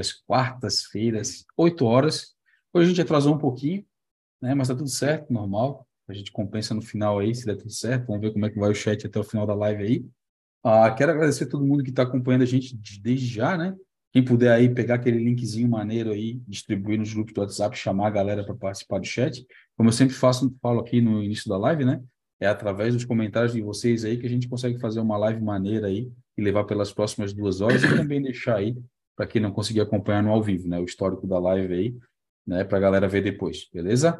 as quartas-feiras, 8 horas. Hoje a gente atrasou um pouquinho, né? Mas tá tudo certo, normal. A gente compensa no final aí, se der tudo certo. Vamos ver como é que vai o chat até o final da live aí. Ah, quero agradecer a todo mundo que está acompanhando a gente desde já, né? Quem puder aí pegar aquele linkzinho maneiro aí, distribuir nos grupos do WhatsApp, chamar a galera para participar do chat. Como eu sempre faço, falo aqui no início da live, né? É através dos comentários de vocês aí que a gente consegue fazer uma live maneira aí e levar pelas próximas duas horas e também deixar aí para quem não conseguir acompanhar no ao vivo, né? O histórico da live aí, né? Para a galera ver depois, beleza?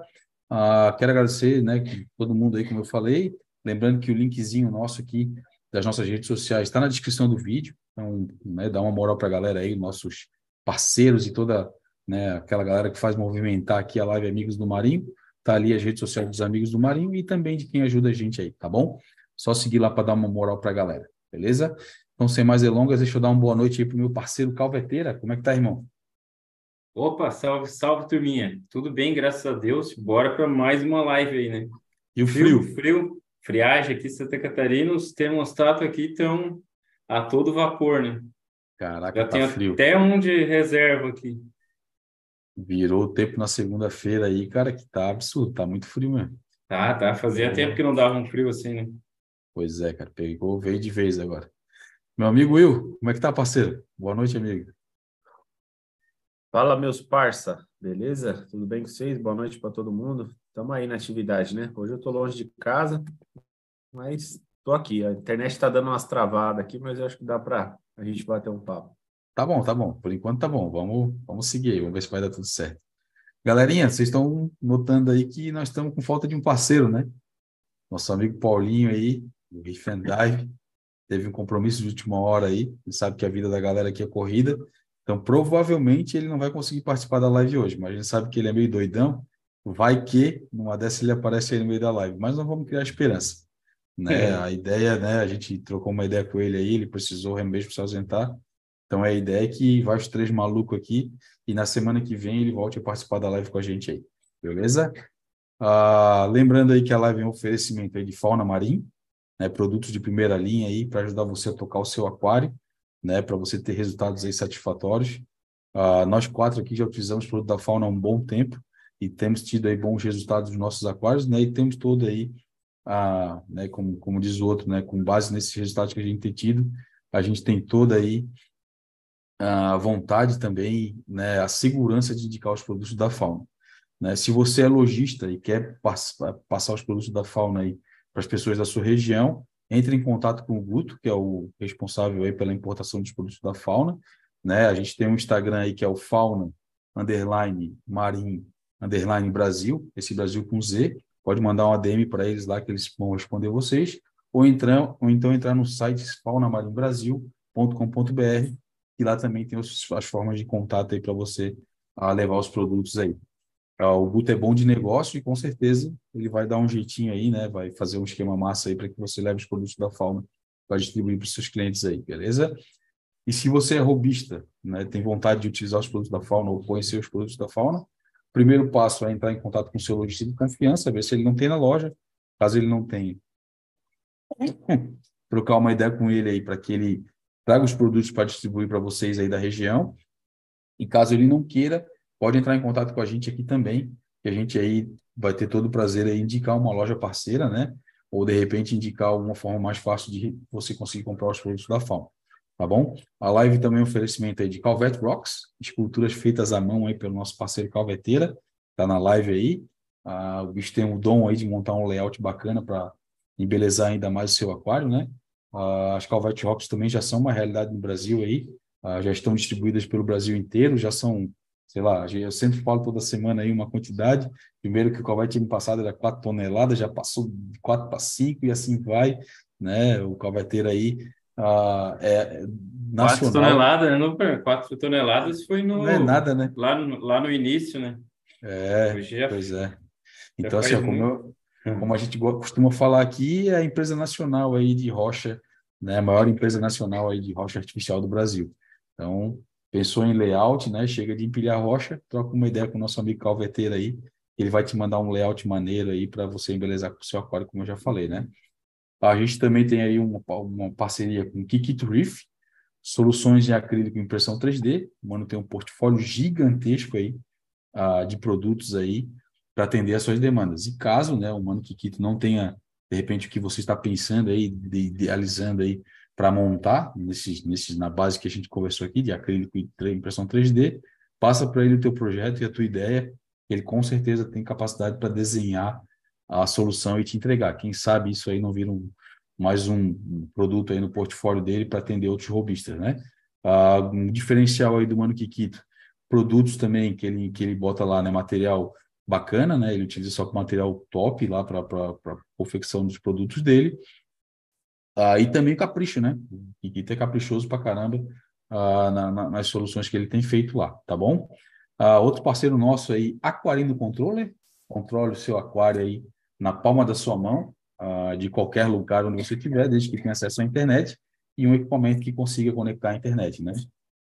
Ah, quero agradecer, né? Todo mundo aí, como eu falei, lembrando que o linkzinho nosso aqui das nossas redes sociais está na descrição do vídeo, então, né? Dá uma moral para a galera aí, nossos parceiros e toda, né? Aquela galera que faz movimentar aqui a live Amigos do Marinho, tá ali as redes sociais dos Amigos do Marinho e também de quem ajuda a gente aí, tá bom? Só seguir lá para dar uma moral para a galera, beleza? Então, sem mais delongas, deixa eu dar uma boa noite aí pro meu parceiro Calveteira. Como é que tá, irmão? Opa, salve, salve, turminha. Tudo bem, graças a Deus. Bora para mais uma live aí, né? E o frio? Frio, frio friagem aqui em Santa Catarina, os termostatos aqui estão a todo vapor, né? Caraca, Já tá tem frio. até um de reserva aqui. Virou o tempo na segunda-feira aí, cara, que tá absurdo, tá muito frio mesmo. Tá, tá. Fazia Boa. tempo que não dava um frio assim, né? Pois é, cara, pegou, veio de vez agora. Meu amigo Will, como é que tá, parceiro? Boa noite, amigo. Fala, meus parça, beleza? Tudo bem com vocês? Boa noite para todo mundo. Estamos aí na atividade, né? Hoje eu estou longe de casa, mas estou aqui. A internet está dando umas travadas aqui, mas eu acho que dá para a gente bater um papo. Tá bom, tá bom. Por enquanto tá bom. Vamos, vamos seguir aí, vamos ver se vai dar tudo certo. Galerinha, vocês estão notando aí que nós estamos com falta de um parceiro, né? Nosso amigo Paulinho aí, do Riff and Dive, teve um compromisso de última hora aí. Ele sabe que a vida da galera aqui é corrida. Então, provavelmente, ele não vai conseguir participar da live hoje, mas a gente sabe que ele é meio doidão. Vai que, numa dessa, ele aparece aí no meio da live. Mas não vamos criar esperança. Né? É. A ideia, né? A gente trocou uma ideia com ele aí, ele precisou mesmo se ausentar. Então, a ideia é que vai os três malucos aqui e na semana que vem ele volte a participar da live com a gente aí. Beleza? Ah, lembrando aí que a live é um oferecimento aí de fauna marinha, né? Produtos de primeira linha aí para ajudar você a tocar o seu aquário, né? Para você ter resultados aí satisfatórios. Ah, nós quatro aqui já utilizamos produto da fauna há um bom tempo e temos tido aí bons resultados nos nossos aquários, né? E temos todo aí, ah, né? Como, como diz o outro, né? Com base nesses resultados que a gente tem tido, a gente tem toda aí a vontade também, né, a segurança de indicar os produtos da fauna. Né? Se você é lojista e quer pass passar os produtos da fauna aí para as pessoas da sua região, entre em contato com o Guto, que é o responsável aí pela importação dos produtos da fauna. Né? A gente tem um Instagram aí que é o fauna underline marim underline Brasil, esse Brasil com Z. Pode mandar um ADM para eles lá que eles vão responder vocês. Ou, entrar, ou então entrar no site faunamarimbrasil.com.br e lá também tem as formas de contato aí para você a levar os produtos aí. Ah, O Guto é bom de negócio e com certeza ele vai dar um jeitinho aí, né? Vai fazer um esquema massa aí para que você leve os produtos da fauna para distribuir para os seus clientes aí, beleza? E se você é robista, né, tem vontade de utilizar os produtos da fauna ou conhecer os produtos da fauna, primeiro passo é entrar em contato com o seu lojista de confiança, ver se ele não tem na loja. Caso ele não tenha, trocar uma ideia com ele aí para que ele traga os produtos para distribuir para vocês aí da região. E caso ele não queira, pode entrar em contato com a gente aqui também, que a gente aí vai ter todo o prazer em indicar uma loja parceira, né? Ou de repente indicar uma forma mais fácil de você conseguir comprar os produtos da Fauna. Tá bom? A live também é um oferecimento aí de Calvet Rocks, esculturas feitas à mão aí pelo nosso parceiro Calveteira, tá na live aí. Ah, o bicho tem o dom aí de montar um layout bacana para embelezar ainda mais o seu aquário, né? Ah, as Calvet Rocks também já são uma realidade no Brasil aí, ah, já estão distribuídas pelo Brasil inteiro, já são, sei lá, eu sempre falo toda semana aí uma quantidade. Primeiro que o Calvet ano passado era 4 toneladas, já passou de 4 para 5 e assim vai, né? O Calveteiro aí ah, é Quatro nacional. toneladas, né? Não, Quatro toneladas foi no, Não é nada, né? lá, no, lá no início, né? É, já- pois é. Então, assim, ó, como, eu- como a gente costuma falar aqui, é a empresa nacional aí de rocha, né? A maior empresa nacional aí de rocha artificial do Brasil. Então, pensou em layout, né? Chega de empilhar rocha, troca uma ideia com o nosso amigo Calveteiro aí, ele vai te mandar um layout maneiro aí para você embelezar com o seu aquário, como eu já falei, né? A gente também tem aí uma, uma parceria com o Kikit Reef, soluções em acrílico e impressão 3D. O Mano tem um portfólio gigantesco aí uh, de produtos aí para atender às suas demandas. E caso né, o Mano Kikito não tenha, de repente, o que você está pensando aí, idealizando aí para montar, nesses, nesses, na base que a gente conversou aqui, de acrílico e impressão 3D, passa para ele o teu projeto e a tua ideia, ele com certeza tem capacidade para desenhar a solução e te entregar. Quem sabe isso aí não vira um, mais um, produto aí no portfólio dele para atender outros robistas, né? Ah, um diferencial aí do Mano Kikito, produtos também que ele, que ele bota lá, né? Material bacana, né? Ele utiliza só material top lá para a confecção dos produtos dele. Ah, e também capricho, né? O Kikito é caprichoso para caramba ah, na, na, nas soluções que ele tem feito lá, tá bom? Ah, outro parceiro nosso aí, Aquarino Controller, controle o seu aquário aí na palma da sua mão, uh, de qualquer lugar onde você estiver, desde que tenha acesso à internet, e um equipamento que consiga conectar à internet, né?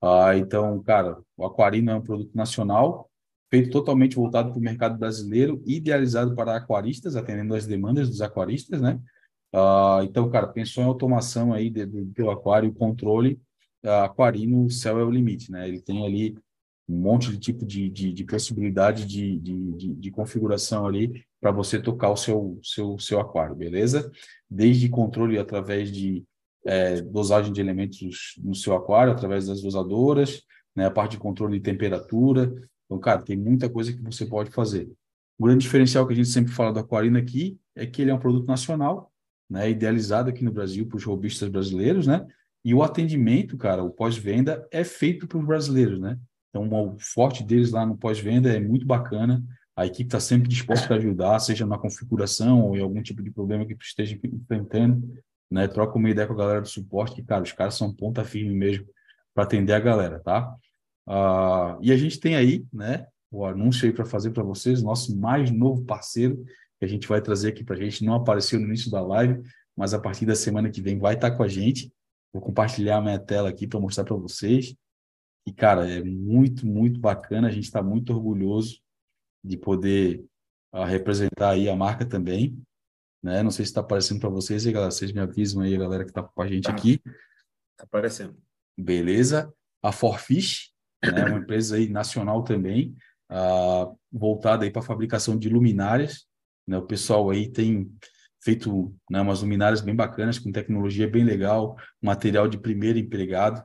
Uh, então, cara, o Aquarino é um produto nacional, feito totalmente voltado para o mercado brasileiro, idealizado para aquaristas, atendendo às demandas dos aquaristas, né? Uh, então, cara, pensou em automação aí do teu aquário, controle, uh, Aquarino, o céu é o limite, né? Ele tem ali um monte de tipo de, de, de possibilidade de, de, de, configuração ali para você tocar o seu, seu, seu aquário, beleza? Desde controle através de é, dosagem de elementos no seu aquário, através das dosadoras, né, a parte de controle de temperatura. Então, cara, tem muita coisa que você pode fazer. O grande diferencial que a gente sempre fala do Aquarino aqui é que ele é um produto nacional, né, idealizado aqui no Brasil para os robistas brasileiros, né? E o atendimento, cara, o pós-venda é feito para os brasileiros, né? Então, o forte deles lá no pós-venda é muito bacana. A equipe está sempre disposta a ajudar, seja na configuração ou em algum tipo de problema que tu esteja enfrentando. Né? Troca uma ideia com a galera do suporte, que, cara, os caras são ponta firme mesmo para atender a galera, tá? Uh, e a gente tem aí, né, o anúncio aí para fazer para vocês, nosso mais novo parceiro, que a gente vai trazer aqui para a gente. Não apareceu no início da live, mas a partir da semana que vem vai estar tá com a gente. Vou compartilhar a minha tela aqui para mostrar para vocês. E, cara, é muito, muito bacana. A gente está muito orgulhoso de poder uh, representar aí a marca também. Né? Não sei se está aparecendo para vocês, aí, galera. Vocês me avisam aí, a galera que está com a gente tá. aqui. Está aparecendo. Beleza. A Forfish, né? uma empresa aí nacional também, uh, voltada aí para fabricação de luminárias. Né? O pessoal aí tem feito né, umas luminárias bem bacanas, com tecnologia bem legal, material de primeiro empregado.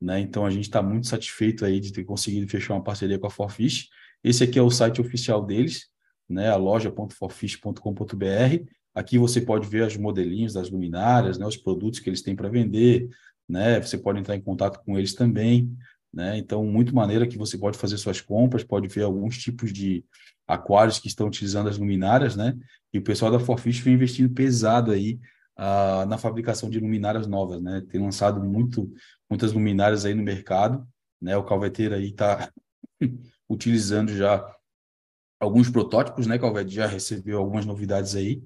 Né? Então a gente está muito satisfeito aí de ter conseguido fechar uma parceria com a Forfish. Esse aqui é o site oficial deles, né? a loja.forfish.com.br. Aqui você pode ver os modelinhos das luminárias, né? os produtos que eles têm para vender, né? Você pode entrar em contato com eles também, né? Então, muito maneira que você pode fazer suas compras, pode ver alguns tipos de aquários que estão utilizando as luminárias, né? E o pessoal da Forfish vem investindo pesado aí uh, na fabricação de luminárias novas, né? Tem lançado muito, muitas luminárias aí no mercado, né? O Calveteiro aí está utilizando já alguns protótipos, né? Calvete já recebeu algumas novidades aí,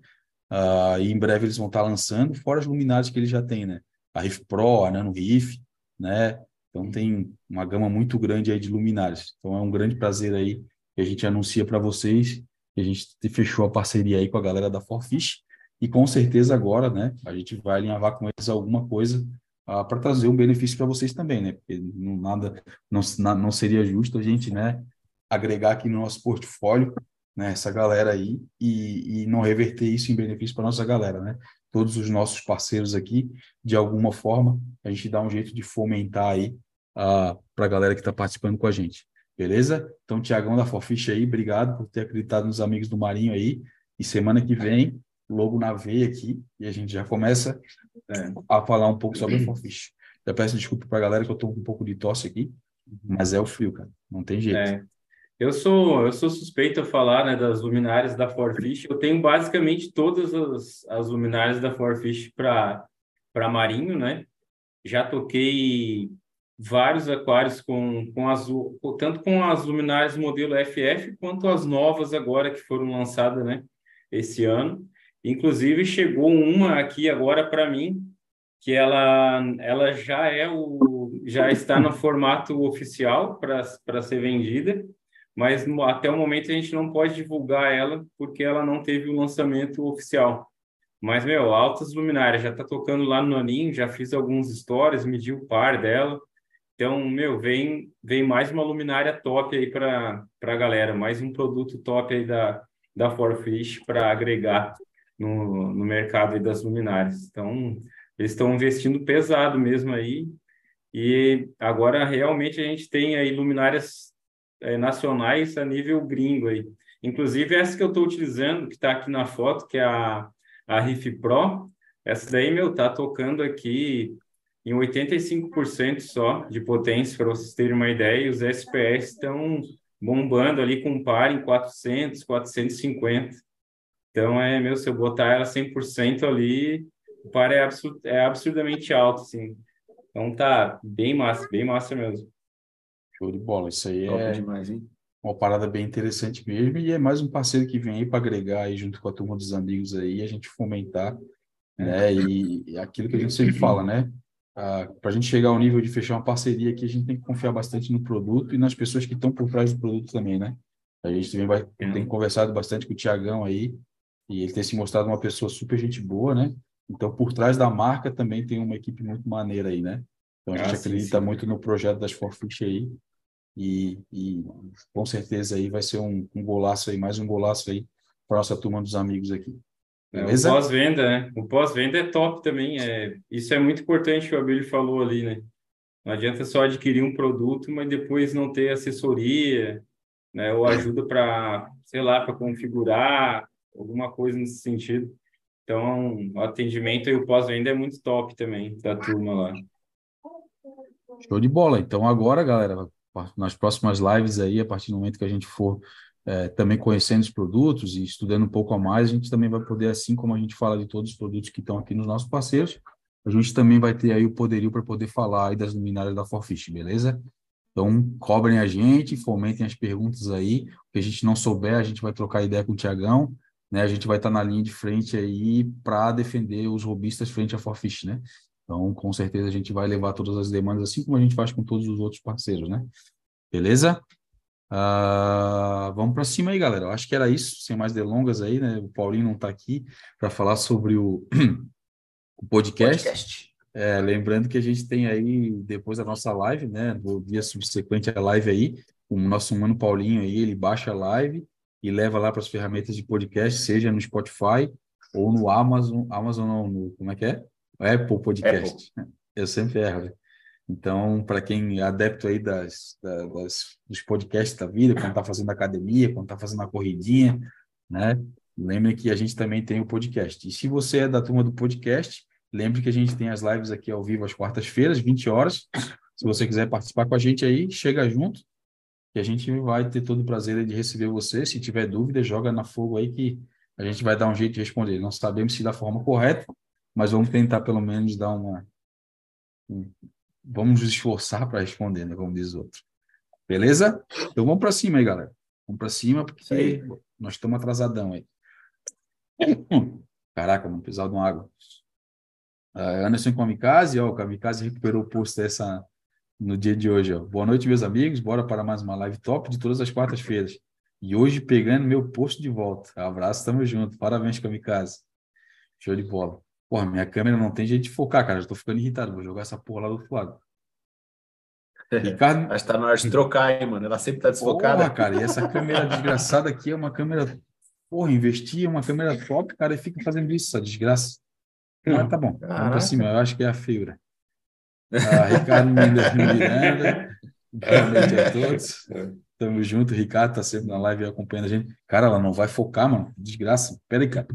uh, e em breve eles vão estar tá lançando, fora as luminárias que ele já tem, né? A Riff Pro, a Nano Riff, né? Então tem uma gama muito grande aí de luminárias. Então é um grande prazer aí que a gente anuncia para vocês que a gente fechou a parceria aí com a galera da Forfish e com certeza agora, né, a gente vai alinhavar com eles alguma coisa uh, para trazer um benefício para vocês também, né? Porque não, nada, não, não seria justo a gente, né, agregar aqui no nosso portfólio, né, essa galera aí e, e não reverter isso em benefício para nossa galera, né? Todos os nossos parceiros aqui, de alguma forma, a gente dá um jeito de fomentar aí uh, para a galera que está participando com a gente. Beleza? Então, Tiagão da Forfish aí, obrigado por ter acreditado nos amigos do Marinho aí. E semana que vem logo na veia aqui e a gente já começa é, a falar um pouco sobre a Forfish. Já peço desculpa para a galera que eu estou com um pouco de tosse aqui, mas é o frio, cara. Não tem jeito. É. Eu sou eu sou suspeito a falar né, das luminárias da Forfish. Eu tenho basicamente todas as, as luminárias da Forfish para marinho, né? Já toquei vários aquários com, com azul, tanto com as luminárias modelo FF quanto as novas agora que foram lançadas, né, esse ano. Inclusive, chegou uma aqui agora para mim, que ela, ela já é o já está no formato oficial para ser vendida, mas até o momento a gente não pode divulgar ela porque ela não teve o lançamento oficial. Mas, meu, altas luminárias, já tá tocando lá no Naninho, já fiz alguns stories, medi o par dela. Então, meu, vem, vem mais uma luminária top aí para a galera, mais um produto top aí da, da Forfish para agregar no, no mercado das luminárias. Então, eles estão investindo pesado mesmo aí. E agora realmente a gente tem aí luminárias é, nacionais a nível gringo aí. Inclusive essa que eu estou utilizando, que está aqui na foto, que é a, a Riff Pro, essa daí, meu, tá tocando aqui em 85% só de potência, para vocês terem uma ideia, e os SPS estão bombando ali com par em 400, 450. Então, é, meu, se eu botar ela 100% ali, o par é, absurd, é absurdamente alto, assim. Então, tá bem massa, bem massa mesmo. Show de bola, isso aí Top é demais, hein? uma parada bem interessante mesmo, e é mais um parceiro que vem aí para agregar aí junto com a turma dos amigos aí, a gente fomentar, né, e, e aquilo que a gente sempre fala, né, ah, para a gente chegar ao nível de fechar uma parceria aqui, a gente tem que confiar bastante no produto e nas pessoas que estão por trás do produto também, né, a gente também vai, tem conversado bastante com o Tiagão aí, e ele tem se mostrado uma pessoa super gente boa, né, então por trás da marca também tem uma equipe muito maneira aí, né, então a gente Ah, sim, acredita sim. muito no projeto das Forfish aí, e, e com certeza aí vai ser um, um golaço aí, mais um golaço aí para nossa turma dos amigos aqui. É, o Beleza? pós-venda, né? O pós-venda é top também. É, isso é muito importante que o Abílio falou ali, né? Não adianta só adquirir um produto, mas depois não ter assessoria, né? Ou ajuda para, sei lá, para configurar, alguma coisa nesse sentido. Então, o atendimento e o pós-venda é muito top também da turma lá. Show de bola. Então agora, galera, nas próximas lives aí, a partir do momento que a gente for eh, também conhecendo os produtos e estudando um pouco a mais, a gente também vai poder, assim como a gente fala de todos os produtos que estão aqui nos nossos parceiros, a gente também vai ter aí o poderio para poder falar aí das luminárias da Forfish, beleza? Então, cobrem a gente, fomentem as perguntas aí. O que a gente não souber, a gente vai trocar ideia com o Tiagão, né? A gente vai estar na linha de frente aí para defender os robistas frente à Forfish, né? Então, com certeza, a gente vai levar todas as demandas, assim como a gente faz com todos os outros parceiros, né? Beleza? Ah, vamos para cima aí, galera. Eu acho que era isso, sem mais delongas aí, né? O Paulinho não está aqui para falar sobre o, o podcast. Podcast. É, lembrando que a gente tem aí, depois da nossa live, né, no dia subsequente à live aí, o nosso mano Paulinho aí, ele baixa a live e leva lá para as ferramentas de podcast, seja no Spotify ou no Amazon, Amazon não, no, como é que é? Apple Podcast. Eu sempre erro. né? Então, para quem é adepto aí das, da- das, dos podcasts da vida, quando está fazendo academia, quando está fazendo uma corridinha, né? Lembre que a gente também tem o podcast. E se você é da turma do podcast, lembre que a gente tem as lives aqui ao vivo às quartas-feiras, 20 horas. Se você quiser participar com a gente aí, chega junto, que a gente vai ter todo o prazer de receber você. Se tiver dúvida, joga na fogo aí que a gente vai dar um jeito de responder. Não sabemos se da forma correta, mas vamos tentar pelo menos dar uma. um- vamos nos esforçar para responder, né? Como diz o outro. Beleza? Então vamos para cima aí, galera. Vamos para cima, porque aí. nós estamos atrasadão aí. Caraca, não precisava de uma água. Ah, Anderson Kamikaze, ó, o Kamikaze recuperou o posto essa no dia de hoje, ó. Boa noite, meus amigos. Bora para mais uma live top de todas as quartas-feiras. E hoje pegando meu posto de volta. Abraço, tamo junto. Parabéns, Kamikaze. Show de bola. Porra, minha câmera não tem jeito de focar, cara. Já tô ficando irritado. Vou jogar essa porra lá do outro lado. Ricardo, Acho que tá na hora de trocar, hein, mano? Ela sempre tá desfocada. Porra, cara, e essa câmera desgraçada aqui é uma câmera. Porra, investi em uma câmera top, cara, e fica fazendo isso, essa desgraça. Mas tá bom, vamos Caraca. pra cima, eu acho que é a feiura. Ah, Ricardo Mendes Miranda, boa noite a todos. Tamo junto, Ricardo tá sempre na live acompanhando a gente. Cara, ela não vai focar, mano, desgraça. Pera aí, cara.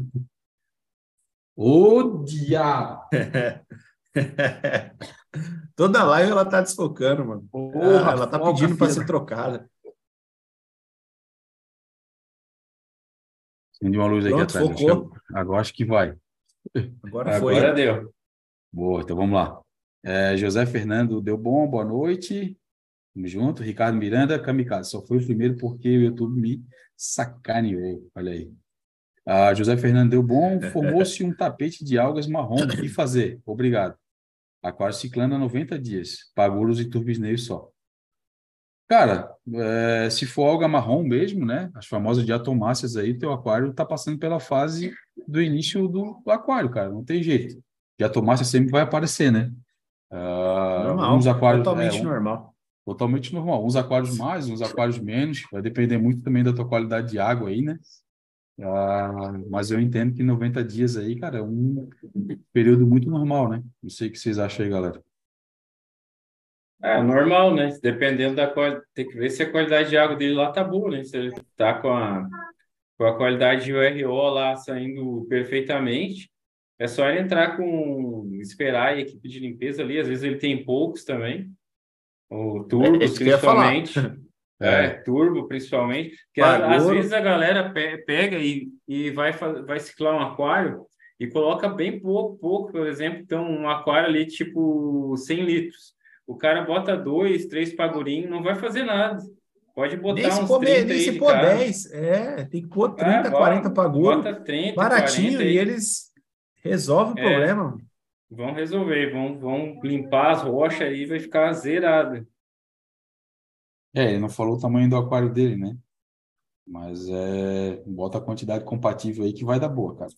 Ô, diabo! Toda live ela tá desfocando, mano. Porra, Ah, ela tá pedindo para ser trocada. Acendi uma luz aqui Pronto, atrás. focou. eu- agora acho que vai. Agora foi. Agora deu. Boa, então vamos lá. É, José Fernando deu bom, boa noite. Tamo junto. Ricardo Miranda, Kamikaze. Só foi o primeiro porque o YouTube me sacaneou. Olha aí. Ah, José Fernando deu bom, formou-se um tapete de algas marrom. O que fazer? Obrigado. Aquário ciclano há 90 dias. Pagouros e turbisneio só. Cara, é, se for alga marrom mesmo, né? As famosas diatomáceas aí, teu aquário tá passando pela fase do início do, do aquário, cara. Não tem jeito. Diatomácea sempre vai aparecer, né? Uh, normal. Uns aquários, totalmente é, um, normal. Totalmente normal. Uns aquários mais, uns aquários menos. Vai depender muito também da tua qualidade de água aí, né? Uh, mas eu entendo que 90 dias aí, cara, é um período muito normal, né? Não sei o que vocês acham aí, galera. É normal, né? Dependendo da qualidade, tem que ver se a qualidade de água dele lá tá boa, né? Se ele tá com a, com a qualidade de URO lá saindo perfeitamente, é só ele entrar com, esperar a equipe de limpeza ali, às vezes ele tem poucos também, o turbo é, principalmente. É, é, turbo principalmente, que às vezes a galera pega e, e vai, vai ciclar um aquário e coloca bem pouco, pouco, por exemplo, então um aquário ali tipo 100 litros. O cara bota dois, três pagurinhos, não vai fazer nada. Pode botar nem uns pôr, 30 nem se pôr 10, é, tem que pôr 30, ah, 40 pagou. Bota 30, baratinho 40, e eles resolvem o é, problema. Vão resolver, vão, vão limpar as rochas aí, vai ficar zerado. É, ele não falou o tamanho do aquário dele, né? Mas é, bota a quantidade compatível aí que vai dar boa, cara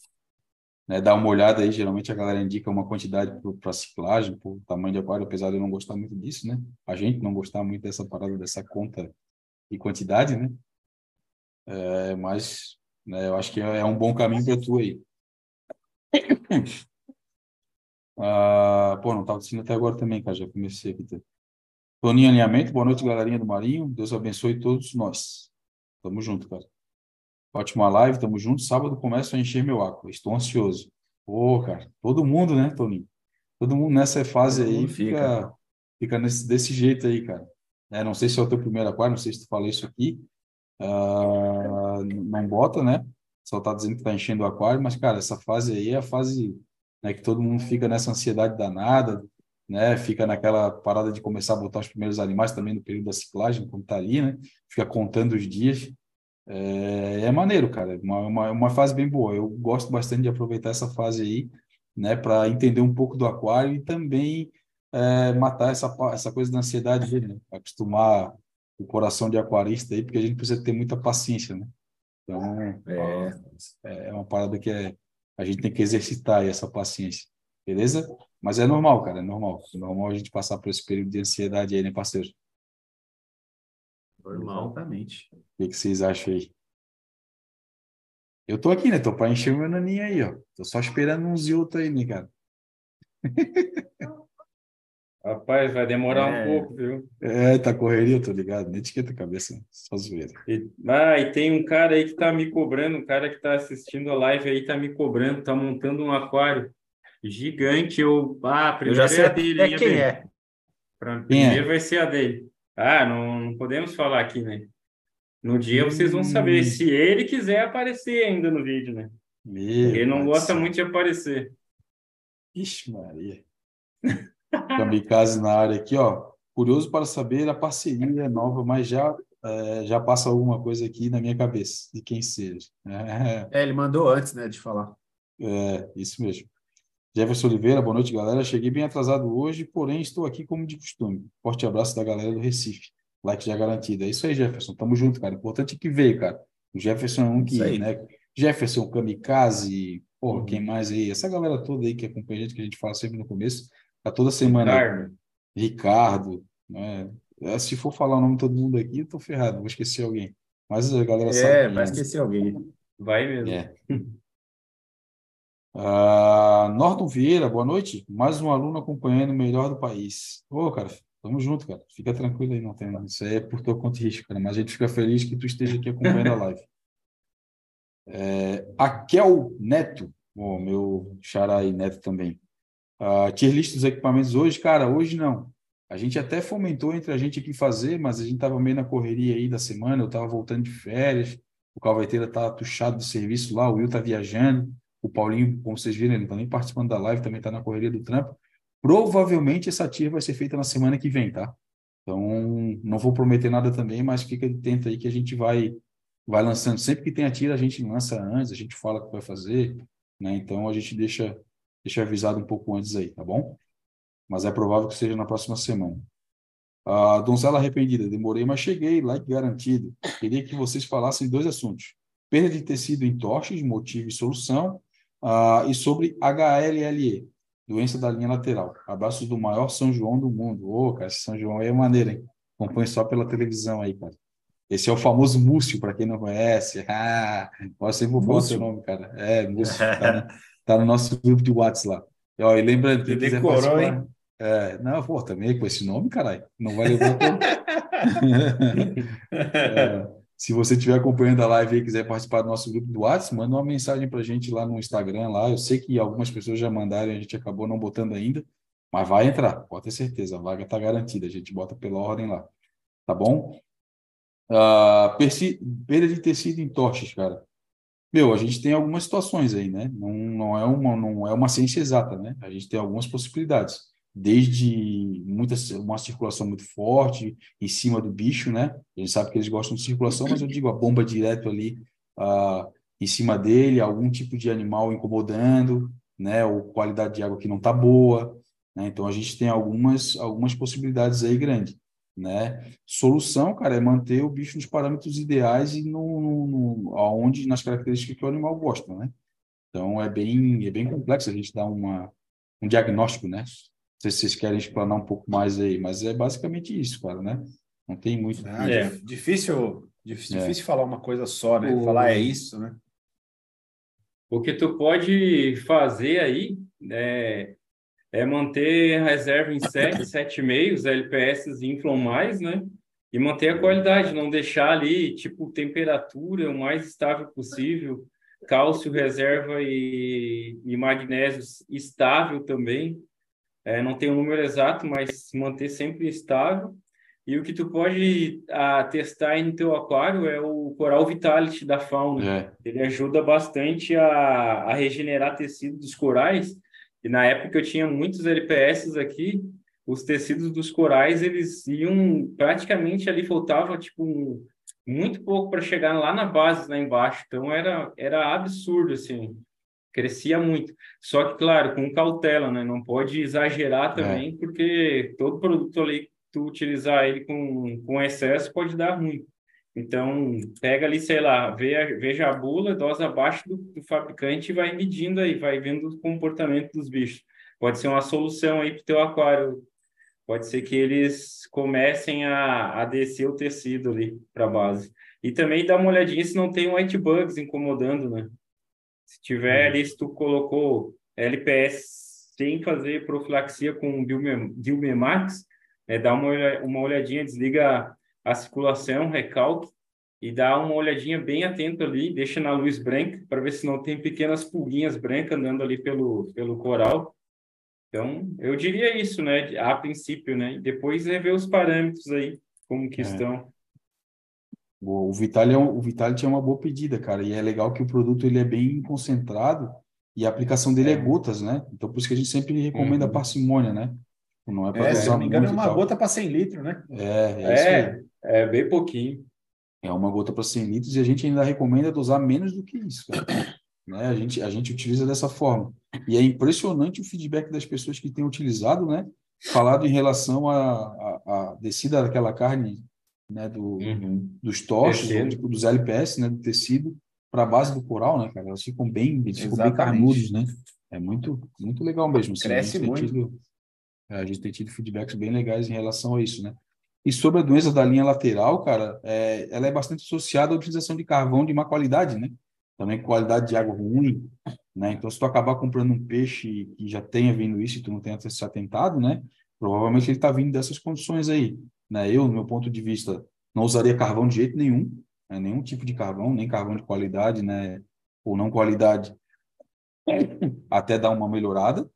né, dar uma olhada aí, geralmente a galera indica uma quantidade para ciclagem, por tamanho de aquário, apesar de eu não gostar muito disso, né? A gente não gostar muito dessa parada, dessa conta e quantidade, né? É, mas né, eu acho que é um bom caminho para tu aí. Ah, pô, não estava assistindo até agora também, cara, já comecei aqui. Toninho Alinhamento, boa noite, galerinha do Marinho. Deus abençoe todos nós. Tamo junto, cara. Ótima live, tamo junto. Sábado começo a encher meu água. Estou ansioso. Pô, cara, todo mundo, né, Toninho? Todo mundo nessa fase todo aí fica, fica nesse, desse jeito aí, cara. É, não sei se é o teu primeiro aquário, não sei se tu falou isso aqui. Uh, não bota, né? Só tá dizendo que tá enchendo o aquário, mas, cara, essa fase aí é a fase né, que todo mundo fica nessa ansiedade danada, né? Fica naquela parada de começar a botar os primeiros animais também no período da ciclagem, quando tá ali, né? Fica contando os dias. É, é maneiro, cara. Uma, uma, uma fase bem boa. Eu gosto bastante de aproveitar essa fase aí, né, para entender um pouco do aquário e também é, matar essa, essa coisa da ansiedade dele, né? Acostumar o coração de aquarista aí, porque a gente precisa ter muita paciência, né? Então, é, é uma parada que é, a gente tem que exercitar essa paciência, beleza? Mas é normal, cara, é normal. É normal a gente passar por esse período de ansiedade aí, né, parceiro? Normal. Exatamente. O que, que vocês acham aí? Eu tô aqui, né? Tô para encher o meu naninho aí, ó. Tô só esperando uns e outros aí, né, cara? Rapaz, vai demorar é, um pouco, viu? É, tá correria, tô ligado. Nem etiqueta a cabeça, só zoeira. E, ah, e tem um cara aí que tá me cobrando, um cara que tá assistindo a live aí tá me cobrando, tá montando um aquário gigante. Eu, ah, primeiro eu já sei é a dele. É quem é? Pra, primeiro é? vai ser a dele. Ah, não, não podemos falar aqui, né? No dia vocês vão saber hum. se ele quiser aparecer ainda no vídeo, né? Meu ele não gosta muito de aparecer. Ixi, Maria. Kamikaze na área aqui, ó. Curioso para saber a parceria nova, mas já é, já passa alguma coisa aqui na minha cabeça de quem seja. É, é ele mandou antes, né, de falar. É, isso mesmo. Jefferson Oliveira, boa noite, galera. Cheguei bem atrasado hoje, porém estou aqui como de costume. Forte abraço da galera do Recife. Like já garantido. É isso aí, Jefferson. Tamo junto, cara. Importante que veio, cara. O Jefferson é um que, né? Jefferson, Kamikaze, porra, uhum. quem mais aí? Essa galera toda aí que acompanha a gente, que a gente fala sempre no começo, tá toda semana. Ricardo. Ricardo, né? É, se for falar o nome de todo mundo aqui, eu tô ferrado, vou esquecer alguém. Mas a galera é, sabe. É, vai esquecer alguém. Vai mesmo. É. Uh, Norton Vieira, boa noite. Mais um aluno acompanhando o melhor do país. Ô, cara, tamo junto, cara. Fica tranquilo aí, não tem nada. Isso aí é por tua conta e risco, cara. Mas a gente fica feliz que tu esteja aqui acompanhando a live. É, Akel Neto, oh, meu xará aí, Neto também. Uh, tier list dos equipamentos hoje, cara, hoje não. A gente até fomentou entre a gente aqui fazer, mas a gente tava meio na correria aí da semana, eu tava voltando de férias, o Calvaiteira tá tuchado do serviço lá, o Will tá viajando. O Paulinho, como vocês viram, ele está nem participando da live, também está na correria do trampo. Provavelmente essa tia vai ser feita na semana que vem, tá? Então, não vou prometer nada também, mas fica atento aí que a gente vai vai lançando. Sempre que tem a tira, a gente lança antes, a gente fala o que vai fazer, né? Então, a gente deixa, deixa avisado um pouco antes aí, tá bom? Mas é provável que seja na próxima semana. A donzela arrependida, demorei, mas cheguei, like garantido. Queria que vocês falassem dois assuntos: perda de tecido em torches, motivo e solução, uh, e sobre HLLE, doença da linha lateral. Abraços do maior São João do mundo. Ô, oh, cara, esse São João aí é maneiro, hein? Acompanhe só pela televisão aí, cara. Esse é o famoso Múcio, para quem não conhece. Ah, eu sempre vou falar seu nome, cara. É, Múcio. Tá, no, tá no nosso grupo de WhatsApp lá. E, ó, e lembrando, quem quiser decorou, hein? É, não, pô, também com esse nome, caralho. Não vai levar todo. é, se você estiver acompanhando a live e quiser participar do nosso grupo do WhatsApp, manda uma mensagem para a gente lá no Instagram. lá. Eu sei que algumas pessoas já mandaram, a gente acabou não botando ainda, mas vai entrar, pode ter certeza. A vaga está garantida, a gente bota pela ordem lá. Tá bom? Uh, perda de tecido em torches, cara. Meu, a gente tem algumas situações aí, né? Não, não, é uma, não é uma ciência exata, né? A gente tem algumas possibilidades. Desde muita, uma circulação muito forte em cima do bicho, né? A gente sabe que eles gostam de circulação, mas eu digo a bomba direto ali uh, em cima dele, algum tipo de animal incomodando, né? Ou qualidade de água que não tá boa, né? Então a gente tem algumas, algumas possibilidades aí grandes né? Solução, cara, é manter o bicho nos parâmetros ideais e no, no, no aonde nas características que o animal gosta, né? Então é bem é bem complexo a gente dar uma um diagnóstico, né? Não sei se vocês querem explanar um pouco mais aí, mas é basicamente isso, cara, né? Não tem muito. Ah, é. Difícil, difícil, é. difícil falar uma coisa só, né? O... Falar é isso, né? O que tu pode fazer aí é é manter a reserva em 7, 7,5, os LPS inflam mais, né? E manter a qualidade, não deixar ali, tipo, temperatura o mais estável possível, cálcio, reserva e, e magnésio estável também. É, não tem o um número exato, mas manter sempre estável. E o que tu pode a, testar aí no teu aquário é o Coral Vitality da Fauna. É. Ele ajuda bastante a, a regenerar tecido dos corais e na época eu tinha muitos LPS aqui, os tecidos dos corais, eles iam praticamente ali faltava tipo muito pouco para chegar lá na base, lá embaixo. Então era era absurdo assim. Crescia muito. Só que claro, com cautela, né? Não pode exagerar é. também, é. porque todo produto ali tu utilizar ele com com excesso pode dar ruim. Então, pega ali, sei lá, veja a bula, dose abaixo do, do, fabricante e vai medindo aí, vai vendo o comportamento dos bichos. Pode ser uma solução aí para o teu aquário. Pode ser que eles comecem a, a descer o tecido ali para a base. E também dá uma olhadinha se não tem white bugs incomodando, né? Se tiver uhum. ali, se tu colocou LPS sem fazer profilaxia com Dilmemax, é, dá uma, uma olhadinha, desliga a circulação, recalque, e dá uma olhadinha bem atento ali, deixa na luz branca, para ver se não tem pequenas pulguinhas brancas andando ali pelo, pelo coral. Então, eu diria isso, né, a princípio, né, e depois rever os parâmetros aí, como que é. estão. O Vitali, é um, o Vitali tinha uma boa pedida, cara, e é legal que o produto ele é bem concentrado e a aplicação dele é, é gotas, né? Então, por isso que a gente sempre recomenda uhum. parcimônia, né? Não é para é, se não me engano, é uma gota para 100 litros, né? É, é, é, é, bem pouquinho. É uma gota para 100 litros e a gente ainda recomenda dosar menos do que isso, né? A gente, a gente utiliza dessa forma. E é impressionante o feedback das pessoas que têm utilizado, né? Falado em relação à descida daquela carne, né? Do, uhum. dos tochos, ou, tipo, dos LPS, né? Do tecido para a base do coral, né, cara? Elas ficam bem, eles ficam bem carnudos, né? É muito, muito legal mesmo. Assim, Cresce muito. Tido, é, a gente tem tido feedbacks bem legais em relação a isso, né? E sobre a doença da linha lateral, cara, é, ela é bastante associada à utilização de carvão de má qualidade, né? Também qualidade de água ruim, né? Então, se tu acabar comprando um peixe que já tenha vindo isso e tu não tenha se atentado, né? Provavelmente ele está vindo dessas condições aí, né? Eu, no meu ponto de vista, não usaria carvão de jeito nenhum, né? nenhum tipo de carvão, nem carvão de qualidade, né? Ou não qualidade, até dar uma melhorada,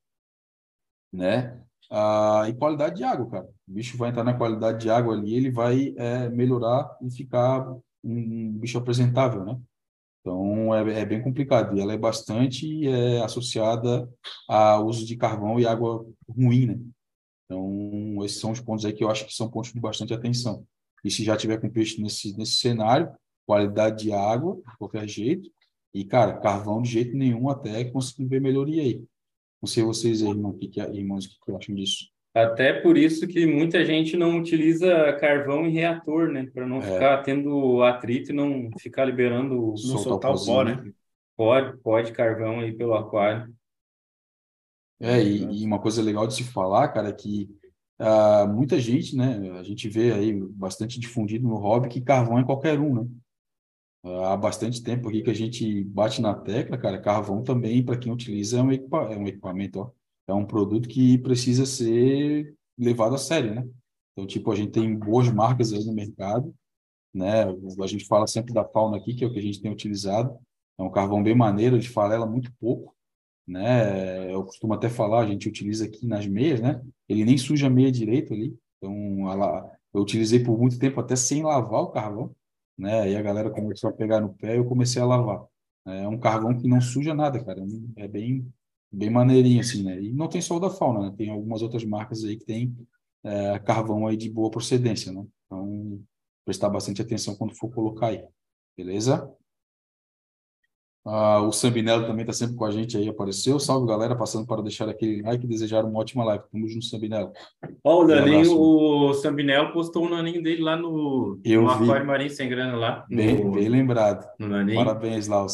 né? Ah, e qualidade de água, cara. O bicho vai entrar na qualidade de água ali, ele vai é, melhorar e ficar um bicho apresentável, né? Então é, é, bem complicado e ela é bastante é, associada ao uso de carvão e água ruim, né? Então esses são os pontos aí que eu acho que são pontos de bastante atenção. E se já tiver com peixe nesse nesse cenário, qualidade de água de qualquer jeito e cara carvão de jeito nenhum até conseguir ver melhoria aí. Não sei vocês aí, irmão, que que, irmãos, o que, que acham disso? Até por isso que muita gente não utiliza carvão em reator, né? Para não é. ficar tendo atrito e não ficar liberando, não soltar, soltar o pó, né? Pode, pode carvão aí pelo aquário. É, e, e, uma coisa legal de se falar, cara, é que uh, muita gente, né? A gente vê aí bastante difundido no hobby que carvão é qualquer um, né? Há bastante tempo aqui que a gente bate na tecla, cara, carvão também, para quem utiliza, é um, equipa é um equipamento, ó é um produto que precisa ser levado a sério, né? Então, tipo, a gente tem boas marcas aí no mercado, né? A gente fala sempre da fauna aqui, que é o que a gente tem utilizado. É um carvão bem maneiro, a gente fala ela muito pouco, né? Eu costumo até falar, a gente utiliza aqui nas meias, né? Ele nem suja a meia direito ali. Então, ela, eu utilizei por muito tempo até sem lavar o carvão, né? Aí a galera começou a pegar no pé e eu comecei a lavar. É um carvão que não suja nada, cara. É bem bem maneirinho assim, né? E não tem só o da fauna, né? Tem algumas outras marcas aí que tem é, carvão aí de boa procedência, né? Então, prestar bastante atenção quando for colocar aí, beleza? Ah, o Sambinello também está sempre com a gente aí, apareceu. Salve, galera, passando para deixar aquele like e desejar uma ótima live. Tamo junto, Sambinello. Ó, oh, o Naninho, o Sambinello postou o naninho dele lá no, Eu no vi. Aquário Marinho Sem Grana lá. Bem, no, bem lembrado. Parabéns lá, o,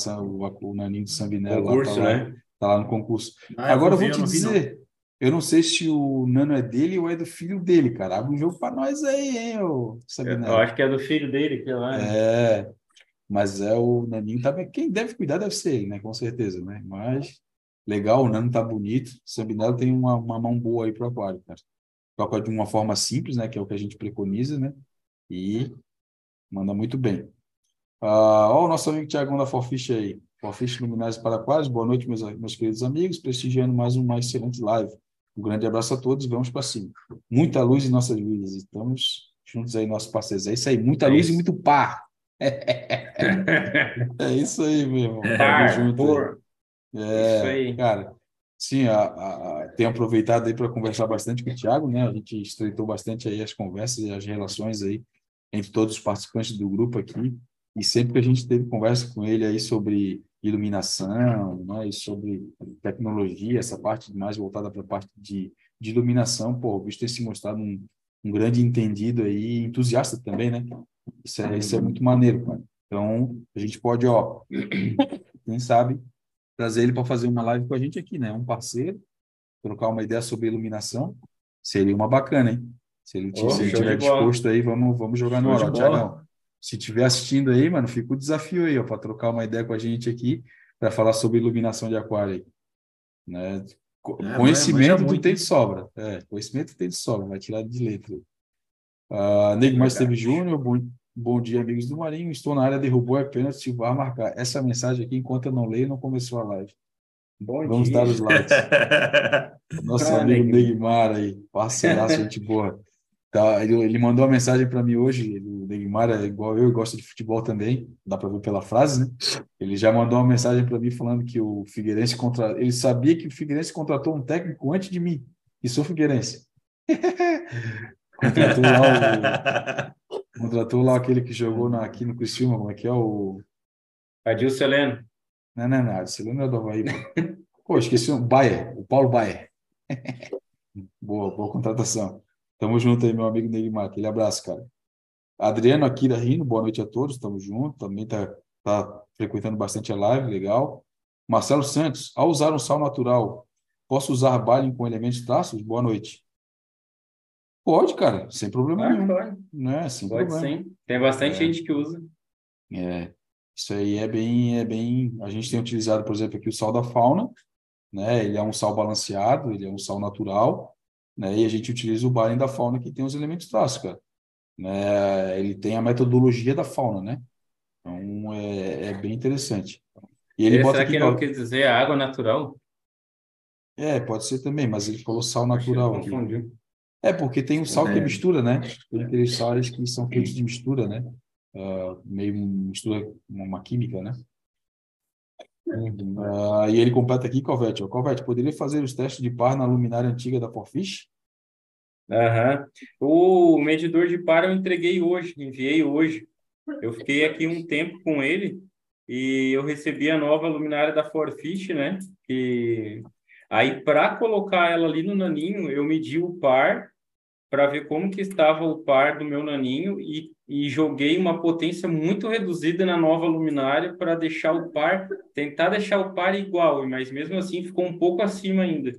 o, o naninho do Sambinello. Concurso, lá, tá né? Tá lá no concurso. Ah, Agora eu vou te não vi, dizer, eu não sei se o Nano é dele ou é do filho dele, cara. Abre um jogo para nós aí, hein, ô Sabinelli. Eu acho que é do filho dele que lá. né? É, mas é o Naninho tá bem. Quem deve cuidar deve ser ele, né? Com certeza, né? Mas legal, o Nano tá bonito. O Sabinello tem uma, uma mão boa aí pro aquário, cara. Toca de uma forma simples, né? Que é o que a gente preconiza, né? E manda muito bem. Ah, ó, o nosso amigo Tiagão da Forfish aí. Forfish Luminários para Aquários. Boa noite, meus, meus queridos amigos. Prestigiando mais uma excelente live. Um grande abraço a todos. Vamos para cima. Muita luz em nossas vidas. Estamos juntos aí, nossos parceiros. É isso aí. Muita É luz isso. e muito par. É isso aí, meu irmão. Tamo Par, junto aí. É, Isso aí. cara, sim, a, a- tenho aproveitado aí para conversar bastante com o Thiago, né? A gente estreitou bastante aí as conversas e as relações aí entre todos os participantes do grupo aqui. E sempre que a gente teve conversa com ele aí sobre iluminação, né? E sobre tecnologia, essa parte mais voltada para a parte de, de iluminação, pô, o bicho tem se mostrado um, um grande entendido aí, entusiasta também, né? Isso é, isso é muito maneiro, cara. Então, a gente pode, ó, quem sabe, trazer ele para fazer uma live com a gente aqui, né? Um parceiro, trocar uma ideia sobre iluminação. Seria uma bacana, hein? Se ele, Oh, se ele tiver bola. disposto aí, vamos, vamos jogar no Show de hora. Tiagão. Se tiver assistindo aí, mano, fica o desafio aí, ó, para trocar uma ideia com a gente aqui, para falar sobre iluminação de aquário aí. Né? Co- É, conhecimento tu muito, tem de sobra. É, conhecimento tem de sobra, vai tirar de letra. Ah, Nego Mais Teve Júnior, bom, bom dia, amigos do Marinho. Estou na área, derrubou apenas se o VAR marcar. Essa mensagem aqui, enquanto eu não leio, não começou a live. Bom Vamos dia. dar os likes. Nosso Ah, amigo. Neymar aí, parceiraço, gente boa. Tá, ele, ele mandou uma mensagem para mim hoje. ele- O Neymar é igual eu, gosta de futebol também, dá para ver pela frase, né? Ele já mandou uma mensagem para mim falando que o Figueirense contra, ele sabia que o Figueirense contratou um técnico antes de mim, e sou Figueirense. contratou lá o, contratou lá aquele que jogou na, aqui no Criciúma, como é que é o Adilson Heleno. não, não, não. Você lembra do Havaí? pô. Pô, esqueci o Bayer, o Paulo Bayer. boa, boa contratação. Tamo junto aí, meu amigo Neymar. Aquele abraço, cara. Adriano Akira Rino, boa noite a todos. Tamo junto. Também tá, tá frequentando bastante a live, legal. Marcelo Santos, ao usar um sal natural, posso usar Balin com elementos traços? Boa noite. Pode, cara, sem problema nenhum. pode, Né? Sem pode problema. sim. Tem bastante É. gente que usa. É, isso aí é bem, é bem. A gente tem utilizado, por exemplo, aqui o sal da fauna, né? Ele é um sal balanceado, ele é um sal natural, né? E a gente utiliza o Baren da fauna que tem os elementos cara. Né? Ele tem a metodologia da fauna, né? Então é, é bem interessante. E ele Ele bota será aqui que não quer dizer água natural? É, pode ser também, mas ele falou sal natural aqui. É, porque tem o sal que É. mistura, né? Tem aqueles sais que são feitos de mistura, né? Ah, meio mistura uma química, né? Ah, e ele completa aqui, Covete. ó, Covete, poderia fazer os testes de par na luminária antiga da Forfish? Aham. O medidor de par eu entreguei hoje, enviei hoje. Eu fiquei aqui um tempo com ele e eu recebi a nova luminária da Forfish, né? Que Aí, para colocar ela ali no naninho, eu medi o par para ver como que estava o par do meu naninho e, e joguei uma potência muito reduzida na nova luminária para deixar o par, tentar deixar o par igual, mas mesmo assim ficou um pouco acima ainda,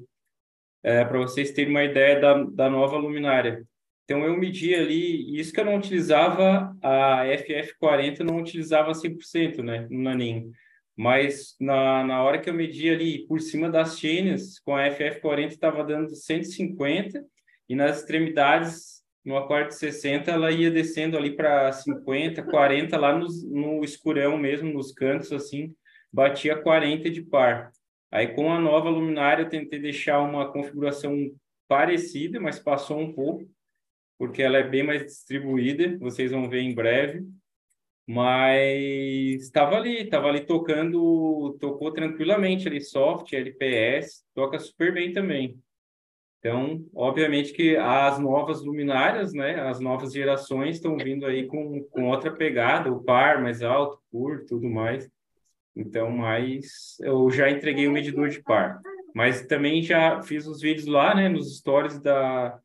é, para vocês terem uma ideia da, da nova luminária. Então eu medi ali, isso que eu não utilizava, a FF40 não utilizava 100%, né, no naninho. Mas na, na hora que eu medi ali por cima das chains, com a FF40 estava dando 150 e nas extremidades, no acorde 60, ela ia descendo ali para 50, 40, lá no, no escurão mesmo, nos cantos, assim, batia 40 de par. Aí, com a nova luminária, eu tentei deixar uma configuração parecida, mas passou um pouco, porque ela é bem mais distribuída, vocês vão ver em breve. Mas estava ali, estava ali tocando, tocou tranquilamente ali, soft, LPS, toca super bem também. Então, obviamente que as novas luminárias, né, as novas gerações estão vindo aí com, com outra pegada, o par mais alto, curto, tudo mais. Então, mas eu já entreguei o medidor de par. Mas também já fiz os vídeos lá, né, nos stories da,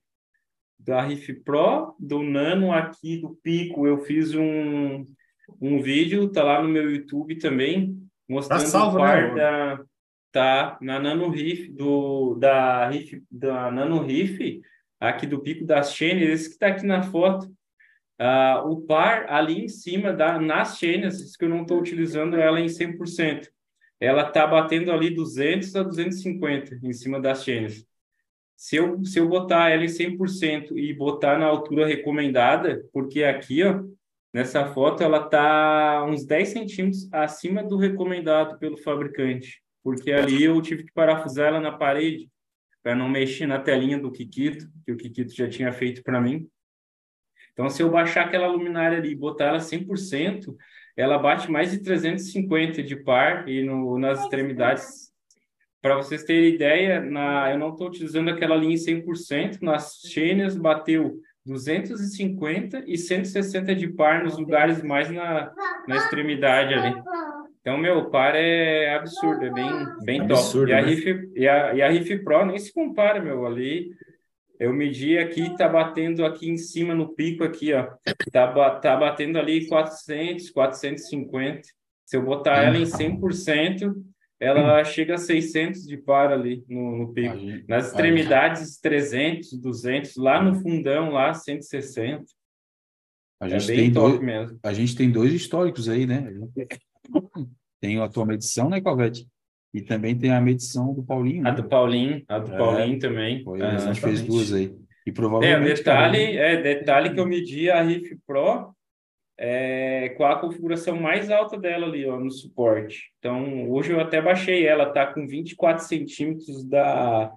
da Riff Pro, do Nano aqui, do Pico, eu fiz um, um vídeo, tá lá no meu YouTube também, mostrando tá salvo, o par né, da tá na Nano Riff do da Riff da Nano Riff aqui do Pico das Chains, esse que está aqui na foto. Uh, o par ali em cima da nas chains, que eu não estou utilizando ela em 100%. Ela está batendo ali 200 a 250 em cima das chains. Se eu, se eu botar ela em 100% e botar na altura recomendada, porque aqui, ó, nessa foto, ela está uns 10 centímetros acima do recomendado pelo fabricante porque ali eu tive que parafusar ela na parede para não mexer na telinha do Kikito, que o Kikito já tinha feito para mim. Então, se eu baixar aquela luminária ali e botar ela 100%, ela bate mais de 350 de par e no, nas extremidades. Para vocês terem ideia, na, eu não estou utilizando aquela linha 100%, nas chênias bateu 250 e 160 de par nos lugares mais na, na extremidade ali. Então, meu, par é absurdo, é bem, bem absurdo, top. E a, né? Riff, e, a, e a Riff Pro nem se compara, meu, ali eu medi aqui, tá batendo aqui em cima no pico aqui, ó. Tá, tá batendo ali 400, 450. Se eu botar ela em 100%, ela chega a 600 de par ali no, no pico. Nas extremidades, 300, 200. Lá no fundão, lá, 160. A gente, é tem dois, mesmo. a gente tem dois históricos aí, né? Tem a tua medição, né, Calvete? E também tem a medição do Paulinho. A né? do Paulinho, a do é, Paulinho também. Foi, a gente fez duas aí. E provavelmente. É, detalhe, é, detalhe que eu medi a Riff Pro é, com a configuração mais alta dela ali, ó, no suporte. Então, hoje eu até baixei ela, tá com 24 centímetros da,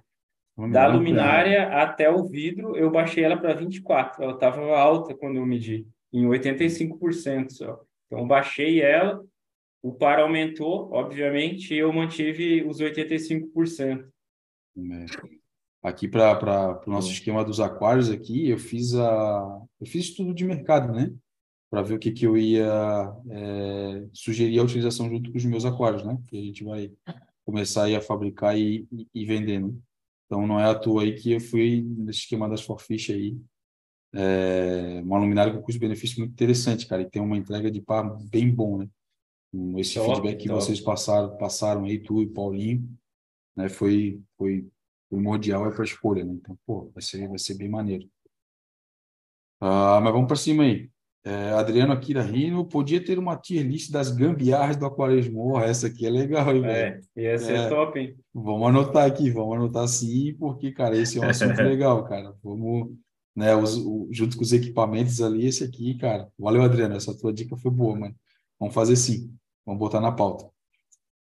da luminária até o vidro, eu baixei ela para 24. Ela estava alta quando eu medi, em 85% só. Então, baixei ela, o par aumentou, obviamente, e eu mantive os 85%. É. Aqui para o nosso esquema dos aquários aqui, eu fiz a eu fiz estudo de mercado, né? Para ver o que, que eu ia é, sugerir a utilização junto com os meus aquários, né? Que a gente vai começar a fabricar e, e, e vender, né? Então não é à toa aí que eu fui nesse esquema das Forfish aí. É, uma luminária com custo-benefício muito interessante, cara, e tem uma entrega de par bem bom, né? Esse top, feedback que top. vocês passaram, passaram aí, tu e Paulinho, né, foi, foi primordial para a escolha, né? Então, pô, vai ser, vai ser bem maneiro. Ah, mas vamos para cima aí. É, Adriano Akira Rino, podia ter uma tier list das gambiarras do Aquarismo. essa aqui é legal, hein, velho? É, ia ser é, top, hein? Vamos anotar aqui, vamos anotar sim, porque, cara, esse é um assunto legal, cara. Vamos, né, os, o, junto com os equipamentos ali, esse aqui, cara. Valeu, Adriano, essa tua dica foi boa, mano. Vamos fazer sim. Vamos botar na pauta.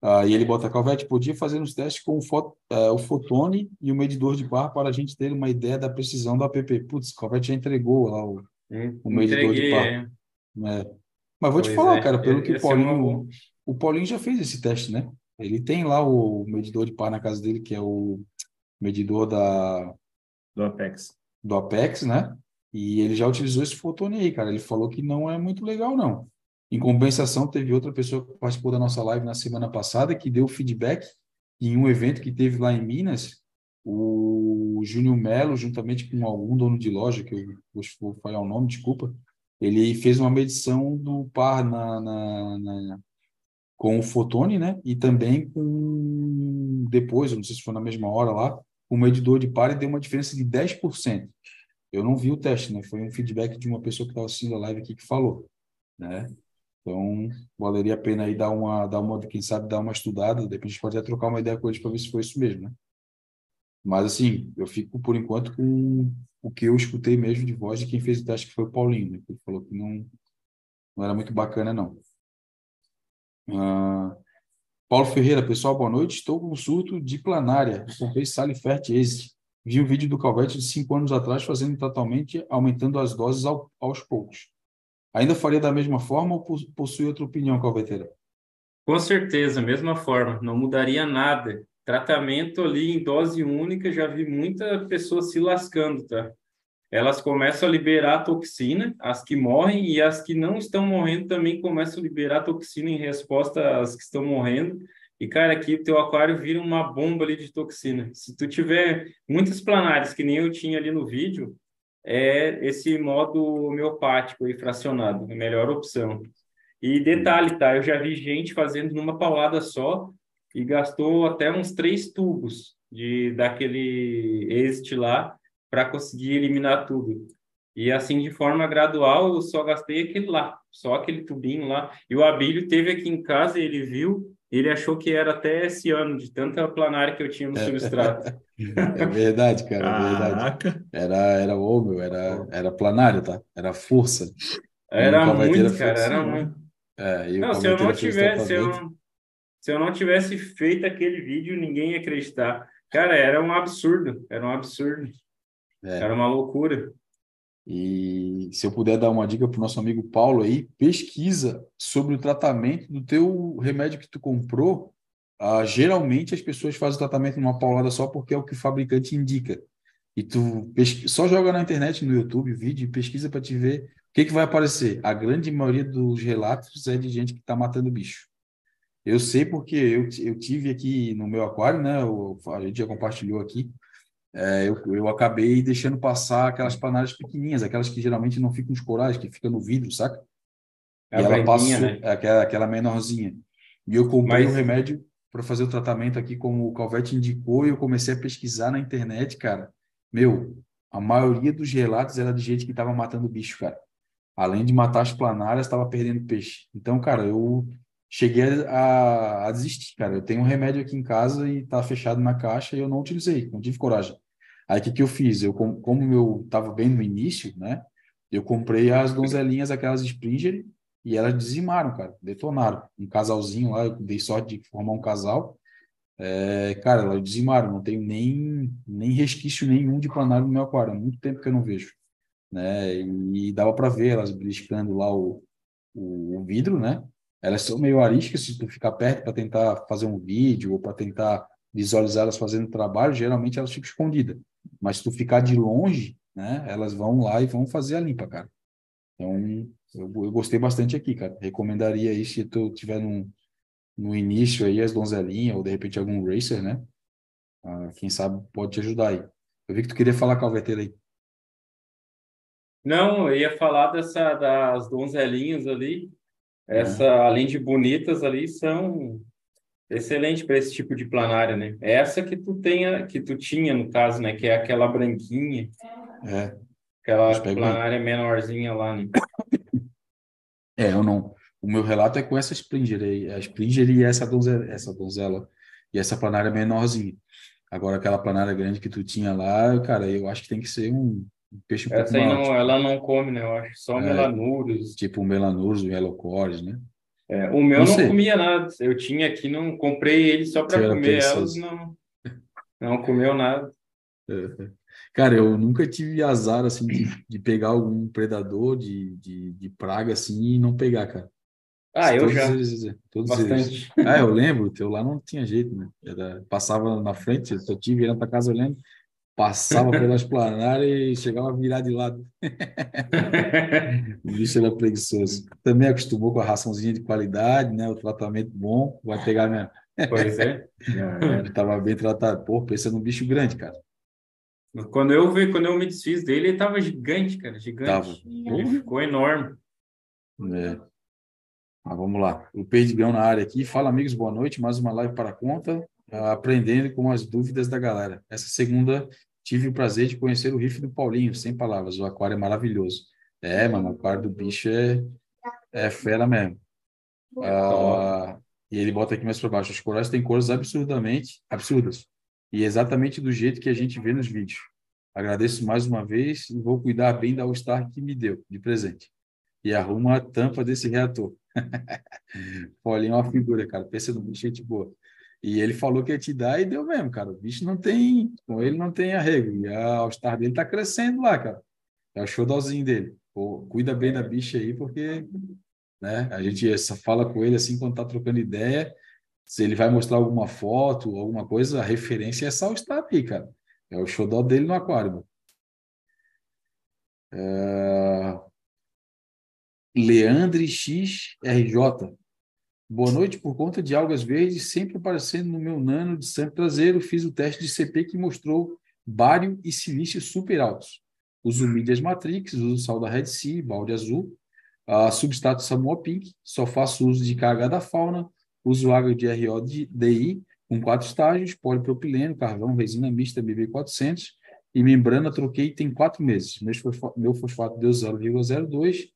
Ah, e ele bota, Calvete, podia fazer uns testes com o, fot, uh, o fotone e o medidor de par para a gente ter uma ideia da precisão do app. Putz, Calvete já entregou lá o, o medidor de par. É. É. Mas vou pois te falar, é. cara, pelo que o Paulinho, o Paulinho já fez esse teste, né? Ele tem lá o medidor de par na casa dele, que é o medidor da... Do Apex. Do Apex, né? E ele já utilizou esse fotone aí, cara. Ele falou que não é muito legal, não. Em compensação, teve outra pessoa que participou da nossa live na semana passada que deu feedback em um evento que teve lá em Minas, o Júnior Melo, juntamente com algum dono de loja, que eu vou falhar o nome, desculpa, ele fez uma medição do par na, na, na, com o fotone, né? E também com depois, não sei se foi na mesma hora lá, o medidor de par e deu uma diferença de 10%. Eu não vi o teste, né? Foi um feedback de uma pessoa que estava assistindo a live aqui que falou, né? Então, valeria a pena aí dar uma, dar uma, quem sabe, dar uma estudada, depois a gente pode até trocar uma ideia com eles para ver se foi isso mesmo, né? Mas, assim, eu fico, por enquanto, com o que eu escutei mesmo de voz de quem fez o teste, que foi o Paulinho, né? Ele falou que não, não era muito bacana, não. Ah, Paulo Ferreira, pessoal, boa noite. Estou com um surto de planária. Comprei Salifert Exit. Vi um vídeo do Calvete de cinco anos atrás fazendo tratamento, aumentando as doses ao, aos poucos. Ainda faria da mesma forma ou possui outra opinião, Calveteira? Com certeza, mesma forma. Não mudaria nada. Tratamento ali em dose única, já vi muita pessoa se lascando, tá? Elas começam a liberar toxina, as que morrem, e as que não estão morrendo também começam a liberar toxina em resposta às que estão morrendo. E, cara, aqui o teu aquário vira uma bomba ali de toxina. Se tu tiver muitas planárias, que nem eu tinha ali no vídeo, é esse modo homeopático e fracionado, a melhor opção. E detalhe, tá? Eu já vi gente fazendo numa paulada só e gastou até uns três tubos de daquele exit lá para conseguir eliminar tudo. E assim, de forma gradual, eu só gastei aquele lá, só aquele tubinho lá. E o Abílio teve aqui em casa, ele viu, ele achou que era até esse ano, de tanta planária que eu tinha no substrato. É verdade, cara, é verdade. Era, era o era, era planário, tá? Era força. Era muito, cara, era né? muito. É, não, se eu não tivesse, se eu, se eu não tivesse feito aquele vídeo, ninguém ia acreditar. Cara, era um absurdo, era um absurdo. É. Era uma loucura. E se eu puder dar uma dica para o nosso amigo Paulo aí, pesquisa sobre o tratamento do teu remédio que tu comprou. Ah, geralmente as pessoas fazem o tratamento numa paulada só porque é o que o fabricante indica. E tu só joga na internet, no YouTube, vídeo, e pesquisa para te ver o que, que vai aparecer. A grande maioria dos relatos é de gente que está matando bicho. Eu sei porque eu, eu tive aqui no meu aquário, né? a gente já compartilhou aqui é, eu, eu acabei deixando passar aquelas panárias pequenininhas, aquelas que geralmente não ficam nos corais, que fica no vidro, saca? É e ela né? É, aquela, aquela menorzinha. E eu comprei Mas... um remédio para fazer o tratamento aqui, como o Calvete indicou, e eu comecei a pesquisar na internet, cara. Meu, a maioria dos relatos era de gente que estava matando bicho, cara. Além de matar as planárias, estava perdendo peixe. Então, cara, eu cheguei a, a, desistir, cara. Eu tenho um remédio aqui em casa e está fechado na caixa e eu não utilizei, não tive coragem. Aí o que, que eu fiz? Eu, como eu estava bem no início, né? Eu comprei as donzelinhas, aquelas Springer, e elas dizimaram, cara, detonaram. Um casalzinho lá, eu dei sorte de formar um casal. É, cara, elas dizimaram, não tenho nem, nem resquício nenhum de planário no meu aquário, há muito tempo que eu não vejo. Né? E dava para ver elas beliscando lá o, o, o vidro, né? Elas são meio ariscas, se tu ficar perto para tentar fazer um vídeo ou para tentar visualizar elas fazendo trabalho, geralmente elas ficam escondidas. Mas se tu ficar de longe, né, elas vão lá e vão fazer a limpa, cara. Então, eu, eu gostei bastante aqui, cara. Recomendaria aí se tu tiver no, no início aí as donzelinhas ou de repente algum racer, né? Ah, quem sabe pode te ajudar aí. Eu vi que tu queria falar com a Calveteira aí. Não, eu ia falar dessa das donzelinhas ali. Essa, é. além de bonitas ali, são Excelente para esse tipo de planária, né? É essa que tu tenha, que tu tinha no caso, né? Que é aquela branquinha. É. Aquela planária menorzinha lá, né? É, eu não. O meu relato é com essa Springer aí, a Springer e essa donzela, essa donzela e essa planária menorzinha. Agora aquela planária grande que tu tinha lá, cara, eu acho que tem que ser um, um peixe um essa aí não, ela não come, né? Eu acho só é, melanurus. Tipo um melanurus, um yellow cores, né? É, o meu não, não comia nada. Eu tinha aqui, não comprei ele só para comer elas, não, não comeu nada. É. Cara, eu nunca tive azar assim de, de pegar algum predador de, de, de, praga assim e não pegar, cara. Ah, eu todos já. Eles, todos Bastante. Eles. Ah, eu lembro, o teu lá não tinha jeito, né? Era, passava na frente, eu tive virando para casa olhando, passava pelas planárias e chegava a virar de lado. o bicho era preguiçoso. Também acostumou com a raçãozinha de qualidade, né? O tratamento bom, vai pegar minha, Pois é. Ele tava bem tratado. Pô, pensa num bicho grande, cara. Quando eu vi, quando eu me desfiz dele, ele tava gigante, cara, gigante. Tava. Ele ficou enorme. É. Mas vamos lá. O Perdigão na área aqui. Fala, amigos, boa noite. Mais uma live para a conta, aprendendo com as dúvidas da galera. Essa segunda tive o prazer de conhecer o riff do Paulinho, sem palavras. O aquário é maravilhoso. É, mano, o aquário do bicho é, é fera mesmo. Ah, e ele bota aqui mais para baixo. Os corais têm cores absurdamente absurdas. E exatamente do jeito que a gente vê nos vídeos. Agradeço mais uma vez e vou cuidar bem da All-Star que me deu de presente. E arruma a tampa desse reator. Paulinho é uma figura, cara. Pensa no bicho, gente boa. E ele falou que ia te dar e deu mesmo, cara. O bicho não tem, com ele não tem arrego. E a All-Star dele tá crescendo lá, cara. É o showzinho dele. Pô, cuida bem da bicha aí, porque né, a gente só fala com ele assim quando tá trocando ideia se ele vai mostrar alguma foto, alguma coisa, a referência é só estar aí, cara. É o xodó dele no aquário. É... Leandre XRJ. Boa noite. Por conta de algas verdes sempre aparecendo no meu nano de sangue traseiro, fiz o teste de CP que mostrou bário e silício super altos. Uso mídias Matrix, uso sal da Red Sea, balde azul, a substrato Samoa Pink, só faço uso de KH da fauna, uso água de RODI com quatro estágios, polipropileno, carvão, resina mista BB400 e membrana troquei tem quatro meses. Meu fosfato deu 0,02.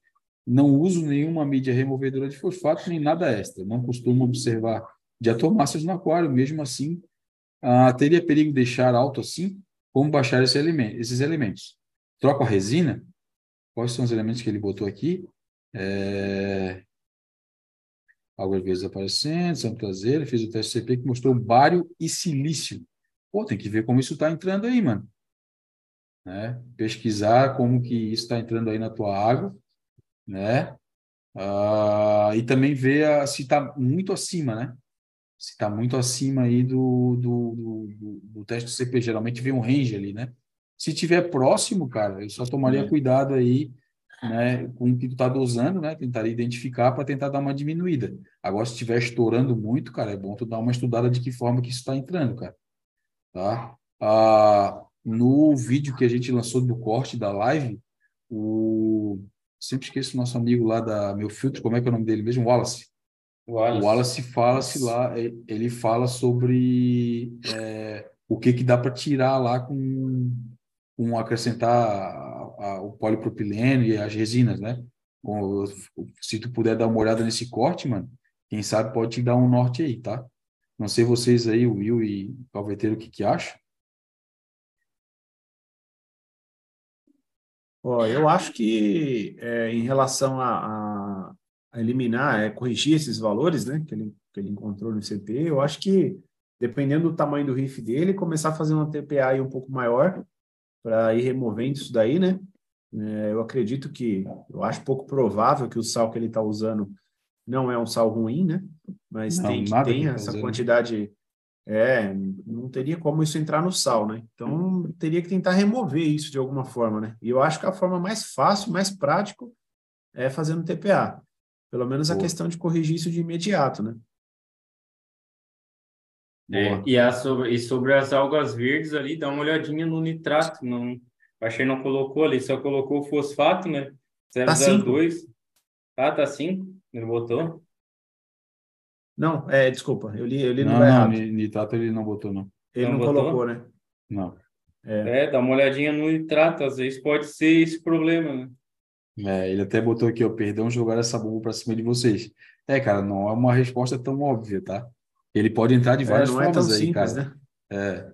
Não uso nenhuma mídia removedora de fosfato nem nada extra. Não costumo observar diatomáceas no aquário, mesmo assim, ah, teria perigo deixar alto assim? Como baixar esse elemento, esses elementos? Troco a resina? Quais são os elementos que ele botou aqui? É águas verdes aparecendo, São Prazer, fez o teste CP que mostrou bário e silício. Pô, tem que ver como isso está entrando aí, mano. Né? Pesquisar como que isso está entrando aí na tua água, né? Ah, e também ver a, se está muito acima, né? Se está muito acima aí do, do, do, do, teste CP. Geralmente vem um range ali, né? Se tiver próximo, cara, eu só tomaria é. cuidado aí né, com o que tu está dosando, né, tentaria identificar para tentar dar uma diminuída. Agora, se estiver estourando muito, cara, é bom tu dar uma estudada de que forma que isso está entrando, cara. Tá? Ah, no vídeo que a gente lançou do corte da live, o sempre esqueço o nosso amigo lá da Meu Filtro, como é que é o nome dele mesmo? Wallace. Wallace, o Wallace fala-se lá, ele fala sobre é, o que que dá para tirar lá com, com acrescentar a, o polipropileno e as resinas, né? se tu puder dar uma olhada nesse corte, mano, quem sabe pode te dar um norte aí, tá? Não sei vocês aí, o Will e o Calveteiro, o que que acham? Ó, eu acho que é, em relação a, a, eliminar, é, corrigir esses valores, né, que ele, que ele encontrou no CP, eu acho que dependendo do tamanho do riff dele, começar a fazer uma TPA aí um pouco maior, para ir removendo isso daí, né? É, eu acredito que, eu acho pouco provável que o sal que ele está usando não é um sal ruim, né? Mas não, tem que tem que essa quantidade, é, não teria como isso entrar no sal, né? Então teria que tentar remover isso de alguma forma, né? E eu acho que a forma mais fácil, mais prático é fazendo TPA. Pelo menos a questão de corrigir isso de imediato, né? É, e, a sobre, e sobre as algas verdes ali, dá uma olhadinha no nitrato. Não, achei não colocou ali, só colocou o fosfato, né? 002. Tá, tá 5. Ele botou. Não, é, desculpa, eu li, eu li não, no não, errado. nitrato ele não botou, não. Ele não, não colocou, né? Não. É. é, dá uma olhadinha no nitrato, às vezes pode ser esse problema, né? É, ele até botou aqui, ó, perdão jogar essa bomba para cima de vocês. É, cara, não é uma resposta tão óbvia, tá? Ele pode entrar de é, várias é, formas é aí, simples, cara. Né? É,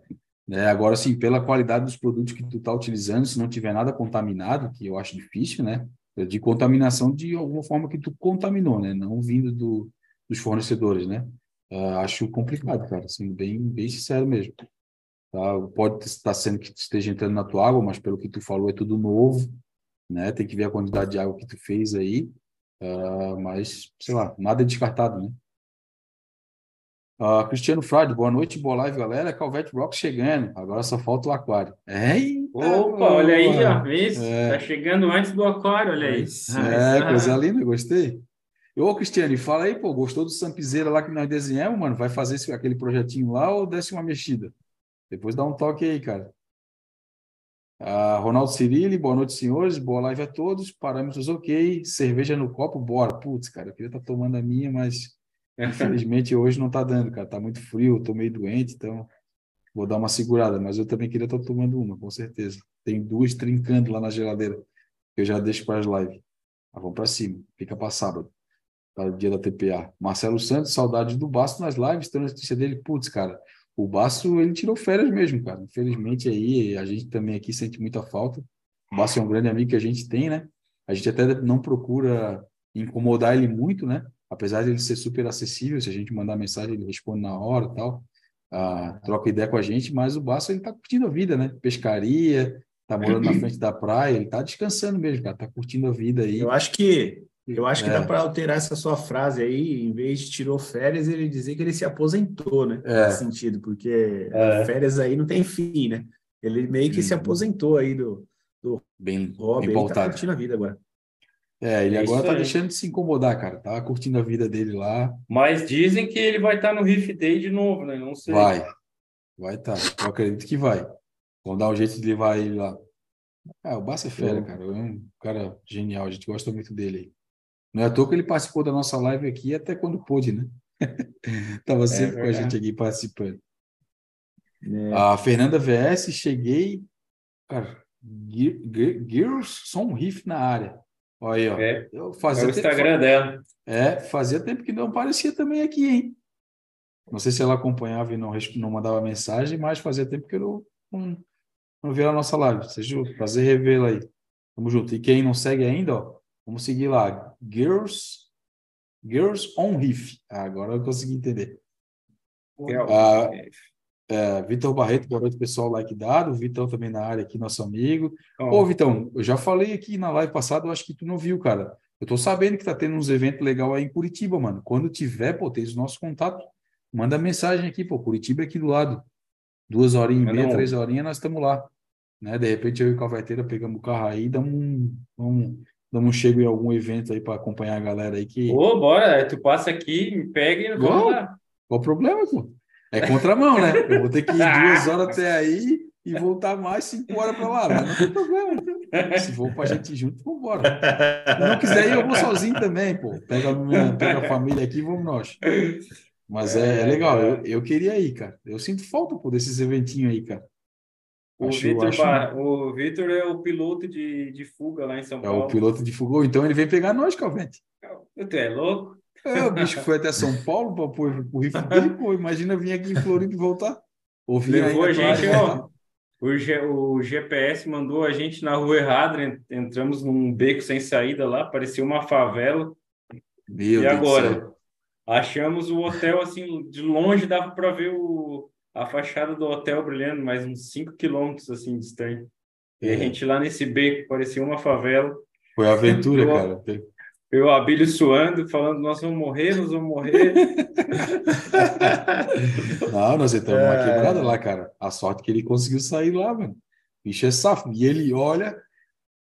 né? Agora, sim, pela qualidade dos produtos que tu está utilizando, se não tiver nada contaminado, que eu acho difícil, né? De contaminação de alguma forma que tu contaminou, né? Não vindo do, dos fornecedores, né? Uh, acho complicado, cara, sendo bem, bem sincero mesmo. Tá? Pode estar sendo que esteja entrando na tua água, mas pelo que tu falou é tudo novo, né? Tem que ver a quantidade de água que tu fez aí, uh, mas, sei lá, nada é descartado, né? Uh, Cristiano Frade, boa noite, boa live, galera. Calvete Rock chegando. Agora só falta o aquário. Eita, Opa, olha aí, ó. Isso, é. tá chegando antes do aquário, olha aí. É, coisa linda, gostei. Ô, Cristiane, fala aí, pô, gostou do Sampizeira lá que nós desenhamos, mano? Vai fazer esse, aquele projetinho lá ou desce uma mexida? Depois dá um toque aí, cara. Ah, Ronaldo Cirilli, boa noite, senhores. Boa live a todos. Parâmetros ok. Cerveja no copo, bora. Putz, cara, eu queria estar tá tomando a minha, mas infelizmente hoje não tá dando, cara. Tá muito frio, eu tô meio doente, então vou dar uma segurada. Mas eu também queria estar tá tomando uma, com certeza. Tem duas trincando lá na geladeira, que eu já deixo para as lives. Mas vamos para cima, fica para sábado, o dia da TPA. Marcelo Santos, saudade do Basto nas lives, tem notícia dele. Putz, cara, o Baço, ele tirou férias mesmo, cara. Infelizmente, aí, a gente também aqui sente muita falta. O Baço é um grande amigo que a gente tem, né? A gente até não procura incomodar ele muito, né? Apesar de ele ser super acessível, se a gente mandar mensagem, ele responde na hora e tal. Ah, troca ideia com a gente, mas o Baço, ele tá curtindo a vida, né? Pescaria, tá morando na frente da praia, ele tá descansando mesmo, cara. Tá curtindo a vida aí. Eu acho que eu acho que é. dá para alterar essa sua frase aí, em vez de tirou férias, ele dizer que ele se aposentou, né? É. Nesse sentido, porque é. férias aí não tem fim, né? Ele meio que se uhum. aposentou aí do, do bem, hobby, bem ele tá curtindo a vida agora. É, ele é agora tá aí. deixando de se incomodar, cara. Tá curtindo a vida dele lá. Mas dizem que ele vai estar tá no Riff Day de novo, né? Não sei. Vai. Vai estar. Tá. Eu acredito que vai. Vamos dar um jeito de levar ele lá. Ah, o Bassa é fera, cara. É um cara genial. A gente gosta muito dele aí. Não é à toa que ele participou da nossa live aqui até quando pôde, né? Estava é sempre é com a gente aqui participando. É. A Fernanda VS, cheguei. Cara, Girls Som Riff na área. Olha aí, ó. É, eu fazia é o Instagram dela. É, fazia tempo que não aparecia também aqui, hein? Não sei se ela acompanhava e não, não mandava mensagem, mas fazia tempo que eu não, não, não via a nossa live. Seja prazer revê-la aí. Tamo junto. E quem não segue ainda, ó, Vamos seguir lá. Girls, Girls on Riff. Ah, agora eu consegui entender. Ah, é, Vitor Barreto, boa noite, pessoal. Like dado. Vitão também na área aqui, nosso amigo. Oh. Ô, Vitão, eu já falei aqui na live passada, eu acho que tu não viu, cara. Eu tô sabendo que tá tendo uns eventos legais aí em Curitiba, mano. Quando tiver, pô, tem o nosso contato. Manda mensagem aqui, pô. Curitiba é aqui do lado. Duas horinhas e meia, três horinhas, nós estamos lá. Né? De repente eu e o Calveteira pegamos o carro aí e damos um, um, não chego em algum evento aí para acompanhar a galera aí que. Ô, bora, tu passa aqui, me pega e vamos lá. Qual o problema, pô? É contramão, né? Eu vou ter que ir duas horas até aí e voltar mais cinco horas para lá, mas não tem problema. Se for para a gente junto, vamos embora. Se não quiser ir, eu vou sozinho também, pô. Pega a, minha, pega a família aqui e vamos nós. Mas é, é legal, eu, eu queria ir, cara. Eu sinto falta pô, desses eventinhos aí, cara. O Vitor acho... o Vitor é o piloto de, de fuga lá em São Paulo. É o piloto de fuga. Então ele vem pegar nós, Calvente. Tu é louco? É, o bicho foi até São Paulo para pôr o Riff dele, pô. Imagina vir aqui em Floripa e voltar. Ou Levou a gente, ó. O, G, o GPS mandou a gente na rua errada, entramos num beco sem saída lá, parecia uma favela. Meu e Deus agora? Achamos o hotel assim, de longe dava para ver o, a fachada do hotel brilhando, mais uns 5 quilômetros assim distante. E a é. gente lá nesse beco, parecia uma favela. Foi aventura, eu, cara. Eu, Abílio suando, falando, nós vamos morrer, nós vamos morrer. Não, nós entramos é... uma quebrada lá, cara. A sorte que ele conseguiu sair lá, mano. O bicho é safo. E ele olha,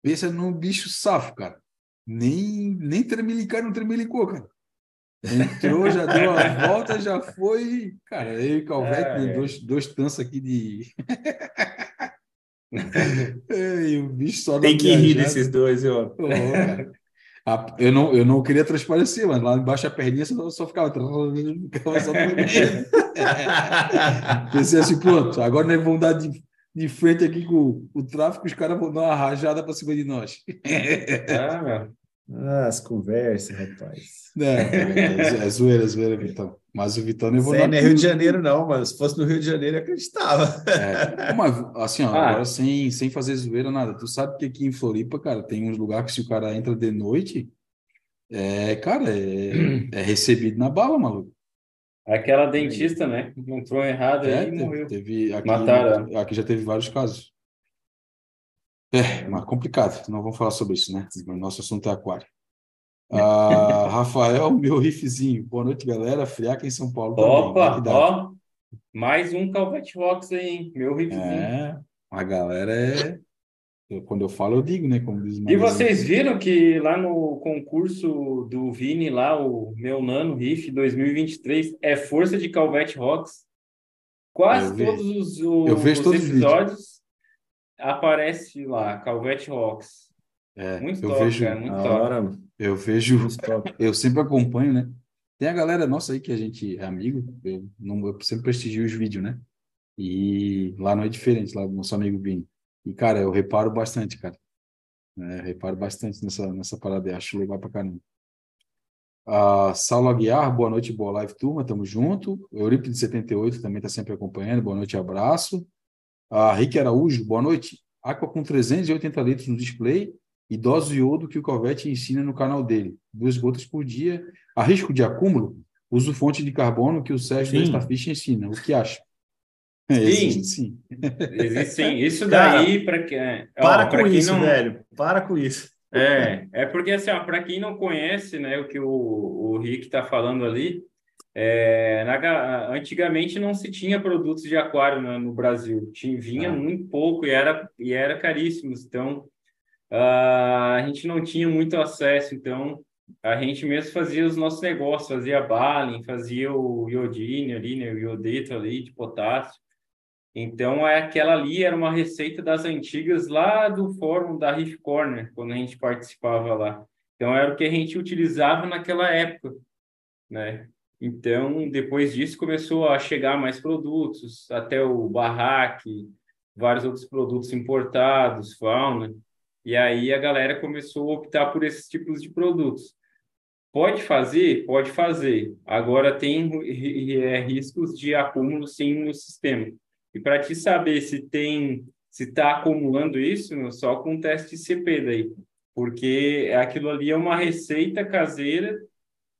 pensa num bicho safo, cara. Nem, nem tremelicar, não tremelicou, cara. Entrou, já deu a volta, já foi. Cara, eu e Calvete, é, né, dois, dois tanços aqui de. o bicho só Tem que rir desses dois, eu. Oh, eu, não, eu não queria transparecer, mas lá embaixo a perninha só, só ficava. ficava só Pensei assim, pronto, agora nós vamos dar de, de frente aqui com o, o tráfico, os caras vão dar uma rajada para cima de nós. ah, meu. Ah, as conversas, rapaz. É, é, é zoeira, é zoeira, Vitão. Mas o Vitão não vou não é Rio de Janeiro, não, mas se fosse no Rio de Janeiro, eu acreditava. É, mas, assim, ó, ah. agora sem, sem fazer zoeira, nada. Tu sabe que aqui em Floripa, cara, tem uns lugares que se o cara entra de noite, é, cara, é, é recebido na bala, maluco. Aquela dentista, né? Entrou errado é, aí e morreu. Teve, aqui, Mataram. Aqui já teve vários casos. É, mas complicado, não vamos falar sobre isso, né? O nosso assunto é aquário. Ah, Rafael, meu riffzinho. Boa noite, galera. Friaca em São Paulo. Opa, ó. Mais um Calvete Rocks aí, hein? Meu riffzinho. É, a galera é. quando eu falo, eu digo, né? Como diz E vocês viram que lá no concurso do Vini, lá, o meu Nano Riff 2023, é força de Calvete Rocks. Quase todos os, os todos episódios os aparece lá, Calvete Rocks. É, muito eu top, vejo, cara, muito top. Hora, eu vejo, eu sempre acompanho, né? Tem a galera nossa aí que a gente é amigo, eu, não, eu sempre prestigio os vídeos, né? E lá não é diferente, lá do nosso amigo Vini. E, cara, eu reparo bastante, cara. É, reparo bastante nessa, nessa parada aí, acho legal pra caramba. A Saulo Aguiar, boa noite, boa live, turma, tamo junto. Eurípides 78 também tá sempre acompanhando, boa noite, abraço. A Rick Araújo, boa noite. Aqua com 380 litros no display e dose iodo que o Corvette ensina no canal dele. Duas gotas por dia. A risco de acúmulo, uso fonte de carbono que o Sérgio da Starfish ensina. O que acha? É, sim. Existe sim. Existe sim. Isso daí, para que. Para ó, com isso, não... velho. Para com isso. É, é porque assim, para quem não conhece, né, o que o, o Rick está falando ali, é, na, antigamente não se tinha produtos de aquário no, no Brasil, tinha, vinha ah. muito pouco e era, e era caríssimo, então uh, a gente não tinha muito acesso, então a gente mesmo fazia os nossos negócios, fazia Balin, fazia o iodine ali, né, o iodeto ali de potássio, então, é aquela ali era uma receita das antigas lá do fórum da Riff Corner, quando a gente participava lá. Então, era o que a gente utilizava naquela época, né? Então, depois disso, começou a chegar mais produtos, até o Barraque, vários outros produtos importados, fauna. E aí a galera começou a optar por esses tipos de produtos. Pode fazer? Pode fazer. Agora tem é, riscos de acúmulo sim no sistema. E para te saber se tem, se está acumulando isso, só com teste CP daí, porque aquilo ali é uma receita caseira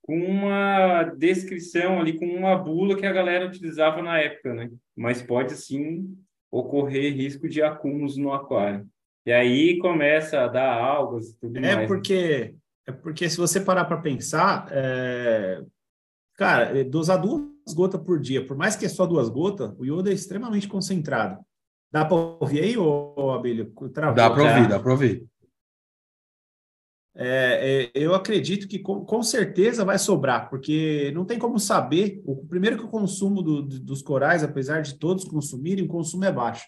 com uma descrição ali, com uma bula que a galera utilizava na época, né? Mas pode sim ocorrer risco de acúmulos no aquário. E aí começa a dar algas e tudo é mais. Né? Porque, é porque se você parar para pensar, é... cara, dosar duas gotas por dia, por mais que é só duas gotas, o iodo é extremamente concentrado. Dá para ouvir aí, ô, Abelho? Travou, dá para ouvir, dá para ouvir. É, é, eu acredito que com, com, certeza vai sobrar, porque não tem como saber. O primeiro que o consumo do, dos corais, apesar de todos consumirem, o consumo é baixo.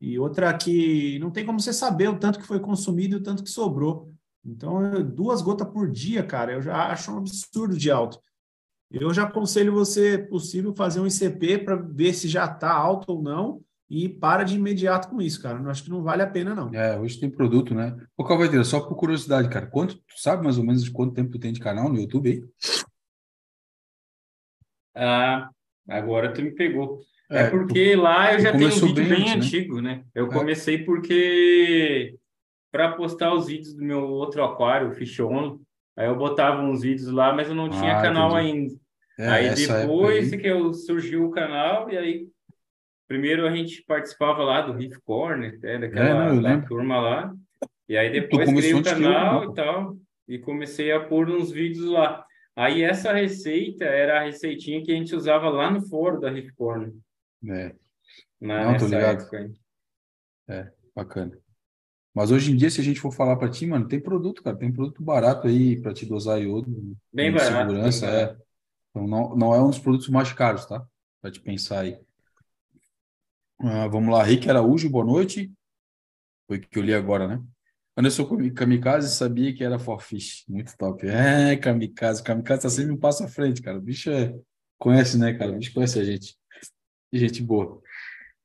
E outra que não tem como você saber o tanto que foi consumido e o tanto que sobrou. Então, duas gotas por dia, cara, eu já acho um absurdo de alto. Eu já aconselho você, possível, fazer um ICP para ver se já está alto ou não e para de imediato com isso, cara. Eu acho que não vale a pena, não. É, hoje tem produto, né? Ô, Calveteiro, só por curiosidade, cara, quanto, tu sabe mais ou menos de quanto tempo tu tem de canal no YouTube aí? Ah, agora tu me pegou. É, é porque tu, lá eu já tenho um vídeo bem, bem antes, né? antigo, né? né? Eu é. comecei porque para postar os vídeos do meu outro aquário, o Fish On, Aí eu botava uns vídeos lá, mas eu não tinha ah, canal entendi. ainda. É, aí depois aí... que eu surgiu o canal, e aí primeiro a gente participava lá do Riff Corner, né, daquela é, não, turma lá. E aí depois criei o canal e tal, e comecei a pôr uns vídeos lá. Aí essa receita era a receitinha que a gente usava lá no fórum da Riff Corner. É. Na, não, tô ligado. Época. É, bacana. Mas hoje em dia, se a gente for falar para ti, mano, tem produto, cara, tem produto barato aí para te dosar iodo. Bem barato. Segurança, bem é. Então, não, não é um dos produtos mais caros, tá? Para te pensar aí. Ah, vamos lá, Rick Araújo, boa noite. Foi que eu li agora, né? Anderson Kamikaze sabia que era Forfish. Muito top. É, Kamikaze. Kamikaze tá sempre um passo à frente, cara. O bicho é... conhece, né, cara? O bicho conhece a gente. Gente boa.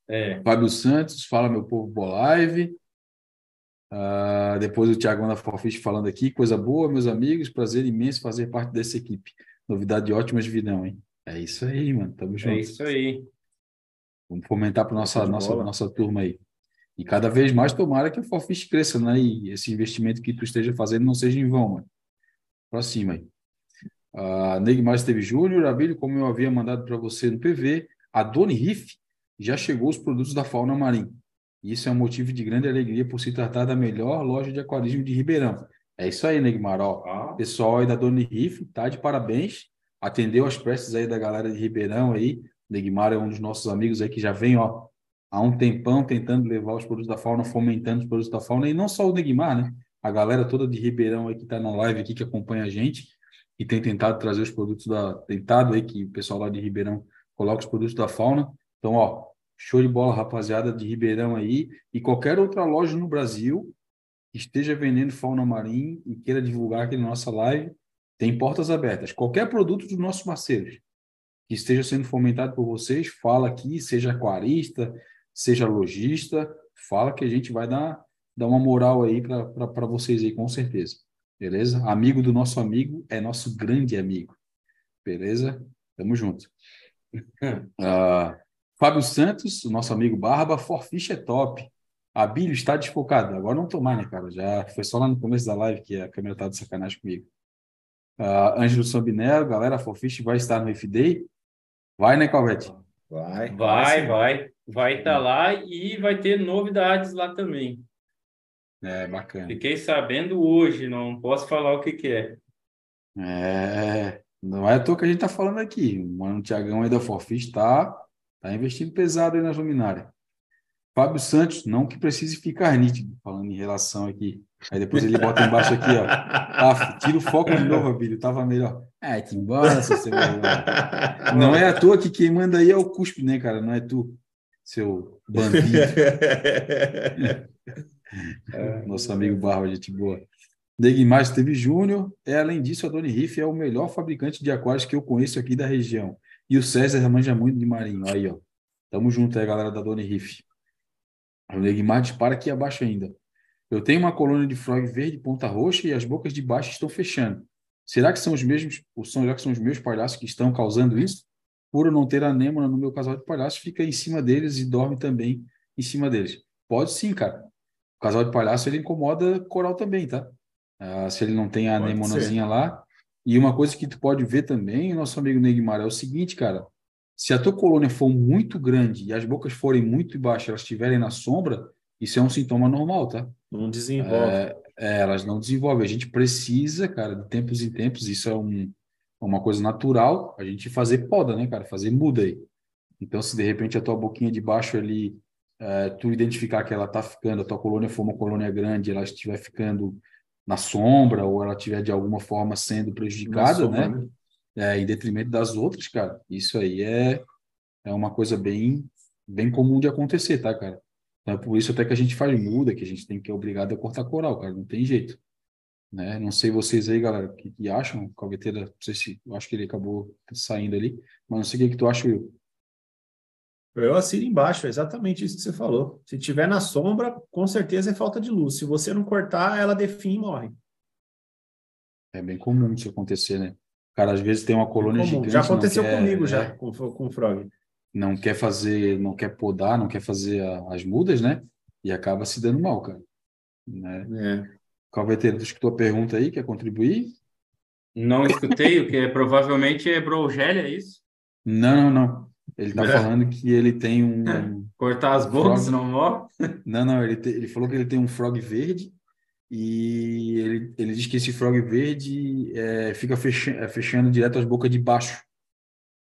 É. Fábio Santos, fala meu povo, boa live. Uh, depois o Thiago da Forfish falando aqui, coisa boa, meus amigos, prazer imenso fazer parte dessa equipe. Novidade ótima de vidão, hein? É isso aí, mano. Tamo é junto. É isso aí. Vamos fomentar para nossa nossa nossa turma aí. E cada vez mais tomara que a Forfish cresça, né? E esse investimento que tu esteja fazendo não seja em vão, mano. Pra cima aí. Uh, Neymar esteve Júnior, Abílio, como eu havia mandado para você no PV, a Doni Riff já chegou os produtos da fauna marinha. Isso é um motivo de grande alegria por se tratar da melhor loja de aquarismo de Ribeirão. É isso aí, Neymar. Ó, ah. Pessoal aí da Doni Riff, tá de parabéns. Atendeu as preces aí da galera de Ribeirão aí. Neymar é um dos nossos amigos aí que já vem, ó, há um tempão tentando levar os produtos da fauna, fomentando os produtos da fauna, e não só o Neguimar, né? A galera toda de Ribeirão aí que está na live aqui, que acompanha a gente, e tem tentado trazer os produtos da. Tentado aí que o pessoal lá de Ribeirão coloca os produtos da fauna. Então, ó, show de bola, rapaziada de Ribeirão aí, e qualquer outra loja no Brasil que esteja vendendo fauna marinha e queira divulgar aqui na nossa live, tem portas abertas. Qualquer produto dos nossos parceiros que esteja sendo fomentado por vocês, fala aqui, seja aquarista, seja lojista, fala que a gente vai dar, dar uma moral aí para vocês aí, com certeza. Beleza? Amigo do nosso amigo é nosso grande amigo. Beleza? Tamo junto. Uh, Fábio Santos, nosso amigo Barba, Forfish é top. A está desfocada. Agora não tô mais, né, cara? Já foi só lá no começo da live que a câmera tá de sacanagem comigo. Uh, Ângelo Sambinero, galera, Forfish vai estar no FDay. Vai, né, Calvete? Vai. Vai, vai. Vai estar tá lá e vai ter novidades lá também. É, bacana. Fiquei sabendo hoje, não posso falar o que, que é. É, não é à toa que a gente está falando aqui. O Mano Tiagão aí da Forfish está tá investindo pesado aí nas luminárias. Fábio Santos, não que precise ficar nítido, falando em relação aqui. Aí depois ele bota embaixo aqui, ó. Ah, tira o foco de novo, Abílio, tava melhor. É, que embora, seu Não é à toa que quem manda aí é o cuspe, né, cara? Não é tu, seu bandido. Nosso amigo Barba, gente boa. Neguimar teve Júnior. É, além disso, a Doni Riff é o melhor fabricante de aquários que eu conheço aqui da região. E o César manja muito de marinho. Aí, ó. Tamo junto aí, galera da Doni Riff. O Neguimar dispara aqui abaixo ainda. Eu tenho uma colônia de frog verde ponta roxa e as bocas de baixo estão fechando. Será que são os mesmos, ou são, será que são os meus palhaços que estão causando isso? Por eu não ter anêmona no meu casal de palhaços, fica em cima deles e dorme também em cima deles. Pode sim, cara. O casal de palhaço ele incomoda coral também, tá? Ah, se ele não tem a anemonazinha lá. E uma coisa que tu pode ver também, nosso amigo Neymar, é o seguinte, cara. Se a tua colônia for muito grande e as bocas forem muito baixas, elas estiverem na sombra, isso é um sintoma normal, tá? Não desenvolve. É, é, elas não desenvolvem. A gente precisa, cara, de tempos em tempos, isso é um, uma coisa natural, a gente fazer poda, né, cara? Fazer muda aí. Então, se de repente a tua boquinha de baixo ali, é, tu identificar que ela tá ficando, a tua colônia for uma colônia grande, ela estiver ficando na sombra ou ela estiver de alguma forma sendo prejudicada, sombra, né? né? É, em detrimento das outras, cara, isso aí é, é uma coisa bem, bem comum de acontecer, tá, cara? É por isso até que a gente faz muda, que a gente tem que é obrigado a cortar coral, cara, não tem jeito. Né? Não sei vocês aí, galera, o que, que acham? Calveteira, não sei se, eu acho que ele acabou saindo ali, mas não sei o que, que tu acha, Will. Eu assino embaixo, é exatamente isso que você falou. Se tiver na sombra, com certeza é falta de luz. Se você não cortar, ela define e morre. É bem comum isso acontecer, né? Cara às vezes tem uma colônia gigante. Já aconteceu comigo, é, já, com, com o Frog. Não quer fazer, não quer podar, não quer fazer a, as mudas, né? E acaba se dando mal, cara. Né? É. Calveteiro, tu escutou a pergunta aí? Quer contribuir? Não escutei, o que é, provavelmente é brogélia, é isso? Não, não, não. Ele tá é. falando que ele tem um. Cortar as bocas, frog... não morre? Não, não, ele, te... ele falou que ele tem um frog verde e ele, ele diz que esse frog verde é, fica fechando, é, fechando direto as bocas de baixo.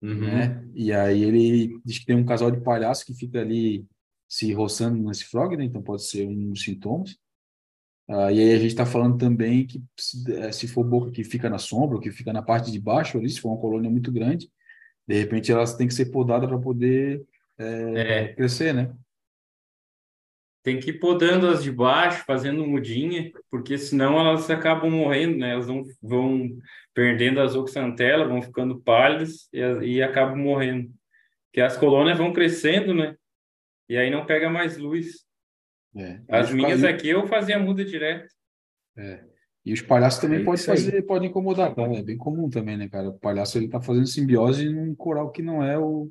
Uhum. Né? E aí ele diz que tem um casal de palhaço que fica ali se roçando nesse frog, né? Então pode ser um dos sintomas. Ah, e aí a gente está falando também que se, é, se for boca que fica na sombra, que fica na parte de baixo ali, se for uma colônia muito grande, de repente elas têm que ser podadas para poder é, é. crescer, né? Tem que ir podando as de baixo, fazendo mudinha, porque senão elas acabam morrendo, né? Elas vão, vão perdendo as oxantelas, vão ficando pálidas e, e acabam morrendo. Porque as colônias vão crescendo, né? E aí não pega mais luz. É. As minhas aqui eu fazia muda direto. É. E os palhaços também é podem fazer, podem incomodar, tá? É bem comum também, né, cara? O palhaço ele tá fazendo simbiose num coral que não é o.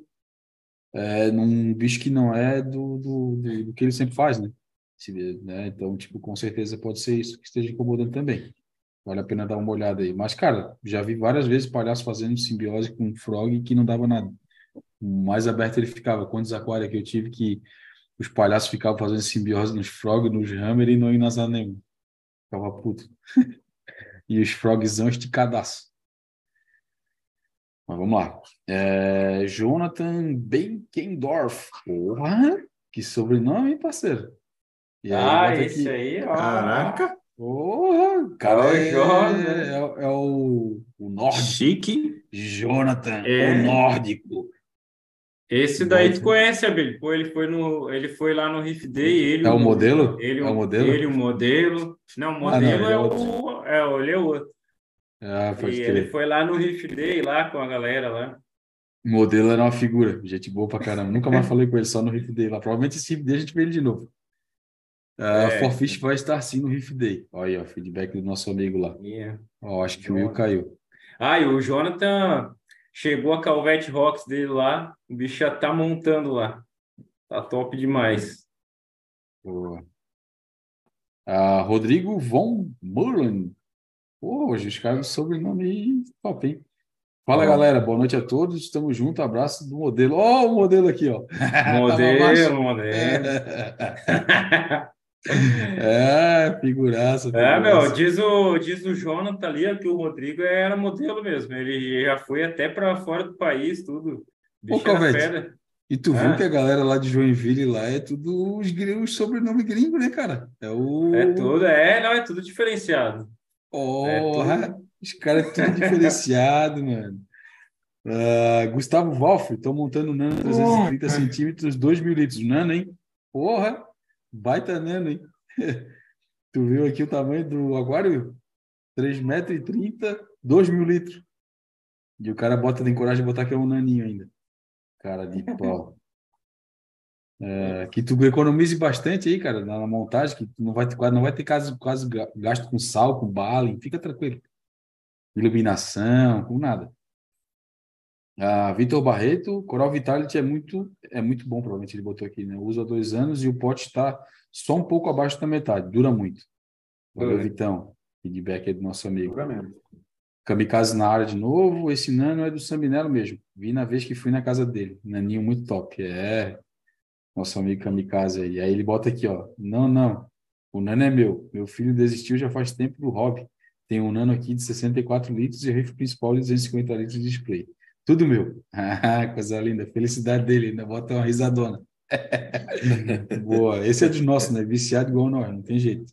É, num bicho que não é do, do, do, do que ele sempre faz, né? Se, né? Então, tipo, com certeza pode ser isso que esteja incomodando também. Vale a pena dar uma olhada aí. Mas, cara, já vi várias vezes palhaço fazendo simbiose com frog que não dava nada. Mais aberto ele ficava. Quantos aquários que eu tive que os palhaços ficavam fazendo simbiose nos frog, nos hammer e não em nas nenhum. Ficava puto. e os frogzão esticadaço. Mas vamos lá. É, Jonathan Benkendorf. Porra! Que sobrenome, hein, parceiro? E ah, aí, esse aqui... aí, ó. Caraca! Porra, cara, é, é, é, é, o, o nórdico. Chique. Jonathan, é. o nórdico. Esse daí tu conhece, Abel? Pô, ele foi no, ele foi lá no Riff Day, ele É o modelo? Ele, é o modelo? Ele, o modelo. Não, o modelo ah, não, é, é, o, é, ele é outro. Ah, pode e crer. ele foi lá no Riff Day, lá com a galera lá. O modelo era uma figura, gente boa pra caramba. Nunca mais falei com ele, só no Riff Day lá. Provavelmente esse Riff Day a gente vê ele de novo. Uh, é. Forfish vai estar sim no Riff Day. Olha aí, ó, feedback do nosso amigo lá. Yeah. Acho que Jonathan. o Will caiu. Ah, e o Jonathan Chegou a Calvete Rocks dele lá, o bicho já tá montando lá. Tá top demais. Ah, Rodrigo Von Mullen. Pô, hoje os caras do sobrenome top, hein? Fala, galera. Boa noite a todos. Estamos juntos. Abraço do modelo. Ó, oh, o modelo aqui, ó. Modelo, modelo. É, figuraça, figuraça. É, meu, diz o, diz o Jonathan ali que o Rodrigo era modelo mesmo. Ele já foi até para fora do país, tudo. Ô, Calvete, e tu viu que a galera lá de Joinville lá é tudo os, os sobrenome gringo, né, cara? É o. É tudo, é, não, é tudo diferenciado. Porra! É tudo... Os caras é tudo diferenciado, mano. Uh, Gustavo Wolff, tô montando um Nano 330 centímetros, 2 mil litros. Nano, hein? Porra! Baita nano, hein? tu viu aqui o tamanho do aquário? 3,30 metros e 30, 2 mil litros. E o cara bota, tem coragem de botar que é um naninho ainda. Cara de pau. É, que tu economize bastante aí, cara, na montagem, que tu não vai ter, não vai ter quase, quase gasto com sal, com bala, fica tranquilo. Iluminação, com nada. A Vitor Barreto, Coral Vitality é muito, é muito bom, provavelmente ele botou aqui, né? Usa há dois anos e o pote está só um pouco abaixo da metade, dura muito. Valeu, é. Vitão. Feedback aí do nosso amigo. Dura mesmo. Kamikaze na área de novo. Esse nano é do Sambinello mesmo. Vi na vez que fui na casa dele. Naninho muito top. É. Nosso amigo Kamikaze aí. Aí ele bota aqui, ó. Não, não. O nano é meu. Meu filho desistiu já faz tempo do hobby. Tem um nano aqui de 64 litros e o rifle principal de 250 litros de display. Tudo meu. Ah, coisa linda. Felicidade dele, ainda bota uma risadona. Boa. Esse é dos nossos, né? Viciado igual nós, não tem jeito.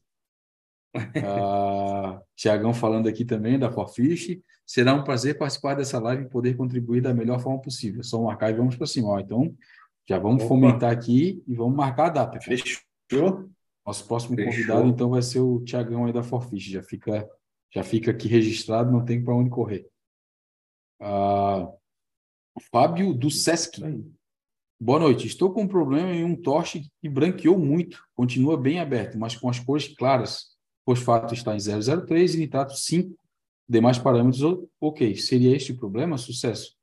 Ah, Tiagão falando aqui também da Forfish. Será um prazer participar dessa live e poder contribuir da melhor forma possível. Só marcar e vamos para cima. Ó, então, já vamos Opa. fomentar aqui e vamos marcar a data. Fechou? Nosso próximo Fechou. convidado, então, vai ser o Tiagão aí da Forfish. Já fica, já fica aqui registrado, não tem para onde correr. Ah, Fábio do Sesc. Boa noite. Estou com um problema em um torche que branqueou muito. Continua bem aberto, mas com as cores claras. Fosfato está em 003 e nitrato 5. Demais parâmetros, ok. Seria este o problema? Sucesso.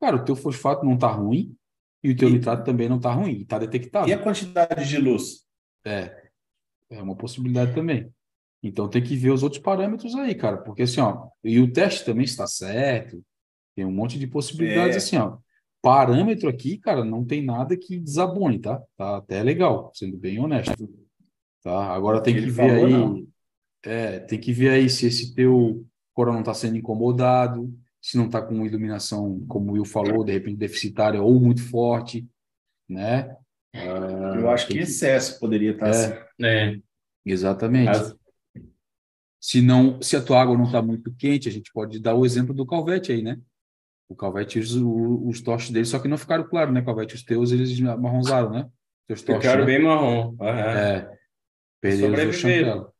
Cara, o teu fosfato não está ruim e o teu e... nitrato também não está ruim. Está detectado. E a quantidade de luz? É. É uma possibilidade também. Então tem que ver os outros parâmetros aí, cara. Porque assim, ó, e o teste também está certo tem um monte de possibilidades é. assim, ó. Parâmetro aqui, cara, não tem nada que desabone, tá? Tá até legal, sendo bem honesto. Tá? Agora tem que ver falou, aí. Não. É, tem que ver aí se esse teu coral não está sendo incomodado, se não está com iluminação, como o Will falou, de repente deficitária ou muito forte, né? Uh, Eu acho que excesso poderia estar tá é, assim. É. Exatamente. As... Se não, se a tua água não está muito quente, a gente pode dar o exemplo do calvete aí, né? O Calvete os, os torches dele, só que não ficaram claros, né, Calvete? Os teus, eles marronzaram, né? Teus torches, ficaram né? bem marrom. Uhum. É. Perderam o chantela.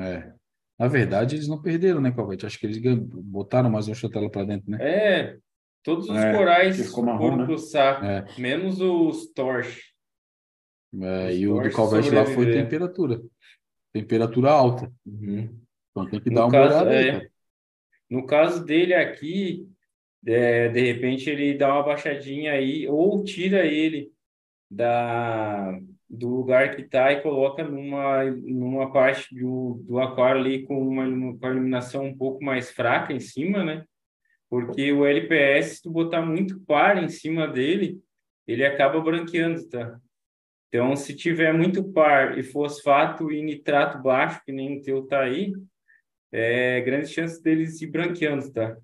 É. Na verdade, eles não perderam, né, Calvete? Acho que eles botaram mais um chantela para dentro, né? É. Todos os é, corais foram né? pro saco, é. menos os torches. É, e o do Calvete lá foi temperatura. Temperatura alta. Uhum. Então tem que no dar uma caso, olhada aí, é, No caso dele aqui, é, de repente ele dá uma baixadinha aí, ou tira ele da, do lugar que está e coloca numa, numa parte do, do aquário ali com uma, com a iluminação um pouco mais fraca em cima, né? Porque o LPS, se tu botar muito par em cima dele, ele acaba branqueando, tá? Então, se tiver muito par e fosfato e nitrato baixo, que nem o teu tá aí, é grande chance deles se branqueando, tá?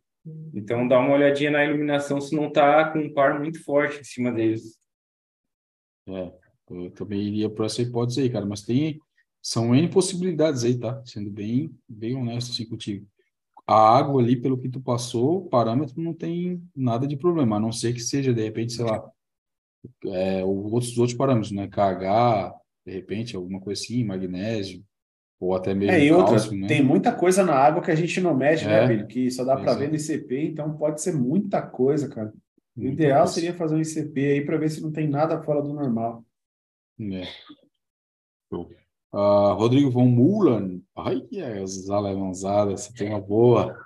Então dá uma olhadinha na iluminação se não está com um par muito forte em cima deles. É. Eu também iria por essa hipótese aí, cara, mas tem, são N possibilidades aí, tá? Sendo bem, bem honesto assim contigo. A água ali, pelo que tu passou, o parâmetro não tem nada de problema, a não ser que seja, de repente, sei lá, é, outros, outros parâmetros, né? KH, de repente, alguma coisa assim, magnésio, ou até mesmo É, e outra, cálcio, né? tem muita coisa na água que a gente não mede, né, É. Billy? Que só dá para é. ver no ICP, então pode ser muita coisa, cara. O Muita ideal coisa. seria fazer um ICP aí para ver se não tem nada fora do normal. É. Show. Ah, Rodrigo von Mulan. Ai, é, os alemãozadas, essa tem uma boa.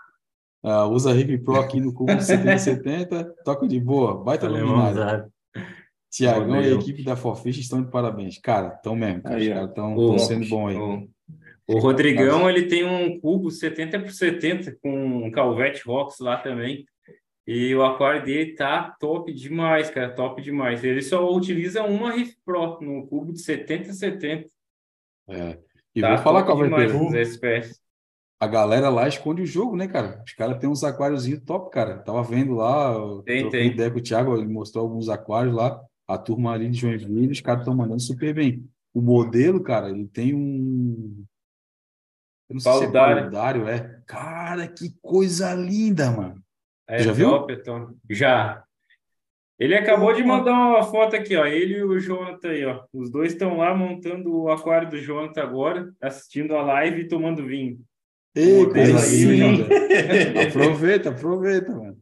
Ah, usa Riff Pro aqui no cubo de 7070, toca de boa, baita luminária. Tiagão e a equipe da Forfish estão de parabéns. Cara, estão mesmo, cara. Aí, Os caras estão sendo bom aí. O, o Rodrigão, ele tem um cubo 70 por 70 com um Calvete Rocks lá também. E o aquário dele tá top demais, cara, top demais. Ele só utiliza uma Riff Pro no cubo de 70 a 70. É. E Tá vou falar com a SPS. a galera lá esconde o jogo, né, cara? Os caras têm uns aquáriozinhos top, cara. Tava vendo lá, Tem, tem. ideia com o Thiago, ele mostrou alguns aquários lá. A turma ali de Joinville, os caras estão mandando super bem. O modelo, cara, ele tem um. Eu não sei se é é. Cara, que coisa linda, mano. É Já viu? é. Já. Ele acabou de mandar uma foto aqui, ó. Ele e o Jonathan aí, ó. Os dois estão lá montando o aquário do Jonathan agora, assistindo a live e tomando vinho. Ei, Modelo coisa aí. Jonathan. Aproveita, aproveita, mano.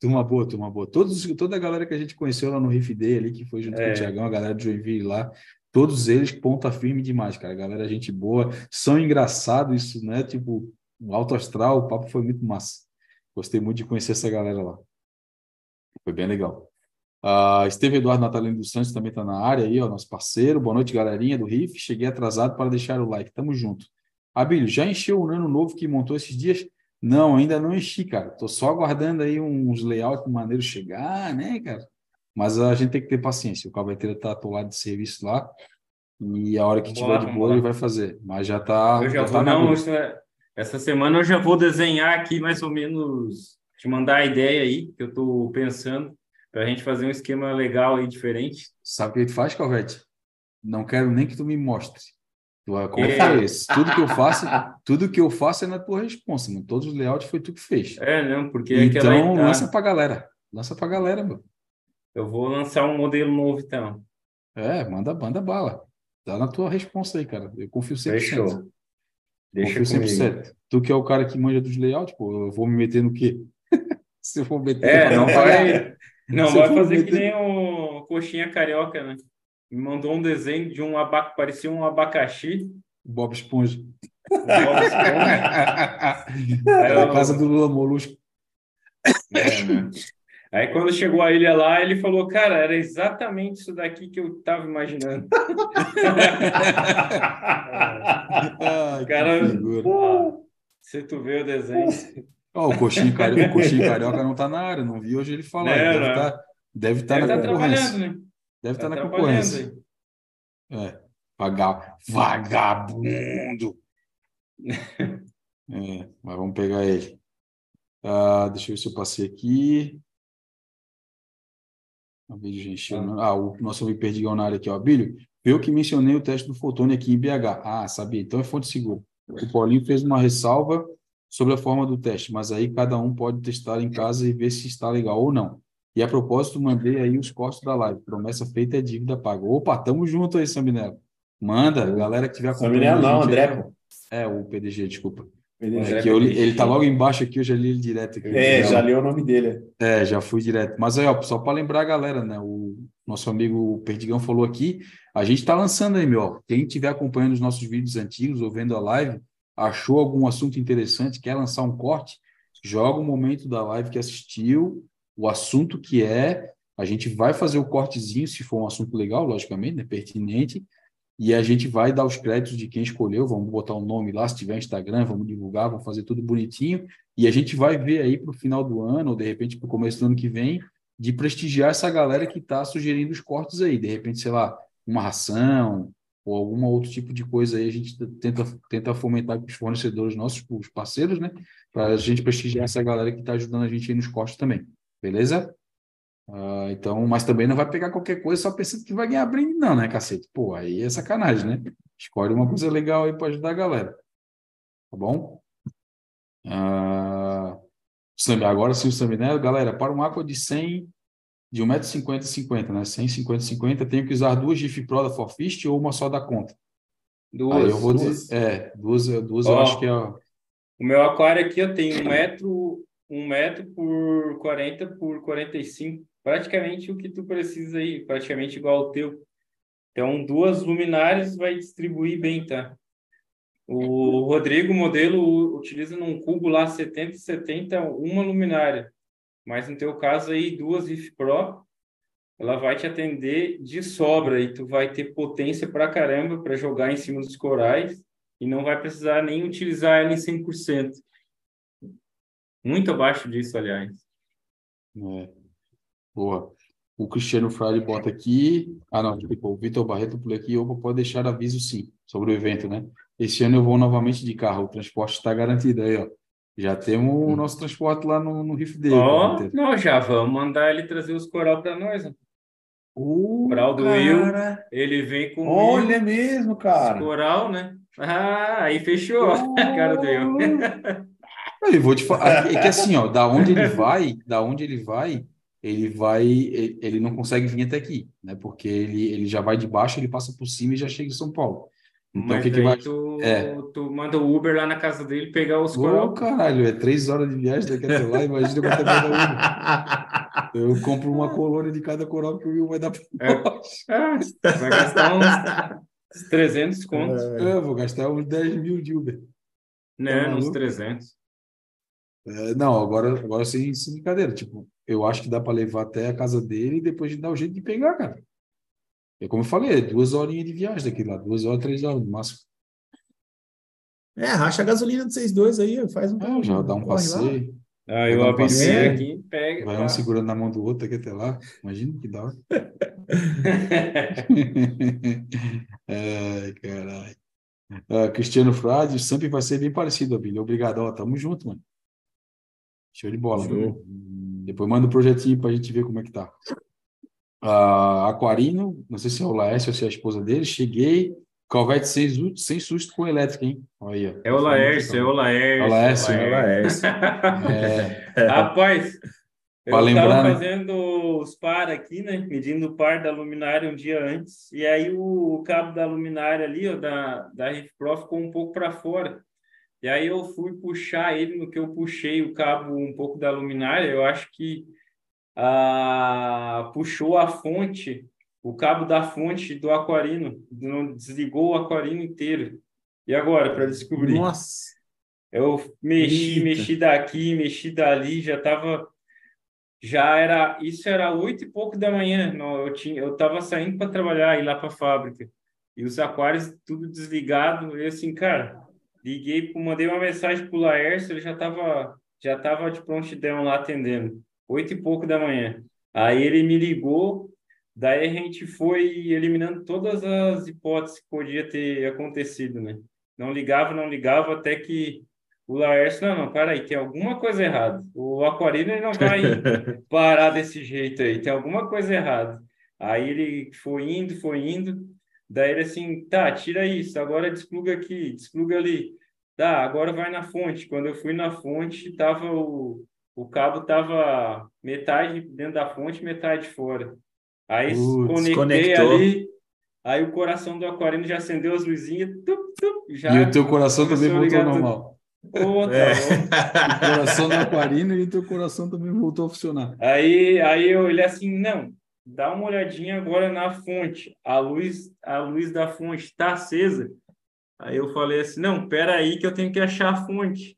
Turma boa, turma boa. Todos, toda a galera que a gente conheceu lá no Riff Day ali, que foi junto com É. o Tiagão, a galera de Joinville lá, todos eles ponta firme demais, cara. Galera, gente boa, são engraçados, isso, né? Tipo, alto astral, o papo foi muito massa. Gostei muito de conhecer essa galera lá. Foi bem legal. Ah, Esteve Eduardo Natalino dos Santos também está na área aí, ó, nosso parceiro. Boa noite, galerinha do Riff. Cheguei atrasado para deixar o like. Tamo junto. Abílio, já encheu o nano novo que montou esses dias? Não, ainda não enchi, cara. Tô só aguardando aí uns layouts maneiros chegar, né, cara? Mas a gente tem que ter paciência. O cabeteiro tá atolado de serviço lá e a hora que tiver de boa ele vai fazer. Mas já tá, Eu já já vou, tá na não. Essa, semana eu já vou desenhar aqui mais ou menos, te mandar a ideia aí, que eu tô pensando, para a gente fazer um esquema legal aí, diferente. Sabe o que tu faz, Calvete? Não quero nem que tu me mostre. Tu é como É. isso. tudo que eu faço, tudo que eu faço é na tua responsa, mano. Todos os layouts foi tu que fez. É, não, porque é Então, etapa- lança pra galera. Lança pra galera, meu. eu vou lançar um modelo novo, então. É, manda, manda bala. Dá na tua responsa aí, cara. Eu confio 100%. Fechou. Deixa confio comigo. 100%. Tu que é o cara que manja dos layouts, pô, eu vou me meter no quê? Se eu for meter... É, não vai, não eu vai fazer que meter- nem o Coxinha Carioca, né? Me mandou um desenho de um abaca, parecia um abacaxi. Bob Esponja. Bob Esponja. É a eu- casa do Lula Molusco. É, né? Aí quando chegou a ilha lá, ele falou, cara, era exatamente isso daqui que eu tava imaginando. Ai, Cara, figura. Se tu vê o desenho. Ó, o Coxinho Carioca, o Coxinho Carioca não tá na área, não vi hoje ele falar. Deve estar deve tá Deve na estar concorrência. trabalhando, né? Deve estar Tá na trabalhando concorrência. aí. É. Vaga... Vagabundo! É, mas vamos pegar ele. Ah, deixa eu ver se eu passei aqui. A vídeo já encheu, né? Ah, o nosso amigo Perdigão na área aqui, ó. Bílio, eu que mencionei o teste do Fotone aqui em BH. Ah, sabia. Então é fonte segura. O Paulinho fez uma ressalva sobre a forma do teste, mas aí cada um pode testar em casa e ver se está legal ou não. E a propósito, mandei aí os cortes da live. Promessa feita é dívida paga. Opa, tamo junto aí, Sambinello. Manda, galera que tiver Samuel não, a gente André. É, o PDG, desculpa. Eu ele tá logo embaixo aqui, eu já li ele direto aqui. É, Já- leu o nome dele. é, já fui direto. Mas aí, ó, só para lembrar a galera, né? O nosso amigo Perdigão falou aqui, a gente está lançando aí, meu. Quem estiver acompanhando os nossos vídeos antigos ou vendo a live, achou algum assunto interessante, quer lançar um corte, joga o momento da live que assistiu, o assunto que é, a gente vai fazer o cortezinho, se for um assunto legal, logicamente, né? Pertinente, e a gente vai dar os créditos de quem escolheu, vamos botar o nome lá, se tiver Instagram, vamos divulgar, vamos fazer tudo bonitinho, e a gente vai ver aí para o final do ano, ou de repente para o começo do ano que vem, de prestigiar essa galera que está sugerindo os cortes aí. De repente, sei lá, uma ração ou algum outro tipo de coisa aí, a gente tenta, tenta fomentar com os fornecedores nossos, os parceiros, né? Para a gente prestigiar essa galera que está ajudando a gente aí nos cortes também. Beleza? Uh, então, mas também não vai pegar qualquer coisa só pensando que vai ganhar brinde, não, né, cacete? Pô, aí é sacanagem, né? Escolhe uma coisa legal aí para ajudar a galera. Tá bom? Uh, agora sim o Saminé, galera, para um aqua de 100, de 1,50m 50, né? 100, 50, 50, tenho que usar duas GIF Pro da Forfist ou uma só da conta? Duas. Aí eu vou duas. dizer, é, duas, duas eu acho que é. O meu aquário aqui eu tenho um metro, um metro por 40 por 45 praticamente o que tu precisa aí, praticamente igual ao teu. Então, duas luminárias vai distribuir bem, tá? O Rodrigo modelo utiliza num cubo lá 70 70 uma luminária, mas no teu caso aí duas IF Pro, ela vai te atender de sobra e tu vai ter potência pra caramba para jogar em cima dos corais e não vai precisar nem utilizar ela em 100%. Muito abaixo disso, aliás. É. Boa. O Cristiano Frade bota aqui. Ah, não, tipo, o Vitor Barreto por aqui. Opa, pode deixar aviso sim sobre o evento, né? Este ano eu vou novamente de carro. O transporte está garantido aí, ó. Já temos o hum. nosso transporte lá no, no Riff dele. Ó, oh, não, já vamos mandar ele trazer os coral para nós. O uh, coral do. Will, ele vem com. Olha mesmo, cara. Coral, né? Ah, aí fechou, oh. cara do Will. eu vou te falar. É que assim, ó, da onde ele vai, da onde ele vai, ele vai, ele não consegue vir até aqui, né? Porque ele, ele já vai de baixo, ele passa por cima e já chega em São Paulo. Então, o que, que vai... tu, é. tu manda o Uber lá na casa dele pegar os coral. caralho, é três horas de viagem daqui até lá, imagina quanto é Uber. Eu compro uma colônia de cada coral que o Will vai dar para é. é. vai gastar uns 300 contos. É, eu vou gastar uns 10 mil de Uber. Né, tá uns 300. É, não, agora, agora sem, sem brincadeira. Tipo, eu acho que dá para levar até a casa dele e depois a gente dá o jeito de pegar, cara. É como eu falei, é duas horinhas de viagem daqui lá, duas horas, três horas no máximo. É, racha a gasolina de vocês dois aí, faz um. É, já dá um passeio. Ah, eu um passeio aqui, pega. Vai um segurando na mão do outro aqui até lá. Imagina que hora. Ai, caralho. Uh, Cristiano Frade, sempre vai ser bem parecido, Abílio. Obrigado, ó, tamo junto, mano. Show de bola. Show. Depois manda o um projetinho para a gente ver como é que tá. Uh, Aquarino, não sei se é o Laércio ou se é a esposa dele, cheguei, Calvete sem, sem susto com elétrica, hein? Olha, é o Laércio, é o Laércio. É o Laércio, é o Laércio. é. Rapaz, eu estava né? fazendo os par aqui, né? Medindo o par da luminária um dia antes, e aí o cabo da luminária ali, ó, da, da Riff Pro, ficou um pouco para fora. E aí eu fui puxar ele no que eu puxei o cabo um pouco da luminária, eu acho que ah, puxou a fonte, o cabo da fonte do aquarino, não desligou o aquarino inteiro. E agora, para descobrir? Nossa! Eu mexi, Eita. mexi daqui, mexi dali, já estava já era isso era oito e pouco da manhã eu tinha eu estava saindo para trabalhar ir lá para a fábrica e os aquários tudo desligado e assim cara Liguei, mandei uma mensagem pro Laércio, ele já estava já tava de prontidão lá atendendo, oito e pouco da manhã. Aí ele me ligou, daí a gente foi eliminando todas as hipóteses que podia ter acontecido, né? Não ligava, não ligava, até que o Laércio, não, não, para aí, tem alguma coisa errada. O Aquarino não vai parar desse jeito aí, tem alguma coisa errada. Aí ele foi indo, foi indo, Daí ele assim, tá, tira isso, agora despluga aqui, despluga ali. Tá, agora vai na fonte. Quando eu fui na fonte, tava o, o cabo tava metade dentro da fonte, metade fora. Aí uh, conectei ali, aí o coração do aquarino já acendeu as luzinhas. Tup, tup, já e o teu coração também voltou ao normal. Pô, tá é. o coração do aquarino e o teu coração também voltou a funcionar. Aí, aí eu olhei assim, não, dá uma olhadinha agora na fonte. A luz, a luz da fonte está acesa. Aí eu falei assim, não, pera aí que eu tenho que achar a fonte.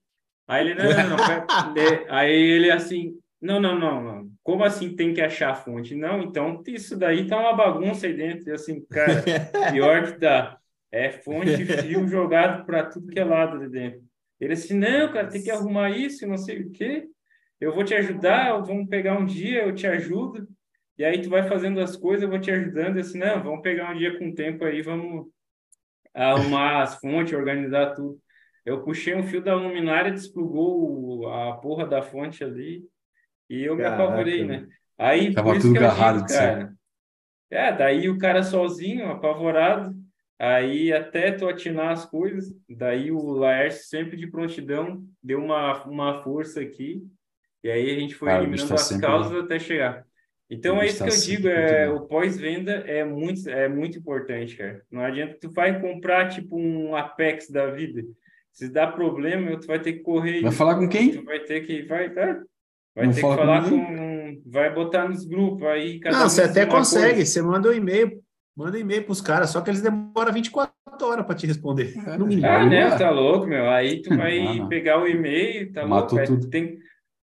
Aí ele, não, não, não, pera... aí ele assim, não, não, não, não, como assim tem que achar a fonte? Não, então isso daí tá uma bagunça aí dentro. E assim, cara, pior que tá. É fonte fio jogado para tudo que é lado de dentro. Ele assim, não, cara, tem que arrumar isso, não sei o quê. Eu vou te ajudar, vamos pegar um dia, eu te ajudo. E aí tu vai fazendo as coisas, eu vou te ajudando, assim, não, vamos pegar um dia com tempo aí, vamos arrumar as fontes, organizar tudo. Eu puxei um fio da luminária, desplugou a porra da fonte ali, e eu Caraca. me apavorei, né? Aí, Tava por isso tudo agarrado digo, de cara. É, daí o cara sozinho, apavorado, aí até tu atinar as coisas, daí o Laércio sempre de prontidão deu uma, uma força aqui, e aí a gente foi Cara, eliminando tá as causas até chegar. Então é isso tá que eu digo, é, o pós-venda é muito, é muito importante, cara. Não adianta tu vai comprar tipo um Apex da vida. Se dá problema, tu vai ter que correr. Vai falar com quem? Tu vai ter que vai, é, vai Não ter que fala com falar ninguém? com, vai botar nos grupos aí cada Não, você até consegue. coisa. Você manda um e-mail, manda um e-mail pros caras, só que eles demoram 24 horas para te responder. É, No mínimo. Ah, né? vai. Tá louco, meu. Aí tu vai Não, não. pegar o e-mail, tá Matou louco. Aí tu tudo. tem...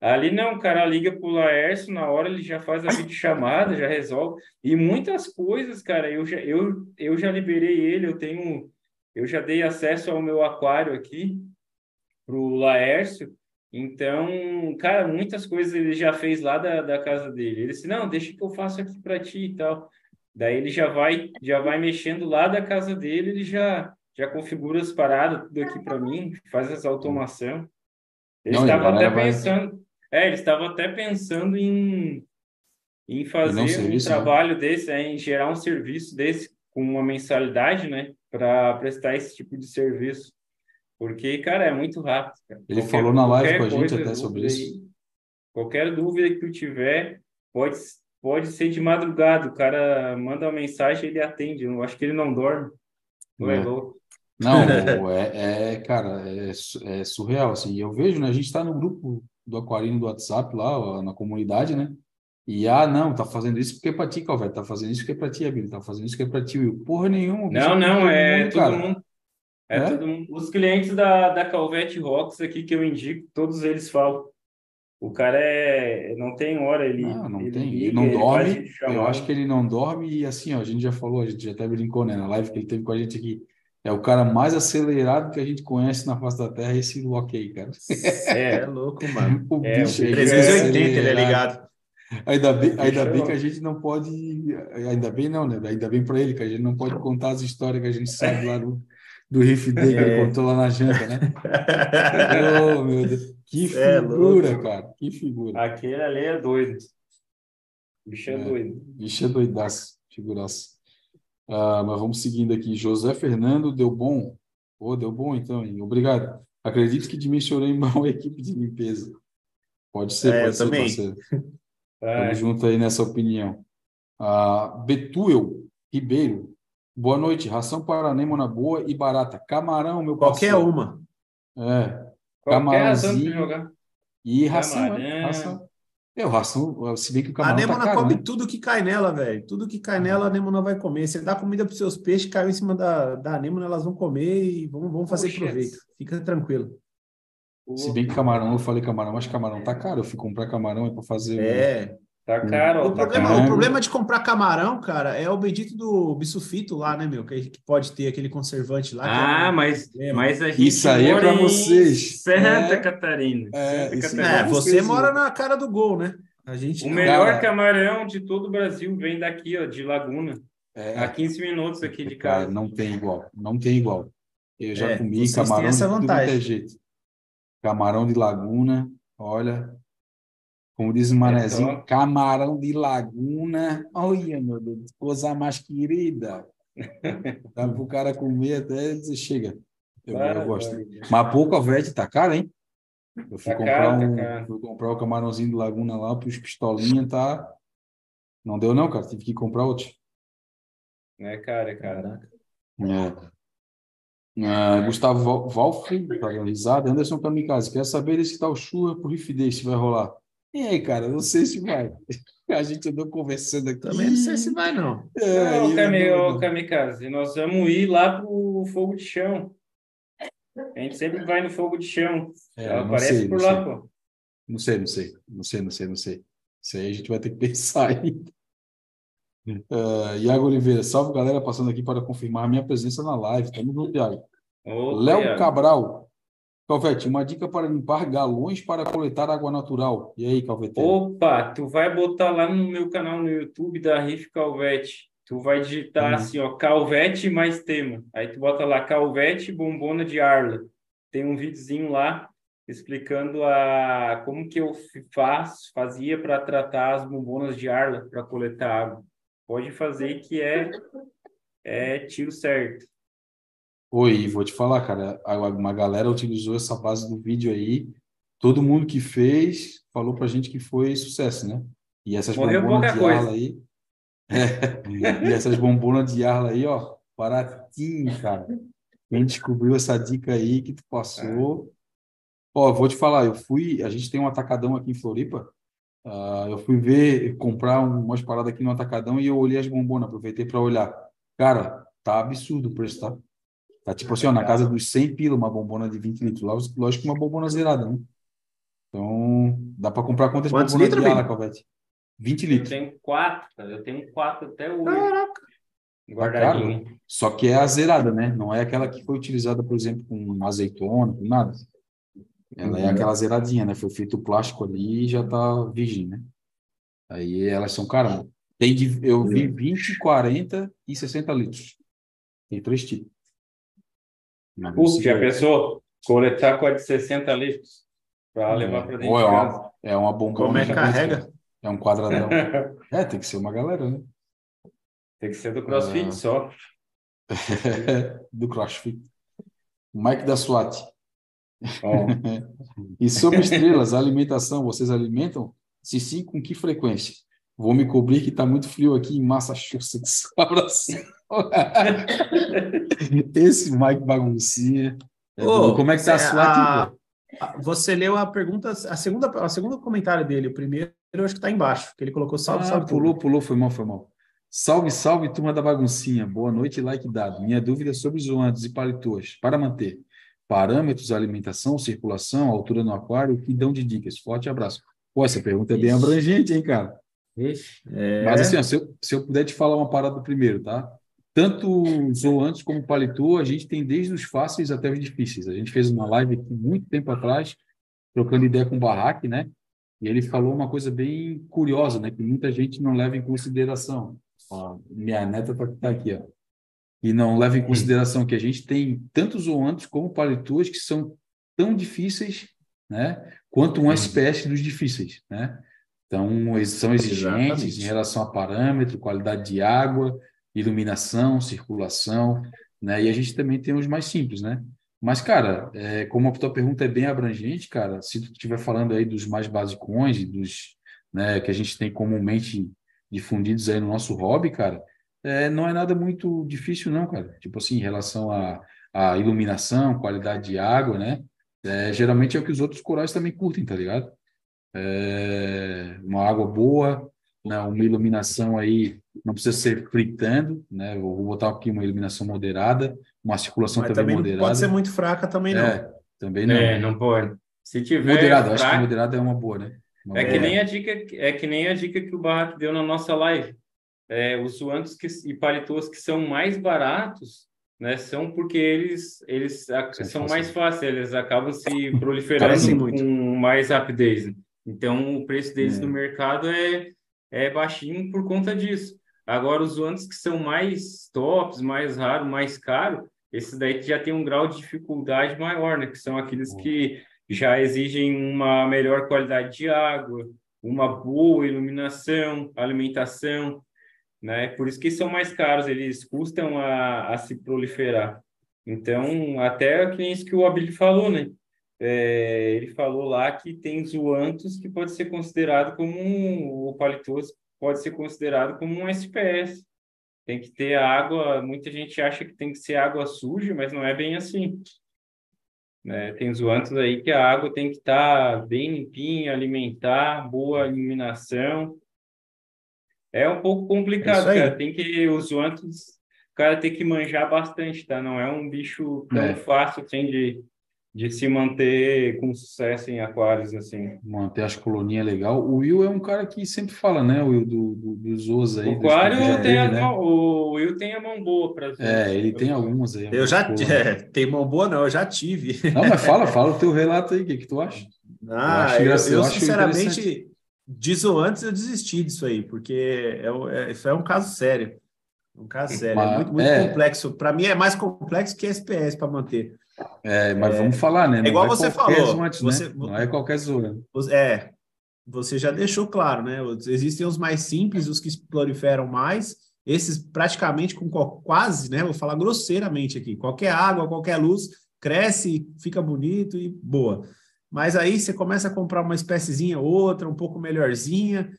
Ali não, o cara liga pro Laércio, na hora ele já faz a videochamada, já resolve. E muitas coisas, cara, eu já, eu, eu já liberei ele, eu tenho... Eu já dei acesso ao meu aquário aqui pro Laércio. Então, cara, muitas coisas ele já fez lá da, da casa dele. Ele disse, não, deixa que eu faço aqui para ti e tal. Daí ele já vai, já vai mexendo lá da casa dele, ele já, já configura as paradas tudo aqui para mim, faz as automação. Ele Não, estava até pensando, é, ele estava até pensando em, em fazer um serviço, né? trabalho desse, é, em gerar um serviço desse com uma mensalidade, né, para prestar esse tipo de serviço. Porque, cara, é muito rápido. cara. Ele Qualquer- falou na live com a gente até sobre isso. aí, qualquer dúvida que tu tiver, pode, pode ser de madrugada. O cara manda uma mensagem, ele atende. Eu acho que ele não dorme. Tu é É. louco. Não, é, é, cara, é, é surreal, assim, eu vejo, né, a gente tá no grupo do Aquarino do WhatsApp lá, na comunidade, né, e, ah, não, tá fazendo isso porque é pra ti, Calvete, tá fazendo isso porque é pra ti, Abílio, tá fazendo isso porque é pra ti, Will, porra nenhuma, Não, não, todo é mundo, todo cara. mundo. É, É? todo mundo. Os clientes da, da Calvete Rocks aqui que eu indico, todos eles falam. O cara é, não tem hora, ele, Não, não ele tem, liga, ele não ele dorme, eu acho que ele não dorme, e assim, ó, a gente já falou, a gente já até brincou, né, na live que ele teve com a gente aqui, é o cara mais acelerado que a gente conhece na face da Terra, esse Loki aí, cara. É É, louco, mano. O É, bicho o é 380 ele é ligado. Ainda bem, ainda Deixa bem que a gente não pode. Ainda bem não, né? Ainda bem para ele, que a gente não pode contar as histórias que a gente sabe lá do, do Riff Day que ele É. contou lá na janta, né? Oh, meu Deus. Que É figura, louco. cara. Que figura. aquele ali é doido. Bicho é É. doido. Bicho é doidaço, figuraça. Ah, mas vamos seguindo aqui. José Fernando, deu bom? Pô, deu bom então, hein? Obrigado. Acredito que dimensionei mal a equipe de limpeza. Pode ser, É, eu pode ser, também. parceiro. Estamos juntos aí nessa opinião. Ah, Betuel Ribeiro. Boa noite. Ração para anêmona boa e barata. Camarão, meu Qualquer parceiro. uma. É. Qualquer Camarãozinho. jogar. E ração, Camarão. é. Ração. É, o ração, se bem que o A camarão tá anêmona caro, come né? tudo que cai nela, velho. Tudo que cai nela, a anêmona vai comer. Você dá comida para seus peixes, caiu em cima da, da anêmona, elas vão comer e vão, vão fazer Poxa. proveito. Fica tranquilo. Se bem que camarão, eu falei camarão, mas camarão tá caro. Eu fui comprar camarão é para fazer. É. Tá caro, ó, O tá problema, caro. o problema de comprar camarão, cara, é o bendito do bisulfito lá, né, meu? Que que pode ter aquele conservante lá. que Ah, é mas, problema. mas a gente Isso aí é pra vocês. Santa É. Catarina. É, Santa isso Catarina. É, você mora na cara do gol, né? A gente O não. melhor Cara. camarão de todo o Brasil vem daqui, ó, de Laguna. É, A 15 minutos aqui de cara, casa. não tem igual. Não tem igual. Eu já É, comi camarão essa de tudo vantagem. é jeito. Camarão de laguna, olha. Como diz o manezinho, top. camarão de laguna. Olha, meu Deus, coisa mais querida. Dá pro cara comer até dizer, chega. Eu, eu gosto. Mas pouco a vete tá caro, hein? Eu fui Tá comprar caro, tá um, caro. fui comprar o camarãozinho de laguna lá, pros pistolinha, tá? Não deu não, cara. Tive que comprar outro. É, cara, é cara. É. Ah, Gustavo Val- Valfri, tá risada. Anderson Kamikaze, quer saber se tal churra pro Riff Day, se vai rolar. E aí, cara, não sei se vai. A gente andou conversando aqui. Também não sei se vai, não. É, Não, Kami, eu- ô, Kamikaze, nós vamos ir lá pro fogo de chão. A gente sempre vai no fogo de chão. É, Ela não aparece sei, por não lá, sei. pô. Não sei, não sei. Não sei, não sei, não sei. Isso aí a gente vai ter que pensar ainda. Ah, Iago Oliveira, salve galera, passando aqui para confirmar a minha presença na live. Tamo junto, Iago. Léo. Cabral. Calvete, uma dica para limpar galões para coletar água natural. E aí, Calvete? Opa, tu vai botar lá no meu canal no YouTube da Riff Calvete. Tu vai digitar Uhum. assim, ó, Calvete mais tema. Aí tu bota lá Calvete bombona de Arla. Tem um videozinho lá explicando a como que eu faz, fazia para tratar as bombonas de arla para coletar água. Pode fazer que é é tiro certo. Oi, vou te falar, cara, uma galera utilizou essa base do vídeo aí, todo mundo que fez falou pra gente que foi sucesso, né? E essas Morreu bombonas de coisa. arla aí, é, e essas bombonas de arla aí, ó, baratinho, cara. Quem descobriu essa dica aí que tu passou, ó, vou te falar, eu fui, a gente tem um atacadão aqui em Floripa, uh, eu fui ver, comprar umas paradas aqui no atacadão e eu olhei as bombonas, aproveitei para olhar. Cara, tá absurdo o preço, tá? Tá tipo assim, ó, na casa dos 100 pila uma bombona de 20 litros. Lógico que uma bombona zerada, né? Então, dá para comprar quantas Quantos bombonas litros, de ala? Calvete? 20 Eu litros. tenho quatro, cara. Eu tenho quatro até hoje. Caraca. Tá Guardadinho. Só que é a zerada, né? Não é aquela que foi utilizada, por exemplo, com azeitona, com nada. Ela é Uhum. aquela zeradinha, né? Foi feito o plástico ali e já tá virgem, né? Aí elas são caras. Tem de, eu vi 20, 40 e 60 litros. Tem três tipos. Putz, já pensou? Coletar com a de 60 litros para levar para dentro Ou de é casa. uma, é uma bombona. Como é que carrega? É um quadradão. É, tem que ser uma galera, né? Tem que ser do CrossFit Ah. só. Do CrossFit. Mike da SWAT. Ó, E sobre estrelas, a alimentação, vocês alimentam? Se sim, com que frequência? Vou me cobrir que está muito frio aqui em Massachusetts. Abraço. Esse Mike baguncinha. É Ô. Como é que tá a cê- SWAT? a- pô? a- Você leu a pergunta, a segunda, a segunda comentário dele, o primeiro eu acho que está embaixo, que ele colocou salve, Ah, salve. pulou, pulou, foi mal, foi mal. Salve, salve, turma da baguncinha. Boa noite, like dado. Minha dúvida é sobre zoantes e palituas. Para manter parâmetros, alimentação, circulação, altura no aquário, o que dão de dicas? Forte abraço. Pô, essa pergunta é bem Ixi. abrangente, hein, cara? Ixi. É, Mas assim, ó, se, eu, se eu puder te falar uma parada primeiro, tá? Tanto zoantes como paletô, a gente tem desde os fáceis até os difíceis. A gente fez uma live aqui muito tempo atrás, trocando ideia com o Barraque, né? E ele falou uma coisa bem curiosa, né? Que muita gente não leva em consideração. Ó, minha neta tá, tá aqui, ó. E não leva em consideração que a gente tem tanto zoantes como paletôs que são tão difíceis, né? Quanto uma espécie dos difíceis, né? Então, eles são exigentes Exatamente. em relação a parâmetro, qualidade de água, iluminação, circulação, né? E a gente também tem os mais simples, né? Mas, cara, é, como a tua pergunta é bem abrangente, cara, se tu estiver falando aí dos mais basicões e dos, né, que a gente tem comumente difundidos aí no nosso hobby, cara, é, não é nada muito difícil, não, cara. Tipo assim, em relação à iluminação, qualidade de água, né? É, geralmente é o que os outros corais também curtem, tá ligado? É, uma água boa, né? Uma iluminação aí, não precisa ser fritando, né? Eu vou botar aqui uma iluminação moderada, uma circulação mas também também não moderada. pode ser muito fraca também, não. É, também não. É, não pode. Se tiver Moderado, acho que fraco, moderado é uma boa, né? Uma é boa. que nem a dica, é que nem a dica que o Barraco deu na nossa live. É, os zoantes que, e paletôs que são mais baratos, né, são porque eles eles São fáceis. mais fáceis, eles acabam se proliferando com muito. mais rapidez. né? Então o preço deles É. no mercado é é baixinho por conta disso. Agora os zoantes que são mais tops, mais raros, mais caros, esses daí já tem um grau de dificuldade maior, né? Que são aqueles que já exigem uma melhor qualidade de água, uma boa iluminação, alimentação, né? Por isso que são mais caros, eles custam a, a se proliferar. Então, até que nem isso que o Abel falou, né? É, ele falou lá que tem zoantos que pode ser considerado como um, o palitose pode ser considerado como um SPS. Tem que ter água, muita gente acha que tem que ser água suja, mas não é bem assim. Né? Tem zoantos aí que a água tem que estar bem limpinha, alimentar, boa iluminação. É um pouco complicado, É cara. Tem que os zoantos, o cara tem que manjar bastante, tá? Não é um bicho tão É. fácil assim de, de se manter com sucesso em aquários assim. manter as colonias legal. O Will é um cara que sempre fala, né? O Will do, do, dos Oz aí. O aquário tem a né? o Will tem a mão boa para É, ele tem algumas aí. Eu já colônias. é, tem mão boa, não, eu já tive. Não, mas fala, fala o teu relato aí, o que, que tu acha? Ah, acho eu, engraçado, eu, eu acho sinceramente, disso antes eu desisti disso aí, porque é, é- isso é um caso sério. Um caso sério, é Mas- muito, muito é. complexo. Para mim é mais complexo que SPS para manter. É, mas é, vamos falar, né? Não é igual é você falou. Antes, você, né? Não é qualquer zona. É, você já deixou claro, né? Existem os mais simples, os que proliferam mais, esses praticamente com quase, né? Vou falar grosseiramente aqui, qualquer água, qualquer luz, cresce, fica bonito e boa. Mas aí você começa a comprar uma espéciezinha outra, um pouco melhorzinha.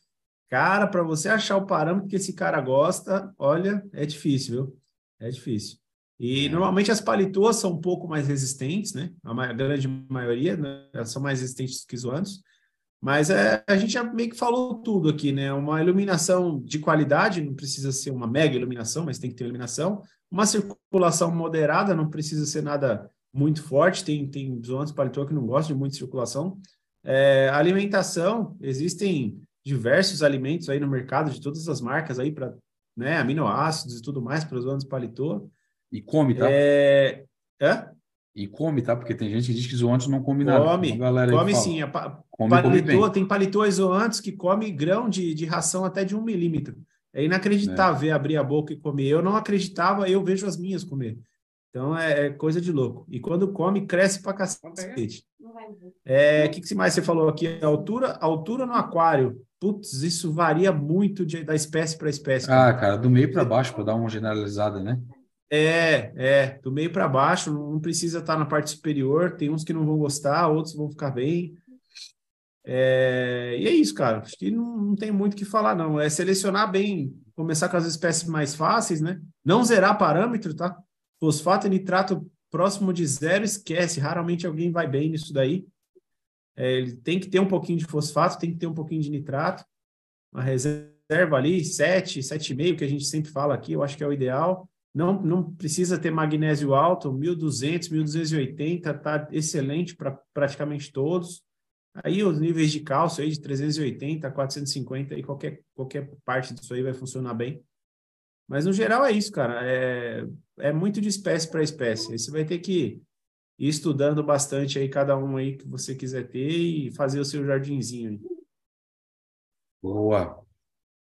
Cara, para você achar o parâmetro que esse cara gosta, olha, é difícil, viu? É difícil. E é. normalmente as palitoas são um pouco mais resistentes, né? A grande maioria, né? Elas são mais resistentes que os anos. Mas é, a gente já meio que falou tudo aqui, né? Uma iluminação de qualidade, não precisa ser uma mega iluminação, mas tem que ter iluminação. Uma circulação moderada, não precisa ser nada muito forte. Tem, tem zonas paletó que não gostam de muita circulação. É, alimentação, existem diversos alimentos aí no mercado de todas as marcas aí para né, aminoácidos e tudo mais para os zonas paletó. E come, tá? É... Hã? E come, tá? Porque tem gente que diz que zoantes não come nada. Come, come sim. A pa come, paletô, come tem paletô zoantes que come grão de, de ração até de um milímetro. É inacreditável é. ver abrir a boca e comer. Eu não acreditava, eu vejo as minhas comer. Então é, é coisa de louco. E quando come, cresce pra cacete. É, o que, que mais você falou aqui? Altura, altura no aquário. Putz, isso varia muito de, da espécie para espécie. Ah, cara, do meio para baixo, para dar uma generalizada, né? É, é, do meio para baixo, não precisa estar na parte superior. Tem uns que não vão gostar, outros vão ficar bem. É, e é isso, cara. Acho que não, não tem muito o que falar, não. É selecionar bem, começar com as espécies mais fáceis, né? Não zerar parâmetro, tá? Fosfato e nitrato próximo de zero, esquece. Raramente alguém vai bem nisso daí. É, ele tem que ter um pouquinho de fosfato, tem que ter um pouquinho de nitrato. Uma reserva ali, 7, 7,5, que a gente sempre fala aqui, eu acho que é o ideal. Não, não precisa ter magnésio alto, 1200, 1280, está excelente para praticamente todos. Aí os níveis de cálcio aí de 380 a 450, aí qualquer, qualquer parte disso aí vai funcionar bem. Mas no geral é isso, cara. É, é muito de espécie para espécie. Aí você vai ter que ir estudando bastante aí cada um aí que você quiser ter e fazer o seu jardinzinho aí. Boa.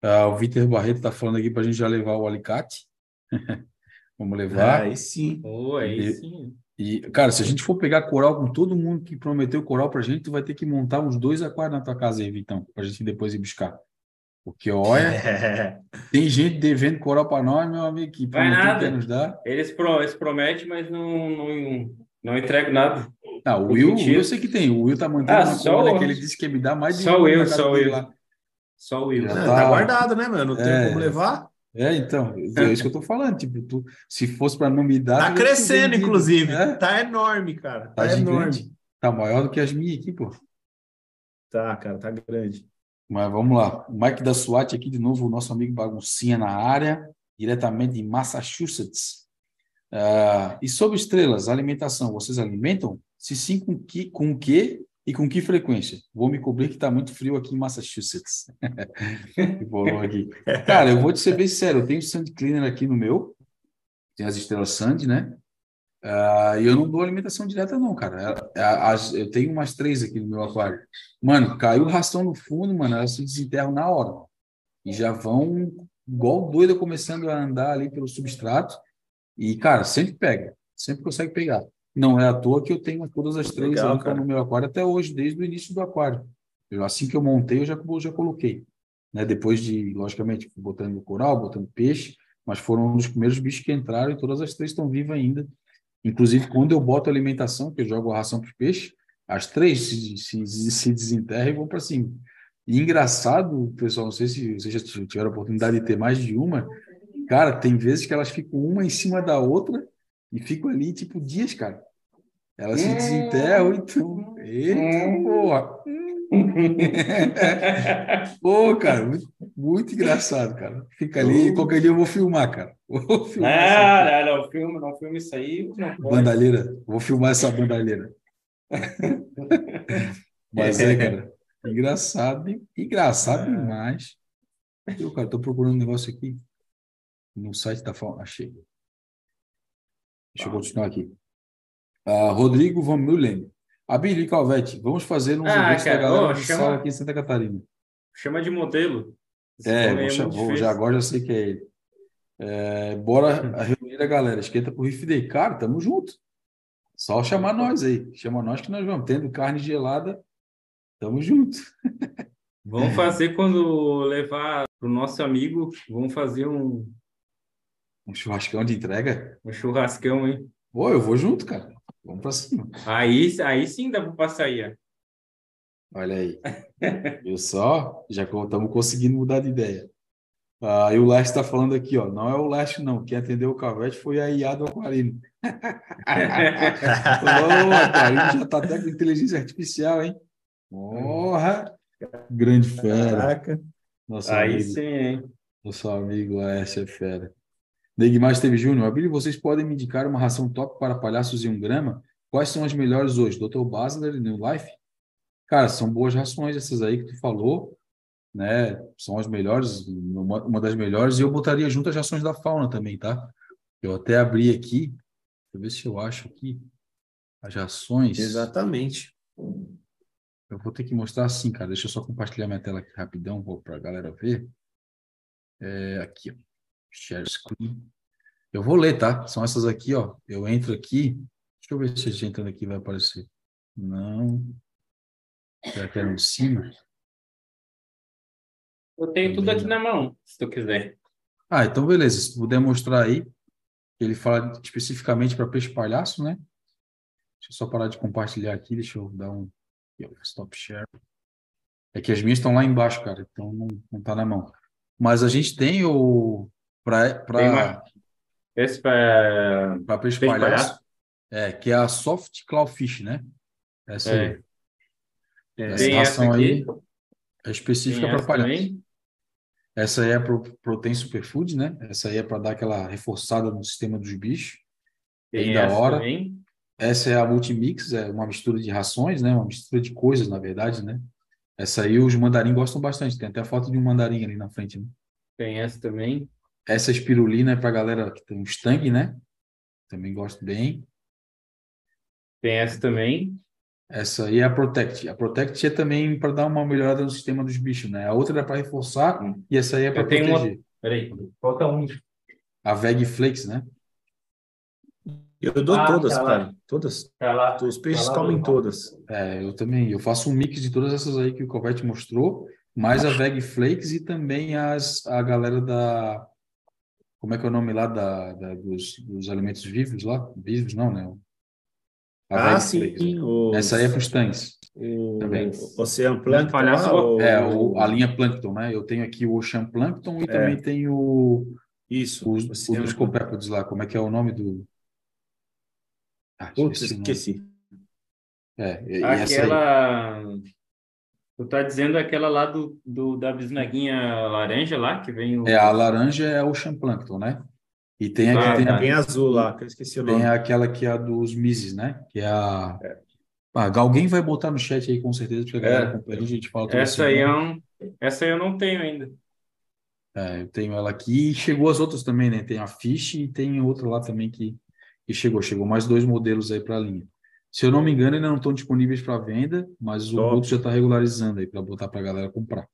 Uh, o Vitor Barreto está falando aqui para a gente já levar o alicate. Vamos levar. Aí sim. Oh, aí e, sim. E, cara, se a gente for pegar coral com todo mundo que prometeu coral pra gente, tu vai ter que montar uns dois aquários na tua casa aí, Vitão, pra gente depois ir buscar. Porque, olha, é. tem gente devendo coral para nós, meu amigo, que vai nada. nos dar. Eles, pro, eles prometem, mas não, não, não entregam nada. Ah, o Will, Will, eu sei que tem. O Will tá mantendo ah, uma coral que ele disse que ia me dar mais de Só o Will, só o Will. Lá. Só o Will. Tá... tá... guardado, né, mano? Não tem é... como levar. É, então, é isso que eu tô falando. Tipo, tu, se fosse para não me dar. Tá crescendo, inclusive. É? Tá enorme, cara. Tá, tá enorme. Tá maior do que as minhas aqui, pô. Tá, cara, tá grande. Mas vamos lá. O Mike da SWAT aqui de novo, o nosso amigo Baguncinha na área, diretamente de Massachusetts. Uh, e sobre estrelas, alimentação, vocês alimentam? Se sim, com que, com o que e com que frequência? Vou me cobrir que está muito frio aqui em Massachusetts. aqui. Cara, eu vou te ser bem sério, eu tenho Sand Cleaner aqui no meu, tem as estrelas Sand, né? Uh, eu não dou alimentação direta, não, cara. As, eu tenho umas três aqui no meu aquário. Mano, caiu ração no fundo, mano, elas se desenterram na hora. E já vão igual doida começando a andar ali pelo substrato. E, cara, sempre pega, sempre consegue pegar. Não é à toa que eu tenho todas as três Legal, no meu aquário até hoje, desde o início do aquário. Eu, assim que eu montei, eu já, já coloquei. Né? Depois de, logicamente, botando coral, botando peixe, mas foram um dos primeiros bichos que entraram e todas as três estão vivas ainda. Inclusive, quando eu boto alimentação, que eu jogo a ração para os peixes, as três se, se, se desenterram e vão para cima. E engraçado, pessoal, não sei se vocês já tiveram a oportunidade de ter mais de uma, cara, tem vezes que elas ficam uma em cima da outra e ficam ali, tipo, dias, cara. Elas se desenterram, então. Eita, porra! Pô, cara, muito, muito, engraçado, cara. Fica ali, qualquer dia eu vou filmar, cara. Vou filmar não, não, não, filma, não filma isso aí. Bandalheira, vou filmar essa bandalheira. Mas é, cara, engraçado, engraçado é. demais. Eu, cara, tô procurando um negócio aqui. No site da falando, achei. Deixa eu continuar aqui. Uh, Rodrigo Van Mullen. Abili Calvete, vamos fazer uns ah, eventos da galera oh, chama, aqui em Santa Catarina. Chama de modelo. Esse é, vou, é já, agora já sei que é ele. É, bora reunir a galera, esquenta pro Riff Day. Cara, tamo junto. Só chamar nós aí. Chama nós que nós vamos. Tendo carne gelada, tamo junto. Vamos fazer quando levar pro nosso amigo, vamos fazer um, Um churrascão de entrega. um churrascão, hein? Pô, eu vou junto, cara. Vamos pra cima. Aí, aí sim dá para passar aí. ó. Olha aí. Viu só? Já estamos conseguindo mudar de ideia. Ah, e o Leste está falando aqui, ó. Não é o Leste, não. Quem atendeu o Calvete foi a IA do Aquarino. Ô, Aquarino já está até com inteligência artificial, hein? Porra! Grande fera. Caraca. Nosso Aí amigo, sim, hein? nosso amigo Laércio é fera. Neguimar Esteves Júnior. Abílio, vocês podem me indicar uma ração top para palhaços e um grama? Quais são as melhores hoje? Dr. Basler e New Life? Cara, são boas rações essas aí que tu falou, né? São as melhores, uma, uma das melhores. E eu botaria junto as rações da fauna também, tá? Eu até abri aqui, deixa eu ver se eu acho aqui as rações. Exatamente. Eu vou ter que mostrar assim, cara. Deixa eu só compartilhar minha tela aqui rapidão para a galera ver. É, aqui, ó. Share screen. Eu vou ler, tá? São essas aqui, ó. Eu entro aqui. Deixa eu ver se a gente entrando aqui vai aparecer. Não. Será que era em cima? Eu tenho tudo aqui na mão, se tu quiser. Ah, então beleza. Se puder mostrar aí. Ele fala especificamente para peixe palhaço, né? Deixa eu só parar de compartilhar aqui. Deixa eu dar um stop share. É que as minhas estão lá embaixo, cara. Então não, não tá na mão. Mas a gente tem o. Para para Para peixe Peixe palhaço, palhaço? é, que é a soft clawfish, né? Essa, É. aí. É, essa ração aí é específica para palhaço. Essa aí é pro Protein Superfood, né? Essa aí é para dar aquela reforçada no sistema dos bichos. Tem Bem da hora. também. Essa é a Multimix, é uma mistura de rações, né? Uma mistura de coisas, na verdade, né? Essa aí os mandarim gostam bastante. Tem até a foto de um mandarim ali na frente, né? Tem essa também. Essa espirulina é para galera que tem um Stang, né? Também gosto bem. Tem essa também. Essa aí é a Protect. A Protect é também para dar uma melhorada no sistema dos bichos, né? A outra é para reforçar Hum. e essa aí é para tenho uma- proteger. Peraí, falta um. A Veg Flakes, né? Eu dou Ah, todas, tá lá. cara. Todas. Tá lá. Os peixes Tá lá, comem todas. É, eu também. Eu faço um mix de todas essas aí que o Covete mostrou, mais a Veg Flakes e também as, a galera da. Como é que é o nome lá da, da- dos, dos alimentos vivos lá? Vivos não, né? A Ah, sim. Os- Essa aí é para os tanques. o também. Oceano Plankton. palhaço- lá, o- É, o, a linha Plankton, né? Eu tenho aqui o Ocean Plankton e também tenho o, Isso. os, o Oceano dos copépodes lá. Como é que é o nome do. Ah, Putz, esqueci esqueci. É, e, e essa aí. Aquela. Tu tá dizendo aquela lá do, do da bisnaguinha laranja lá, que vem o. É, a laranja é o Ocean Plankton, né? E tem aqui, Ah, tem, tá. a- Tem azul lá, que eu esqueci o tem nome. aquela que é a dos Mises, né? Que é a. Ah, alguém vai botar no chat aí com certeza, porque a galera É. acompanha, a gente fala toda Essa aí é semana. um. Essa aí eu não tenho ainda. É, eu tenho ela aqui e chegou as outras também, né? Tem a Fish e tem outra lá também que, que chegou. Chegou mais dois modelos aí para a linha. Se eu não me engano, ainda não estão disponíveis para venda, mas o Top. outro já está regularizando aí para botar para a galera comprar.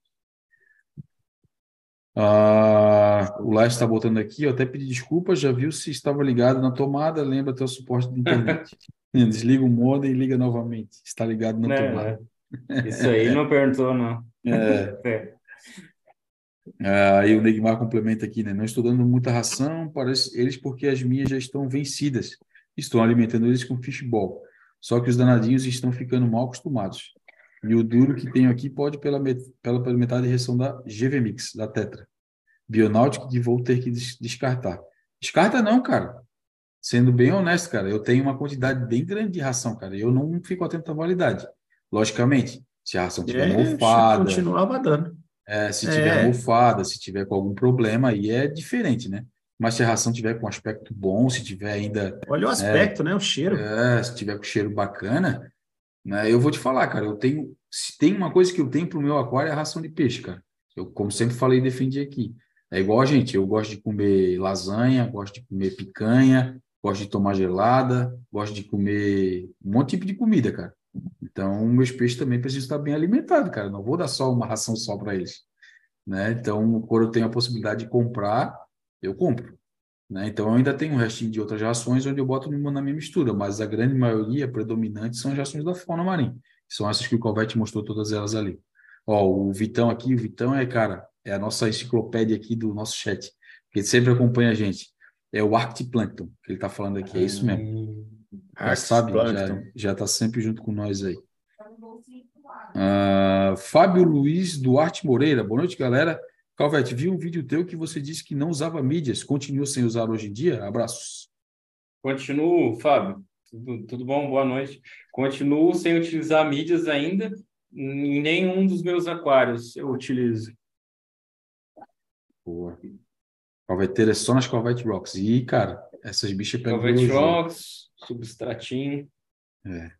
Ah, o Lars está botando aqui, eu até pedi desculpas, já viu se estava ligado na tomada, lembra até o suporte de internet. Desliga o modem e liga novamente. Está ligado na Né, tomada. né? Isso aí não perguntou, não. É. É. Ah, Aí o Neymar complementa aqui, né? Não estou dando muita ração para es- eles porque as minhas já estão vencidas. Estou alimentando eles com fishball. Só que os danadinhos estão ficando mal acostumados. E o duro que tenho aqui pode pela, met pela, pela metade de reação da GV Mix, da Tetra. Bionáutico que vou ter que des- descartar. Descarta não, cara. Sendo bem honesto, cara, eu tenho uma quantidade bem grande de ração, cara. Eu não fico atento à validade. Logicamente, se a ração tiver É, mofada, continuava dando. é, se É. tiver mofada, se tiver com algum problema, aí é diferente, né? Mas se a ração tiver com aspecto bom, se tiver ainda, Olha o aspecto, né? O cheiro. é, se tiver com cheiro bacana, né? Eu vou te falar, cara, eu tenho, se tem uma coisa que eu tenho pro meu aquário é a ração de peixe, cara. Eu, como sempre falei e defendi aqui, é igual a gente, eu gosto de comer lasanha, gosto de comer picanha, gosto de tomar gelada, gosto de comer um monte de tipo de comida, cara. Então, meus peixes também precisam estar bem alimentados, cara. Não vou dar só uma ração só para eles, né? Então, quando eu tenho a possibilidade de comprar, eu compro, Né? Então, eu ainda tenho um restinho de outras rações onde eu boto na minha mistura, mas a grande maioria, predominante, são as rações da fauna marinha. São essas que o Calvete mostrou todas elas ali. Ó, o Vitão aqui, o Vitão é, cara, é a nossa enciclopédia aqui do nosso chat, que ele sempre acompanha a gente. É o Arctiplankton que ele está falando aqui, é isso mesmo. Já sabe, já está sempre junto com nós aí. Uh, Fábio Luiz Duarte Moreira, boa noite, galera. Calvete, vi um vídeo teu que você disse que não usava mídias. Continua sem usar hoje em dia? Abraços. Continuo, Fábio. Tudo, tudo bom? Boa noite. Continuo sem utilizar mídias ainda. Em nenhum dos meus aquários eu utilizo. Boa. Calveteira é só nas Calvete Rocks. E, cara, essas bichas pegam. Calvete Rocks, substratinho. É.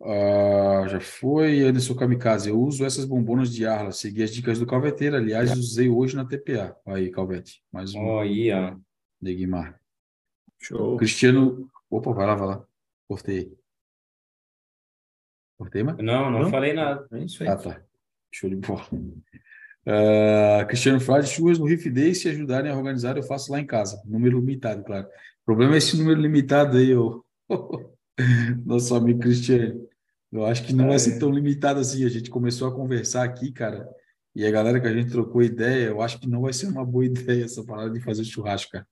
Uh, já foi, Anderson Kamikaze. Eu uso essas bombonas de Arla, segui as dicas do Calveteiro. Aliás, usei hoje na TPA. Aí, Calvete. Mais um. Oh, aí, ó. Neguimar. Show. Cristiano. Opa, vai lá, vai lá. Cortei. Cortei, mas? Não, não, não, falei nada. É isso aí. Ah, tá. Show de bola. Uh, Cristiano Frade, churras no Riff Day, se ajudarem a organizar, eu faço lá em casa. Número limitado, claro. O problema é esse número limitado aí, ô. Nosso amigo Cristiano. Eu acho que não é. vai ser tão limitado assim. A gente começou a conversar aqui, cara, e a galera que a gente trocou ideia, eu acho que não vai ser uma boa ideia essa parada de fazer churrasco, cara.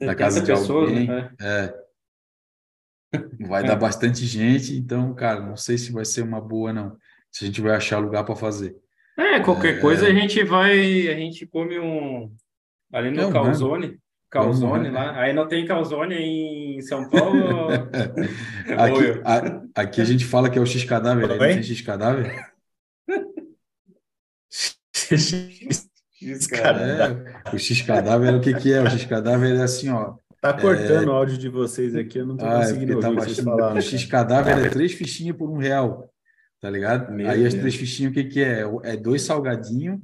Na casa de pessoas, alguém. Né? É. Vai é. dar bastante gente, então, cara, não sei se vai ser uma boa, não. Se a gente vai achar lugar para fazer. É, qualquer é... coisa a gente vai, a gente come um ali no calzone. Calzone lá. Aí não tem calzone em São Paulo? aqui, a, aqui a gente fala que é o X cadáver, aí não tem X cadáver? X cadáver. É, o X cadáver, o que que é? O X cadáver é assim, ó. Tá cortando é... o áudio de vocês aqui, eu não tô ah, é conseguindo tá ouvir vocês falar. O X cadáver é três fichinhas por um real, tá ligado? Meu aí Deus. as três fichinhas, o que que é? É dois salgadinhos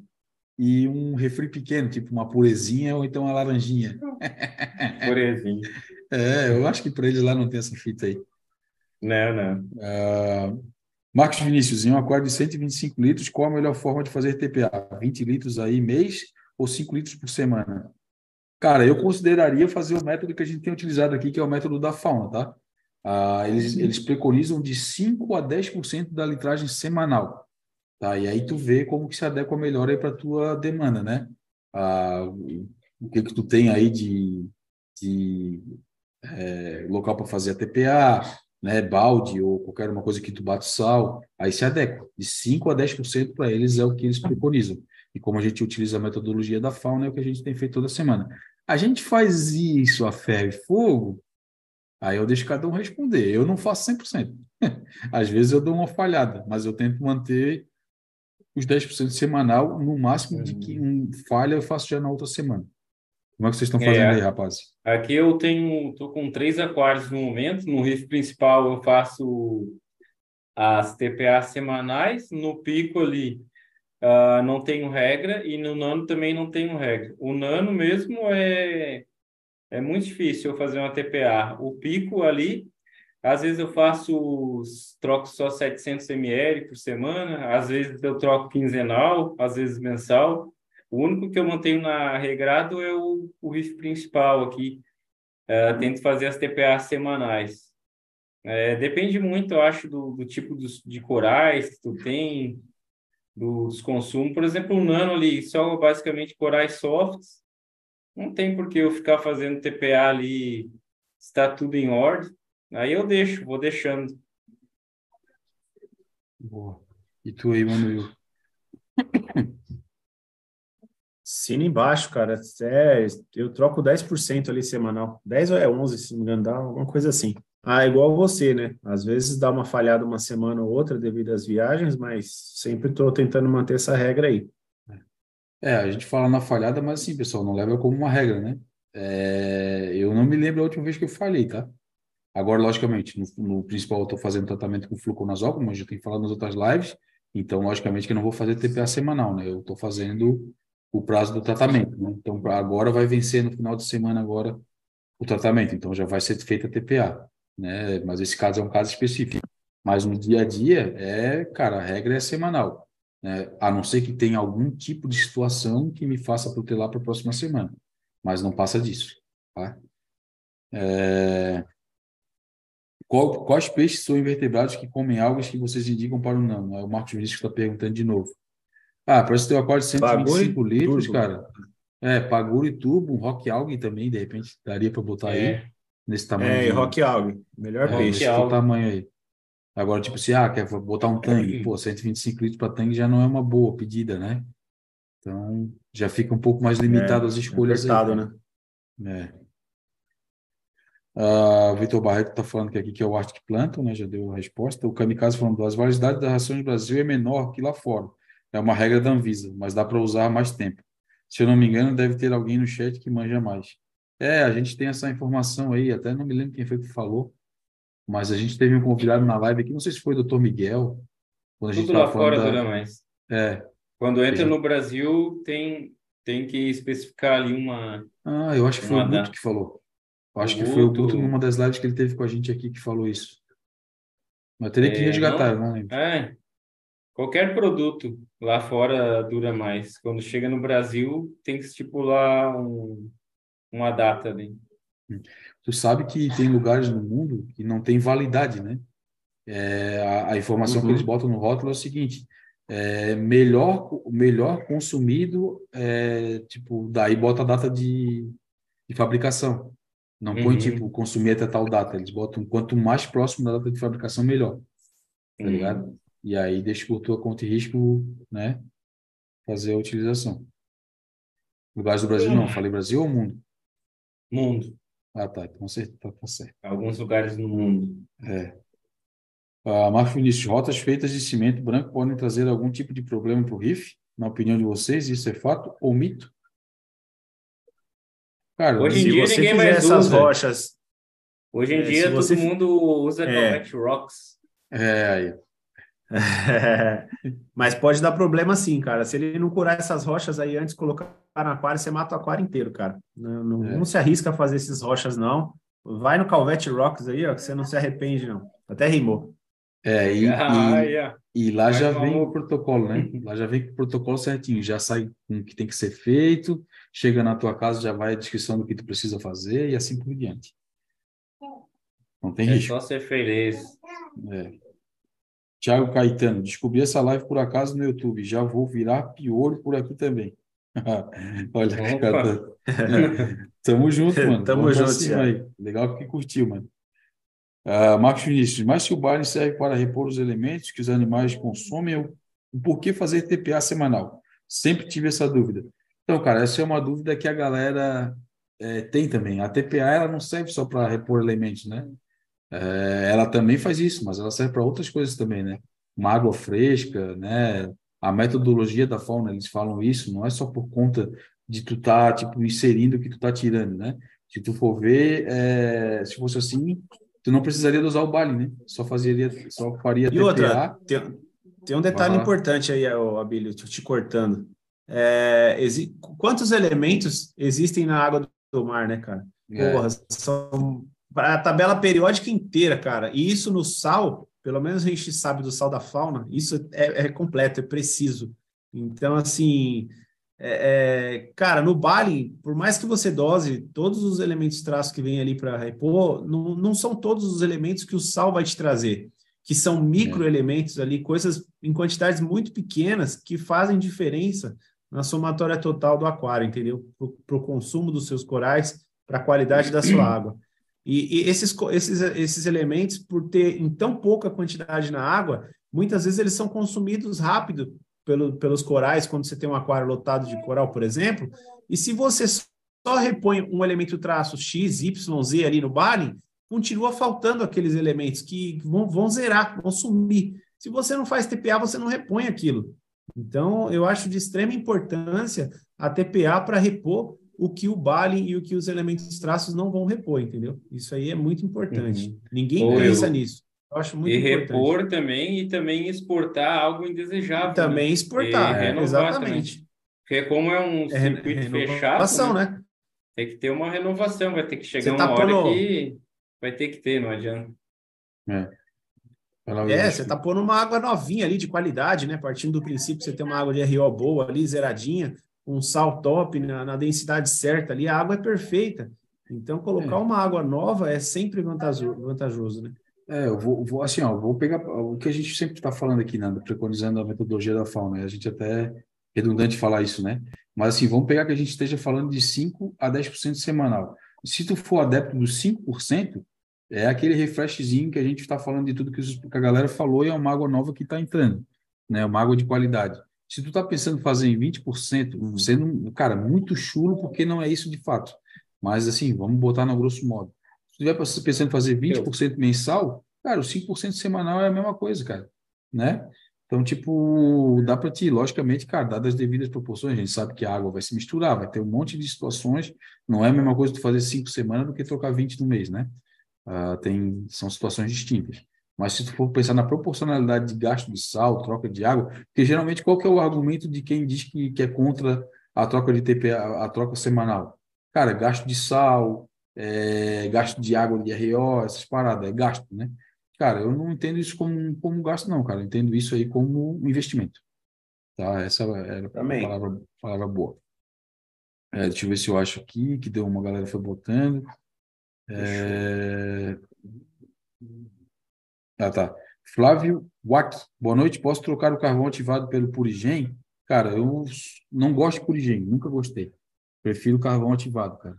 e um refri pequeno, tipo uma purezinha ou então uma laranjinha. Purezinha. é, eu acho que para eles lá não tem essa fita aí. Não, não. Uh, Marcos Vinícius, em um aquário de 125 litros, qual a melhor forma de fazer TPA? 20 litros aí mês ou 5 litros por semana? Cara, eu consideraria fazer o método que a gente tem utilizado aqui, que é o método da fauna, tá? Uh, eles, eles preconizam de 5 a 10% da litragem semanal. Tá? E aí tu vê como que se adequa melhor aí para tua demanda, né? Ah, o que que tu tem aí de, de é, local para fazer a TPA, né, balde ou qualquer uma coisa que tu bate sal, aí se adequa. De 5 a 10% para eles é o que eles preconizam. E como a gente utiliza a metodologia da fauna, é o que a gente tem feito toda semana. A gente faz isso a ferro e fogo, aí eu deixo cada um responder. Eu não faço 100%. Às vezes eu dou uma falhada, mas eu tento manter os 10% semanal, no máximo de que um falha eu faço já na outra semana. Como é que vocês estão fazendo é, aí, rapaz? Aqui eu tenho, tô com três aquários no momento. No riff principal eu faço as TPA semanais. No pico ali uh, não tenho regra e no nano também não tenho regra. O nano mesmo é é muito difícil eu fazer uma TPA. O pico ali às vezes eu faço, troco só 700 ml por semana, às vezes eu troco quinzenal, às vezes mensal. O único que eu mantenho na regrado é o, o riff principal aqui. É, tento fazer as TPA semanais. É, depende muito, eu acho, do, do tipo dos, de corais que tu tem, dos consumos. Por exemplo, o nano ali, só basicamente corais softs. Não tem por que eu ficar fazendo TPA ali, está tudo em ordem. Aí eu deixo, vou deixando. Boa. E tu aí, Manuel? Sino embaixo, cara. É, eu troco 10% ali semanal. 10 ou é 11, se não me engano, dá alguma coisa assim. Ah, igual você, né? Às vezes dá uma falhada uma semana ou outra devido às viagens, mas sempre estou tentando manter essa regra aí. É, a gente fala na falhada, mas assim, pessoal, não leva como uma regra, né? É, eu não me lembro a última vez que eu falhei, tá? Agora, logicamente, no, no principal eu estou fazendo tratamento com fluconazol, como eu já tenho falado nas outras lives, então, logicamente, que eu não vou fazer TPA semanal, né? Eu estou fazendo o prazo do tratamento, né? Então, agora vai vencer no final de semana agora o tratamento, então já vai ser feita a TPA, né? Mas esse caso é um caso específico. Mas no dia a dia, é, cara, a regra é semanal, né? A não ser que tenha algum tipo de situação que me faça protelar para a próxima semana. mas não passa disso. Tá? É... Qual, quais peixes são invertebrados que comem algas que vocês indicam para o não? É o Marcos Vinícius que está perguntando de novo. Ah, parece ter um aquário de 125 litros, turbo. cara. É, paguro e tubo, um rock algae também, de repente, daria para botar é. aí, nesse tamanho. É, rock algae, melhor é, peixe. Esse tamanho aí. Agora, tipo, se ah, quer botar um tangue, pô, 125 litros para tangue já não é uma boa pedida, né? Então, já fica um pouco mais limitado é, as escolhas é aí. né? É. Uh, o Vitor Barreto está falando que aqui que é o Arctic Planton, né? Já deu a resposta. O Kamikaze falando as variedades da ração no Brasil é menor que lá fora. É uma regra da Anvisa, mas dá para usar mais tempo. Se eu não me engano, deve ter alguém no chat que manja mais. É, a gente tem essa informação aí, até não me lembro quem foi que falou, mas a gente teve um convidado na live aqui, não sei se foi o Dr. Miguel. Quando a gente Tudo lá fora da... dura mais. É. Quando entra no Brasil, tem, tem que especificar ali uma. Ah, eu acho que foi o Guto que falou. Eu acho que foi o Guto numa das lives que ele teve com a gente aqui que falou isso. Mas teria que é, resgatar, não, não lembro. É, qualquer produto lá fora dura mais. Quando chega no Brasil, tem que estipular um, uma data ali. Tu sabe que tem lugares no mundo que não tem validade, né? É, a, a, informação uhum. que eles botam no rótulo é o seguinte: é, melhor, melhor consumido, é, tipo, daí bota a data de, de fabricação. Não põe, uhum. tipo, consumir até tal data. Eles botam quanto mais próximo da data de fabricação, melhor. Tá uhum. ligado? E aí deixa por tua conta e risco, né? Fazer a utilização. Lugares do Brasil não. Falei Brasil ou mundo? Mundo. Ah, tá. Então você tá, tá certo. Alguns lugares no mundo. É. Uh, Marcos Vinícius, rotas feitas de cimento branco podem trazer algum tipo de problema para o RIF? Na opinião de vocês, isso é fato ou mito? Cara, hoje em dia ninguém mais essas usa. rochas. Hoje em é, dia todo você... mundo usa é. Rocks. É, aí. Mas pode dar problema sim, cara. Se ele não curar essas rochas aí antes de colocar no aquário, você mata o aquário inteiro, cara. Não, não, é. não se arrisca a fazer essas rochas, não. Vai no Calvete Rocks aí, ó, que você não se arrepende, não. Até rimou. É, e, ah, e, yeah. e lá já vem o protocolo, né? Lá já vem o protocolo certinho, já sai com o que tem que ser feito, chega na tua casa, já vai a descrição do que tu precisa fazer e assim por diante. Não tem é risco. É só ser feliz. É. Tiago Caetano, descobri essa live por acaso no YouTube, já vou virar pior por aqui também. Olha, cara, tamo junto, mano. tamo Vamos junto, aí. Legal que curtiu, mano. Uh, Marcos Vinícius, mas se o Baile serve para repor os elementos que os animais consomem, o por que fazer TPA semanal? Sempre tive essa dúvida. Então, cara, essa é uma dúvida que a galera é, tem também. A TPA ela não serve só para repor elementos, né? É, ela também faz isso, mas ela serve para outras coisas também, né? Uma água fresca, né? A metodologia da fauna, eles falam isso, não é só por conta de tu estar, tá, tipo, inserindo o que tu tá tirando, né? Se tu for ver, é, se fosse assim, tu não precisaria usar o Bali, né? Só fazeria, só faria e TPA. outra, tem, tem um detalhe importante aí, Abílio, te cortando. É, quantos elementos existem na água do mar, né, cara? É. Porra, são a tabela periódica inteira, cara. E isso no sal, pelo menos a gente sabe do sal da fauna, isso é, é completo, é preciso. Então, assim, é, é, cara, no Bali, por mais que você dose todos os elementos traços que vem ali para repor, não, não são todos os elementos que o sal vai te trazer, que são microelementos ali, coisas em quantidades muito pequenas que fazem diferença na somatória total do aquário, entendeu? Para o consumo dos seus corais, para a qualidade da sua água. E, e, esses, esses, esses elementos, por ter em tão pouca quantidade na água, muitas vezes eles são consumidos rápido pelo, pelos corais, quando você tem um aquário lotado de coral, por exemplo, e se você só repõe um elemento traço X, Y, Z ali no Bali, continua faltando aqueles elementos que vão, vão zerar, vão sumir. Se você não faz TPA, você não repõe aquilo. Então, eu acho de extrema importância a TPA para repor o que o Bali e o que os elementos traços não vão repor, entendeu? Isso aí é muito importante. Uhum. Ninguém Ou pensa eu... nisso. Eu acho muito e importante. repor também e também exportar algo indesejável. E também né? exportar, é, exatamente. Também. Porque como é um é circuito é fechado, né? né? Tem que ter uma renovação, vai ter que chegar tá uma hora pondo... que vai ter que ter, não adianta. É. É, você tá pondo uma água novinha ali de qualidade, né? Partindo do princípio você tem uma água de RO boa ali, zeradinha. um sal top na, na densidade certa ali, a água é perfeita. Então, colocar é. uma água nova é sempre vantajoso, vantajoso né? É, eu vou, vou assim, ó, vou pegar o que a gente sempre está falando aqui, Nando, preconizando a metodologia da fauna. Né? A gente até é redundante falar isso, né? Mas assim, vamos pegar que a gente esteja falando de 5 a 10% semanal. Se tu for adepto dos 5%, é aquele refreshzinho que a gente está falando de tudo que a galera falou e é uma água nova que está entrando, né? Uma água de qualidade. Se tu está pensando em fazer em 20%, uhum. sendo, cara, muito chulo, porque não é isso de fato. Mas assim, vamos botar no grosso modo. Se tu estiver pensando em fazer 20% mensal, cara, o 5% semanal é a mesma coisa, cara, né? Então, tipo, dá para ti, logicamente, cara, dadas as devidas proporções, a gente sabe que a água vai se misturar, vai ter um monte de situações, não é a mesma coisa tu fazer cinco semanas do que trocar 20 no mês, né? Uh, tem, são situações distintas. Mas se tu for pensar na proporcionalidade de gasto de sal, troca de água, porque geralmente qual que é o argumento de quem diz que, que é contra a troca de TPA, a, a troca semanal? Cara, gasto de sal, é, gasto de água de RO, essas paradas, é gasto, né? Cara, eu não entendo isso como, como gasto, não, cara. Eu entendo isso aí como investimento. Tá? Essa era a palavra, palavra boa. É, deixa eu ver se eu acho aqui, que deu uma galera foi botando. É... Ah, tá. Flávio Wack, boa noite. Posso trocar o carvão ativado pelo Purigen? Cara, eu não gosto de Purigen, nunca gostei. Prefiro carvão ativado, cara.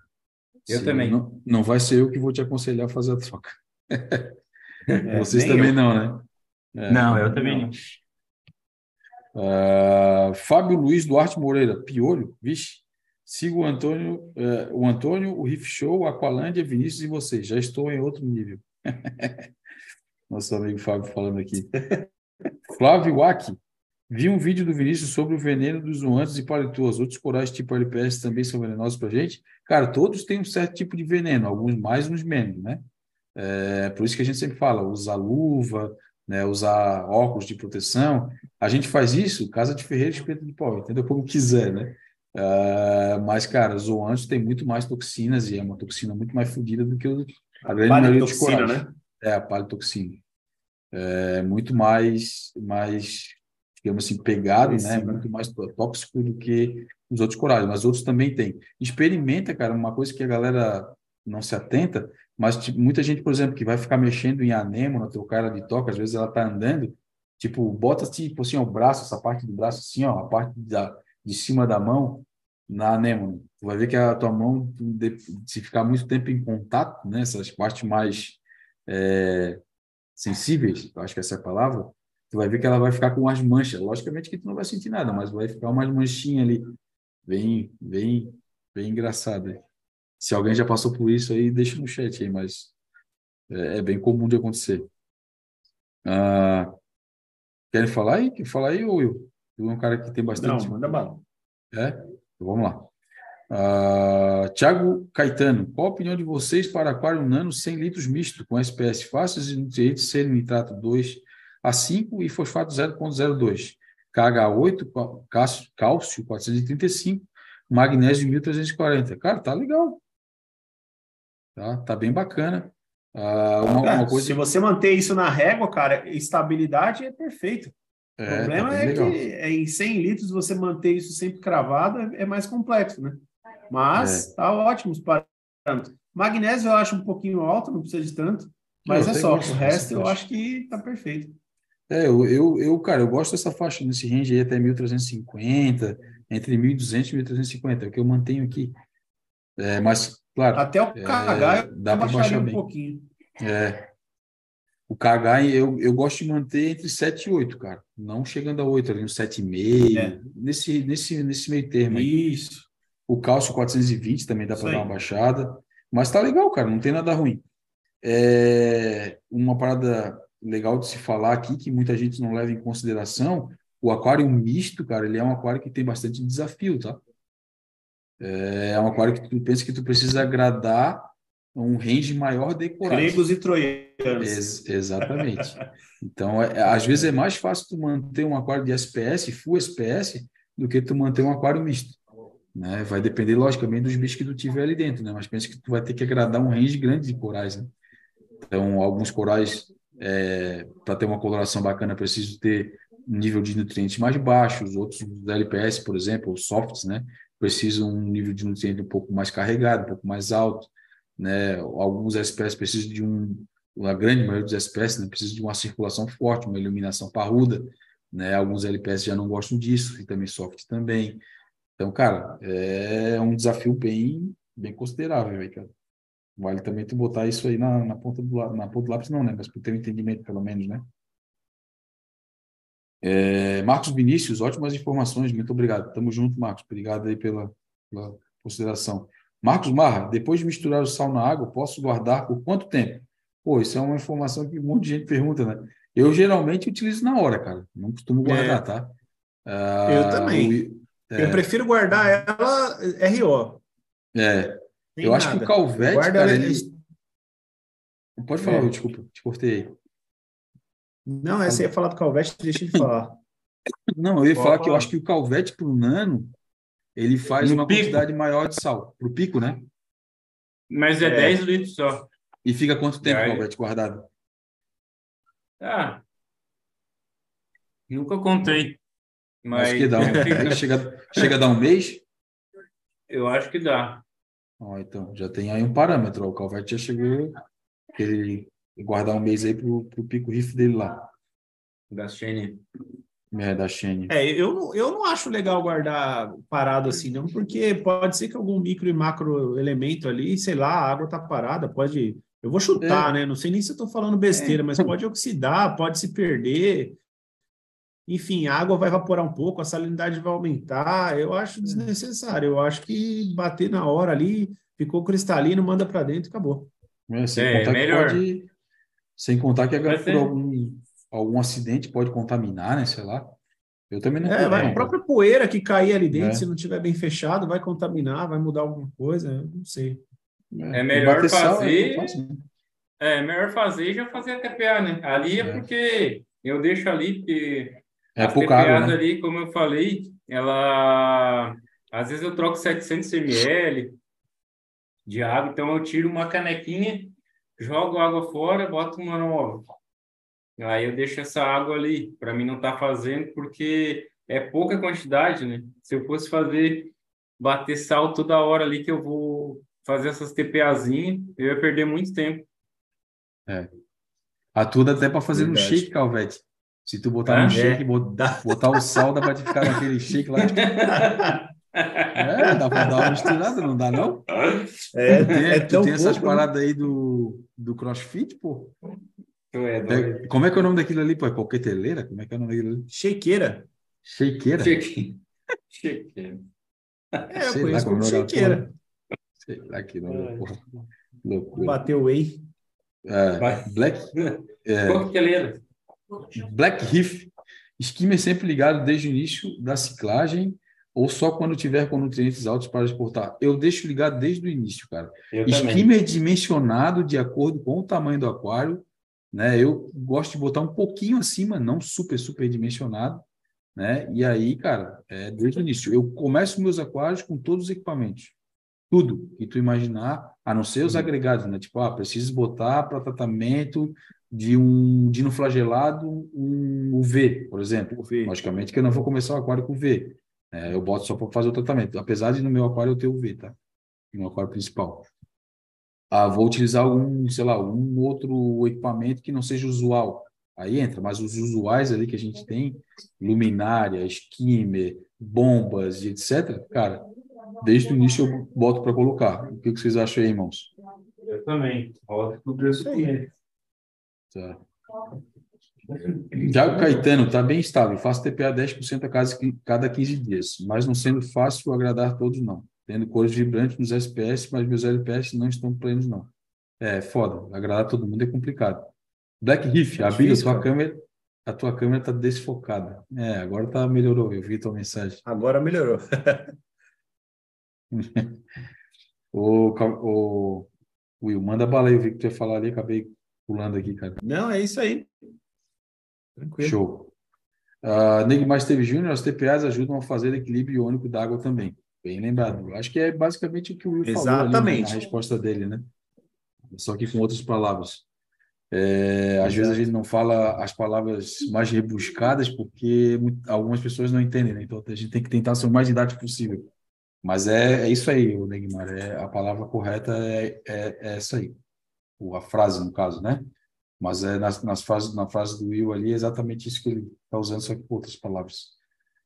Eu Se também. Não, não vai ser eu que vou te aconselhar a fazer a troca. É, Vocês também eu. não, né? É, não, eu também não. Uh, Fábio Luiz Duarte Moreira, Piolho, vixe. Sigo o Antônio, uh, o Antônio, o Riff Show, o Aqualândia, Vinícius e vocês. Já estou em outro nível. Nosso amigo Fábio falando aqui. Flávio Wack, vi um vídeo do Vinícius sobre o veneno dos zoantes e palitoas. Outros corais tipo LPS também são venenosos para gente? Cara, todos têm um certo tipo de veneno, alguns mais, uns menos, né? É, por isso que a gente sempre fala, usar luva, né, usar óculos de proteção. A gente faz isso, casa de ferreiro, espeta de pau, entendeu? Como quiser, né? Uh, mas, cara, zoantes tem muito mais toxinas e é uma toxina muito mais fodida do que a grande maioria dos corais. né? É, a palitoxina. É muito mais, mais digamos assim, pegado, né? Muito mais tóxico do que os outros corais, mas outros também têm. Experimenta, cara, uma coisa que a galera não se atenta, mas tipo, muita gente, por exemplo, que vai ficar mexendo em anêmona, teu cara de toca, às vezes ela tá andando, tipo, bota tipo assim, o braço, essa parte do braço assim, ó, a parte da, de cima da mão na anêmona. Tu vai ver que a tua mão, se ficar muito tempo em contato, né, essas partes mais é, sensíveis, acho que essa é a palavra, tu vai ver que ela vai ficar com umas manchas. Logicamente que tu não vai sentir nada, mas vai ficar umas manchinhas ali, bem, bem, bem engraçada. Se alguém já passou por isso aí, deixa no chat aí, mas é, é bem comum de acontecer. Ah, querem falar aí? Quer falar aí, Will? Tu é um cara que tem bastante. Não, manda bala. É? Então, vamos lá. Uh, Tiago Caetano, qual a opinião de vocês para aquário nano 100 litros misto com SPS fáceis e nutrientes ser nitrato 2 a 5 e fosfato 0.02, KH8, cálcio 435, magnésio 1340. Cara, tá legal. Tá, tá bem bacana. Uh, uma, uma coisa... Se você manter isso na régua, cara, estabilidade é perfeito. É, o problema tá é legal. que é, em 100 litros você manter isso sempre cravado é, é mais complexo, né? Mas é. tá ótimo os parâmetros. Magnésio eu acho um pouquinho alto, não precisa de tanto, mas é só. O resto eu acho que tá perfeito. É, eu, eu, eu, cara, eu gosto dessa faixa nesse range aí até 1350, entre 1200 e 1350, é o que eu mantenho aqui. É, mas Claro. Até o KH é, dá para baixar um bem. pouquinho. É. O KH eu, eu gosto de manter entre 7 e 8, cara. Não chegando a 8, ali, um 7,5, é. nesse, nesse, nesse meio termo. Aí. Isso. O cálcio 420 também dá para dar uma baixada. Mas tá legal, cara, não tem nada ruim. É uma parada legal de se falar aqui, que muita gente não leva em consideração, o aquário misto, cara, ele é um aquário que tem bastante desafio, tá? É um aquário que tu pensa que tu precisa agradar um range maior de corais. Gregos e troianos. Ex exatamente. Então, é, às vezes é mais fácil tu manter um aquário de SPS, full SPS, do que tu manter um aquário misto. Né? Vai depender, logicamente, dos bichos que tu tiver ali dentro, né? Mas pensa que tu vai ter que agradar um range grande de corais, né? Então, alguns corais, é, para ter uma coloração bacana, preciso ter um nível de nutrientes mais baixo, os outros da LPS, por exemplo, os softs, né, precisam um nível de nutriente um pouco mais carregado, um pouco mais alto, né, alguns SPS precisam de um, a grande maioria dos SPS né, precisa de uma circulação forte, uma iluminação parruda, né, alguns LPS já não gostam disso, e também soft também, então, cara, é um desafio bem, bem considerável aí, cara. Vale também tu botar isso aí na, na ponta do na ponta do lápis, não, né? Mas para ter um entendimento, pelo menos, né? É, Marcos Vinícius, ótimas informações, muito obrigado. Tamo junto, Marcos. Obrigado aí pela, pela consideração. Marcos Marra, depois de misturar o sal na água, posso guardar por quanto tempo? Pô, isso é uma informação que um monte de gente pergunta, né? Eu geralmente utilizo na hora, cara. Não costumo guardar, é. tá? Ah, eu também. O, é. Eu prefiro guardar ela RO. É. eu nada. acho que o Calvete, Guarda cara, ele... Pode falar, é. desculpa, te cortei. Não, essa ia falar do Calvete, deixa ele falar. Não, eu ia falar que eu acho que o Calvete para o Nano, ele faz no uma pico. quantidade maior de sal. Para o pico, né? Mas é, é 10 litros só. E fica quanto tempo, o Calvete, guardado? Ah, nunca contei. Mas acho que dá um, chega, chega a dar um mês? Eu acho que dá. Oh, então, já tem aí um parâmetro. O Calvete já chegou ele guardar um mês aí pro, pro pico riff dele lá. Da Shane. É, da Shane. É, eu não, eu não acho legal guardar parado assim, não, porque pode ser que algum micro e macro elemento ali, sei lá, a água tá parada, pode. Eu vou chutar, é. né? Não sei nem se eu tô falando besteira, é. mas pode oxidar, pode se perder. Enfim, a água vai evaporar um pouco, a salinidade vai aumentar. Eu acho desnecessário. Eu acho que bater na hora ali, ficou cristalino, manda para dentro e acabou. É, sem, é, contar melhor. Pode, sem contar que por algum, algum acidente pode contaminar, né? Sei lá. Eu também não. É, vai, a própria poeira que cair ali dentro, é. se não tiver bem fechado, vai contaminar, vai mudar alguma coisa, eu não sei. É, é melhor fazer. Sal, é, é, melhor fazer e já fazer a TPA, né? Ali é, é, porque eu deixo ali, porque é as pouca água, né? ali, como eu falei, ela. Às vezes eu troco 700 ml de água, então eu tiro uma canequinha, jogo água fora, boto uma nova. Aí eu deixo essa água ali, para mim não estar tá fazendo, porque é pouca quantidade, né? Se eu fosse fazer, bater sal toda hora ali, que eu vou fazer essas TPAzinhas, eu ia perder muito tempo. É. A tudo até para fazer Verdade. no shake, Calvete. Se tu botar ah, no shake, é. botar, botar o sal, dá para ficar naquele shake lá. É, dá para dar uma misturada, não dá, não? É, tem, é tu tem essas né? paradas aí do, do crossfit, pô. É, é, como é que é o nome daquilo ali, pô? É coqueteleira? Como é que é o nome daquilo ali? Shakeira. Shakeira? Shakeira. É, eu conheço como shakeira. Sei lá que nome, porra. Loucura. Bateu whey. É, Black... É, coqueteleira. Black Reef. Skimmer sempre ligado desde o início da ciclagem ou só quando tiver com nutrientes altos para exportar? Eu deixo ligado desde o início, cara. Eu Skimmer também. dimensionado de acordo com o tamanho do aquário, né? Eu gosto de botar um pouquinho acima, não super, super dimensionado, né? E aí, cara, é desde o início. Eu começo meus aquários com todos os equipamentos. Tudo que tu imaginar, a não ser os agregados, né? Tipo, ah, preciso botar para tratamento de um dinoflagelado, um UV, por exemplo. UV. Logicamente que eu não vou começar o aquário com UV. É, eu boto só para fazer o tratamento. Apesar de no meu aquário eu ter UV, tá? No aquário principal. Ah, vou utilizar um, sei lá, um outro equipamento que não seja usual. Aí entra, mas os usuais ali que a gente tem, luminária, skimmer, bombas e etc., cara, desde o início eu boto para colocar. O que, vocês acham aí, irmãos? Eu também. Roda com o preço aí. Tá. Tiago Caetano, está bem estável. Faço TPA 10% a cada, cada 15 dias, mas não sendo fácil agradar todos, não. Tendo cores vibrantes nos SPS, mas meus LPS não estão plenos, não. É foda. Agradar todo mundo é complicado. Black Reef, é a tua câmera, a tua câmera está desfocada. É, agora tá melhorou. Eu vi tua mensagem. Agora melhorou. o, o Will, manda bala aí. Eu vi que tu ia falar ali, acabei pulando aqui, cara. Não, é isso aí. Tranquilo. Show. Uh, Neymar Esteve Júnior, as TPAs ajudam a fazer equilíbrio iônico da água também. Bem lembrado. Acho que é basicamente o que o Will Exatamente. falou ali, na resposta dele, né? Só que com outras palavras. É, às vezes a gente não fala as palavras mais rebuscadas porque algumas pessoas não entendem, né? Então a gente tem que tentar ser o mais didático possível. Mas é, é isso aí, o Neymar. É, a palavra correta é, é, é essa aí. Ou a frase, no caso, né? Mas é nas, nas frases, na frase do Will ali é exatamente isso que ele está usando, só que com outras palavras.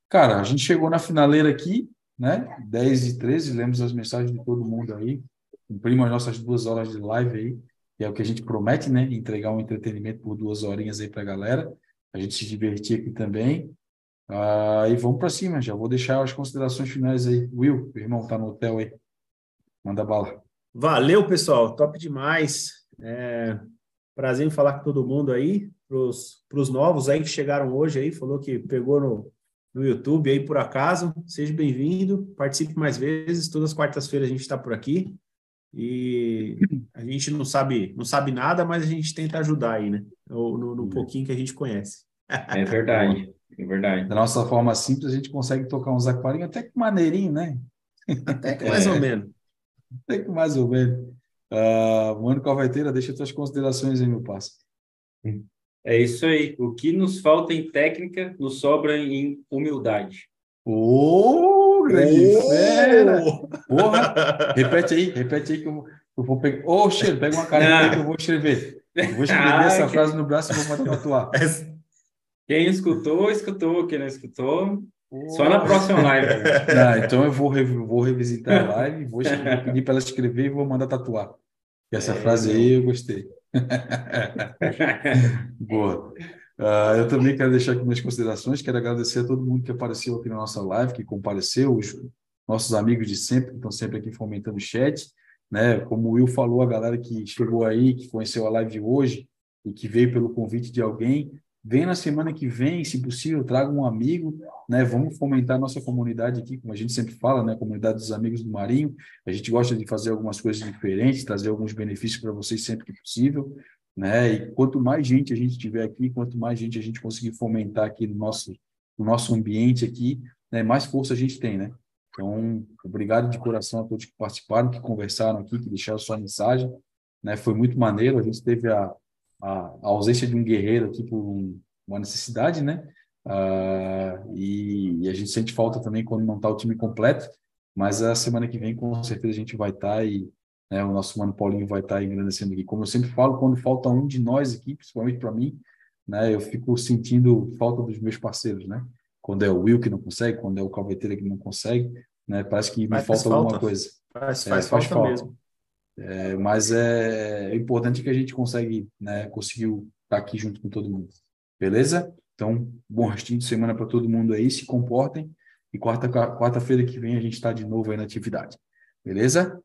Cara, a gente chegou na finaleira aqui, né? 10 e 13, lemos as mensagens de todo mundo aí. Cumprimos as nossas duas horas de live aí, que é o que a gente promete, né? Entregar um entretenimento por duas horinhas aí para a galera. A gente se divertir aqui também. Ah, e vamos para cima, já vou deixar as considerações finais aí. Will, meu irmão, tá no hotel aí. Manda bala. Valeu, pessoal. Top demais. É, prazer em falar com todo mundo aí. Para os novos aí que chegaram hoje aí, falou que pegou no, no YouTube aí por acaso. Seja bem-vindo. Participe mais vezes. Todas as quartas-feiras a gente está por aqui. E a gente não sabe, não sabe nada, mas a gente tenta ajudar aí, né? No, no, no pouquinho que a gente conhece. É verdade, é verdade. Da nossa forma simples, a gente consegue tocar uns aquarinhos até que maneirinho, né? Até que mais É. ou menos. Até que mais ou menos. Ah, Mano Calvaiteira, deixa tuas considerações aí, meu parceiro. É isso aí. O que nos falta em técnica, nos sobra em humildade. Ô, grande Ô! fera! Porra! Repete aí, repete aí que eu vou, eu vou pegar. Ô, Cheiro, pega uma caneta aí que eu vou escrever. Eu vou escrever Ah, essa que- frase no braço e vou mandar tatuar. Quem escutou, escutou. Quem não escutou, só na próxima live. Não, então eu vou, rev- vou revisitar a live, vou, escrever- vou pedir para ela escrever e vou mandar tatuar. E essa É, frase aí eu gostei. Boa. Ah, eu também quero deixar aqui minhas considerações. Quero agradecer a todo mundo que apareceu aqui na nossa live, que compareceu, os nossos amigos de sempre, que estão sempre aqui fomentando o chat. Né? Como o Will falou, a galera que chegou aí, que conheceu a live hoje e que veio pelo convite de alguém, vem na semana que vem, se possível, traga um amigo, né? Vamos fomentar nossa comunidade aqui, como a gente sempre fala, né? Comunidade dos amigos do Marinho. A gente gosta de fazer algumas coisas diferentes, trazer alguns benefícios para vocês sempre que possível né? E quanto mais gente a gente tiver aqui, quanto mais gente a gente conseguir fomentar aqui no nosso, no nosso ambiente aqui, né? Mais força a gente tem, né? Então, obrigado de coração a todos que participaram, que conversaram aqui, que deixaram sua mensagem, né? Foi muito maneiro. A gente teve a, a, a ausência de um guerreiro aqui por um, uma necessidade, né? Ah, e, e a gente sente falta também quando não está o time completo, mas a semana que vem com certeza a gente vai estar e né, o nosso mano Paulinho vai estar engrandecendo aqui. Como eu sempre falo, quando falta um de nós aqui, principalmente para mim, né, eu fico sentindo falta dos meus parceiros, né? Quando é o Will que não consegue, quando é o Calveteira que não consegue, né? Parece que me falta faz alguma falta. coisa. Faz, É, faz, faz falta, falta. mesmo. É, mas é, é importante que a gente consegue, né, conseguiu estar aqui junto com todo mundo. Beleza? Então, bom restinho de semana para todo mundo aí, se comportem. E quarta, quarta-feira que vem a gente está de novo aí na atividade. Beleza?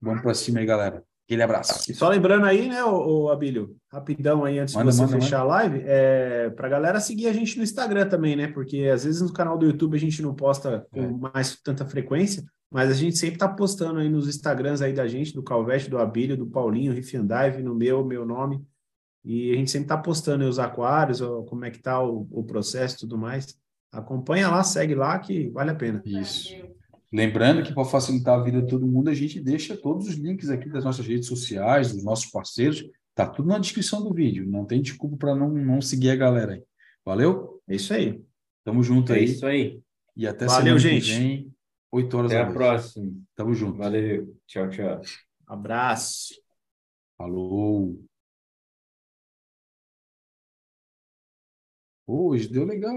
Vamos para cima aí, galera. Aquele abraço. E só lembrando aí, né, o, o Abílio, rapidão aí, antes Manda, de você manda, fechar a live, é, para a galera seguir a gente no Instagram também, né? Porque às vezes no canal do YouTube a gente não posta com É. mais tanta frequência, mas a gente sempre tá postando aí nos Instagrams aí da gente, do Calvete, do Abílio, do Paulinho, Riff and Dive, no meu, meu nome. E a gente sempre tá postando aí os aquários, como é que tá o, o processo e tudo mais. Acompanha lá, segue lá que vale a pena. Isso. Lembrando que para facilitar a vida de todo mundo, a gente deixa todos os links aqui das nossas redes sociais, dos nossos parceiros. Tá tudo na descrição do vídeo. Não tem desculpa para não, não seguir a galera aí. Valeu? É isso aí. Tamo junto É aí. isso aí. E até Valeu, semana gente. que vem, 8 horas Até da a noite. próxima. Tamo junto. Valeu. Tchau, tchau. Abraço. Falou. Hoje deu legal.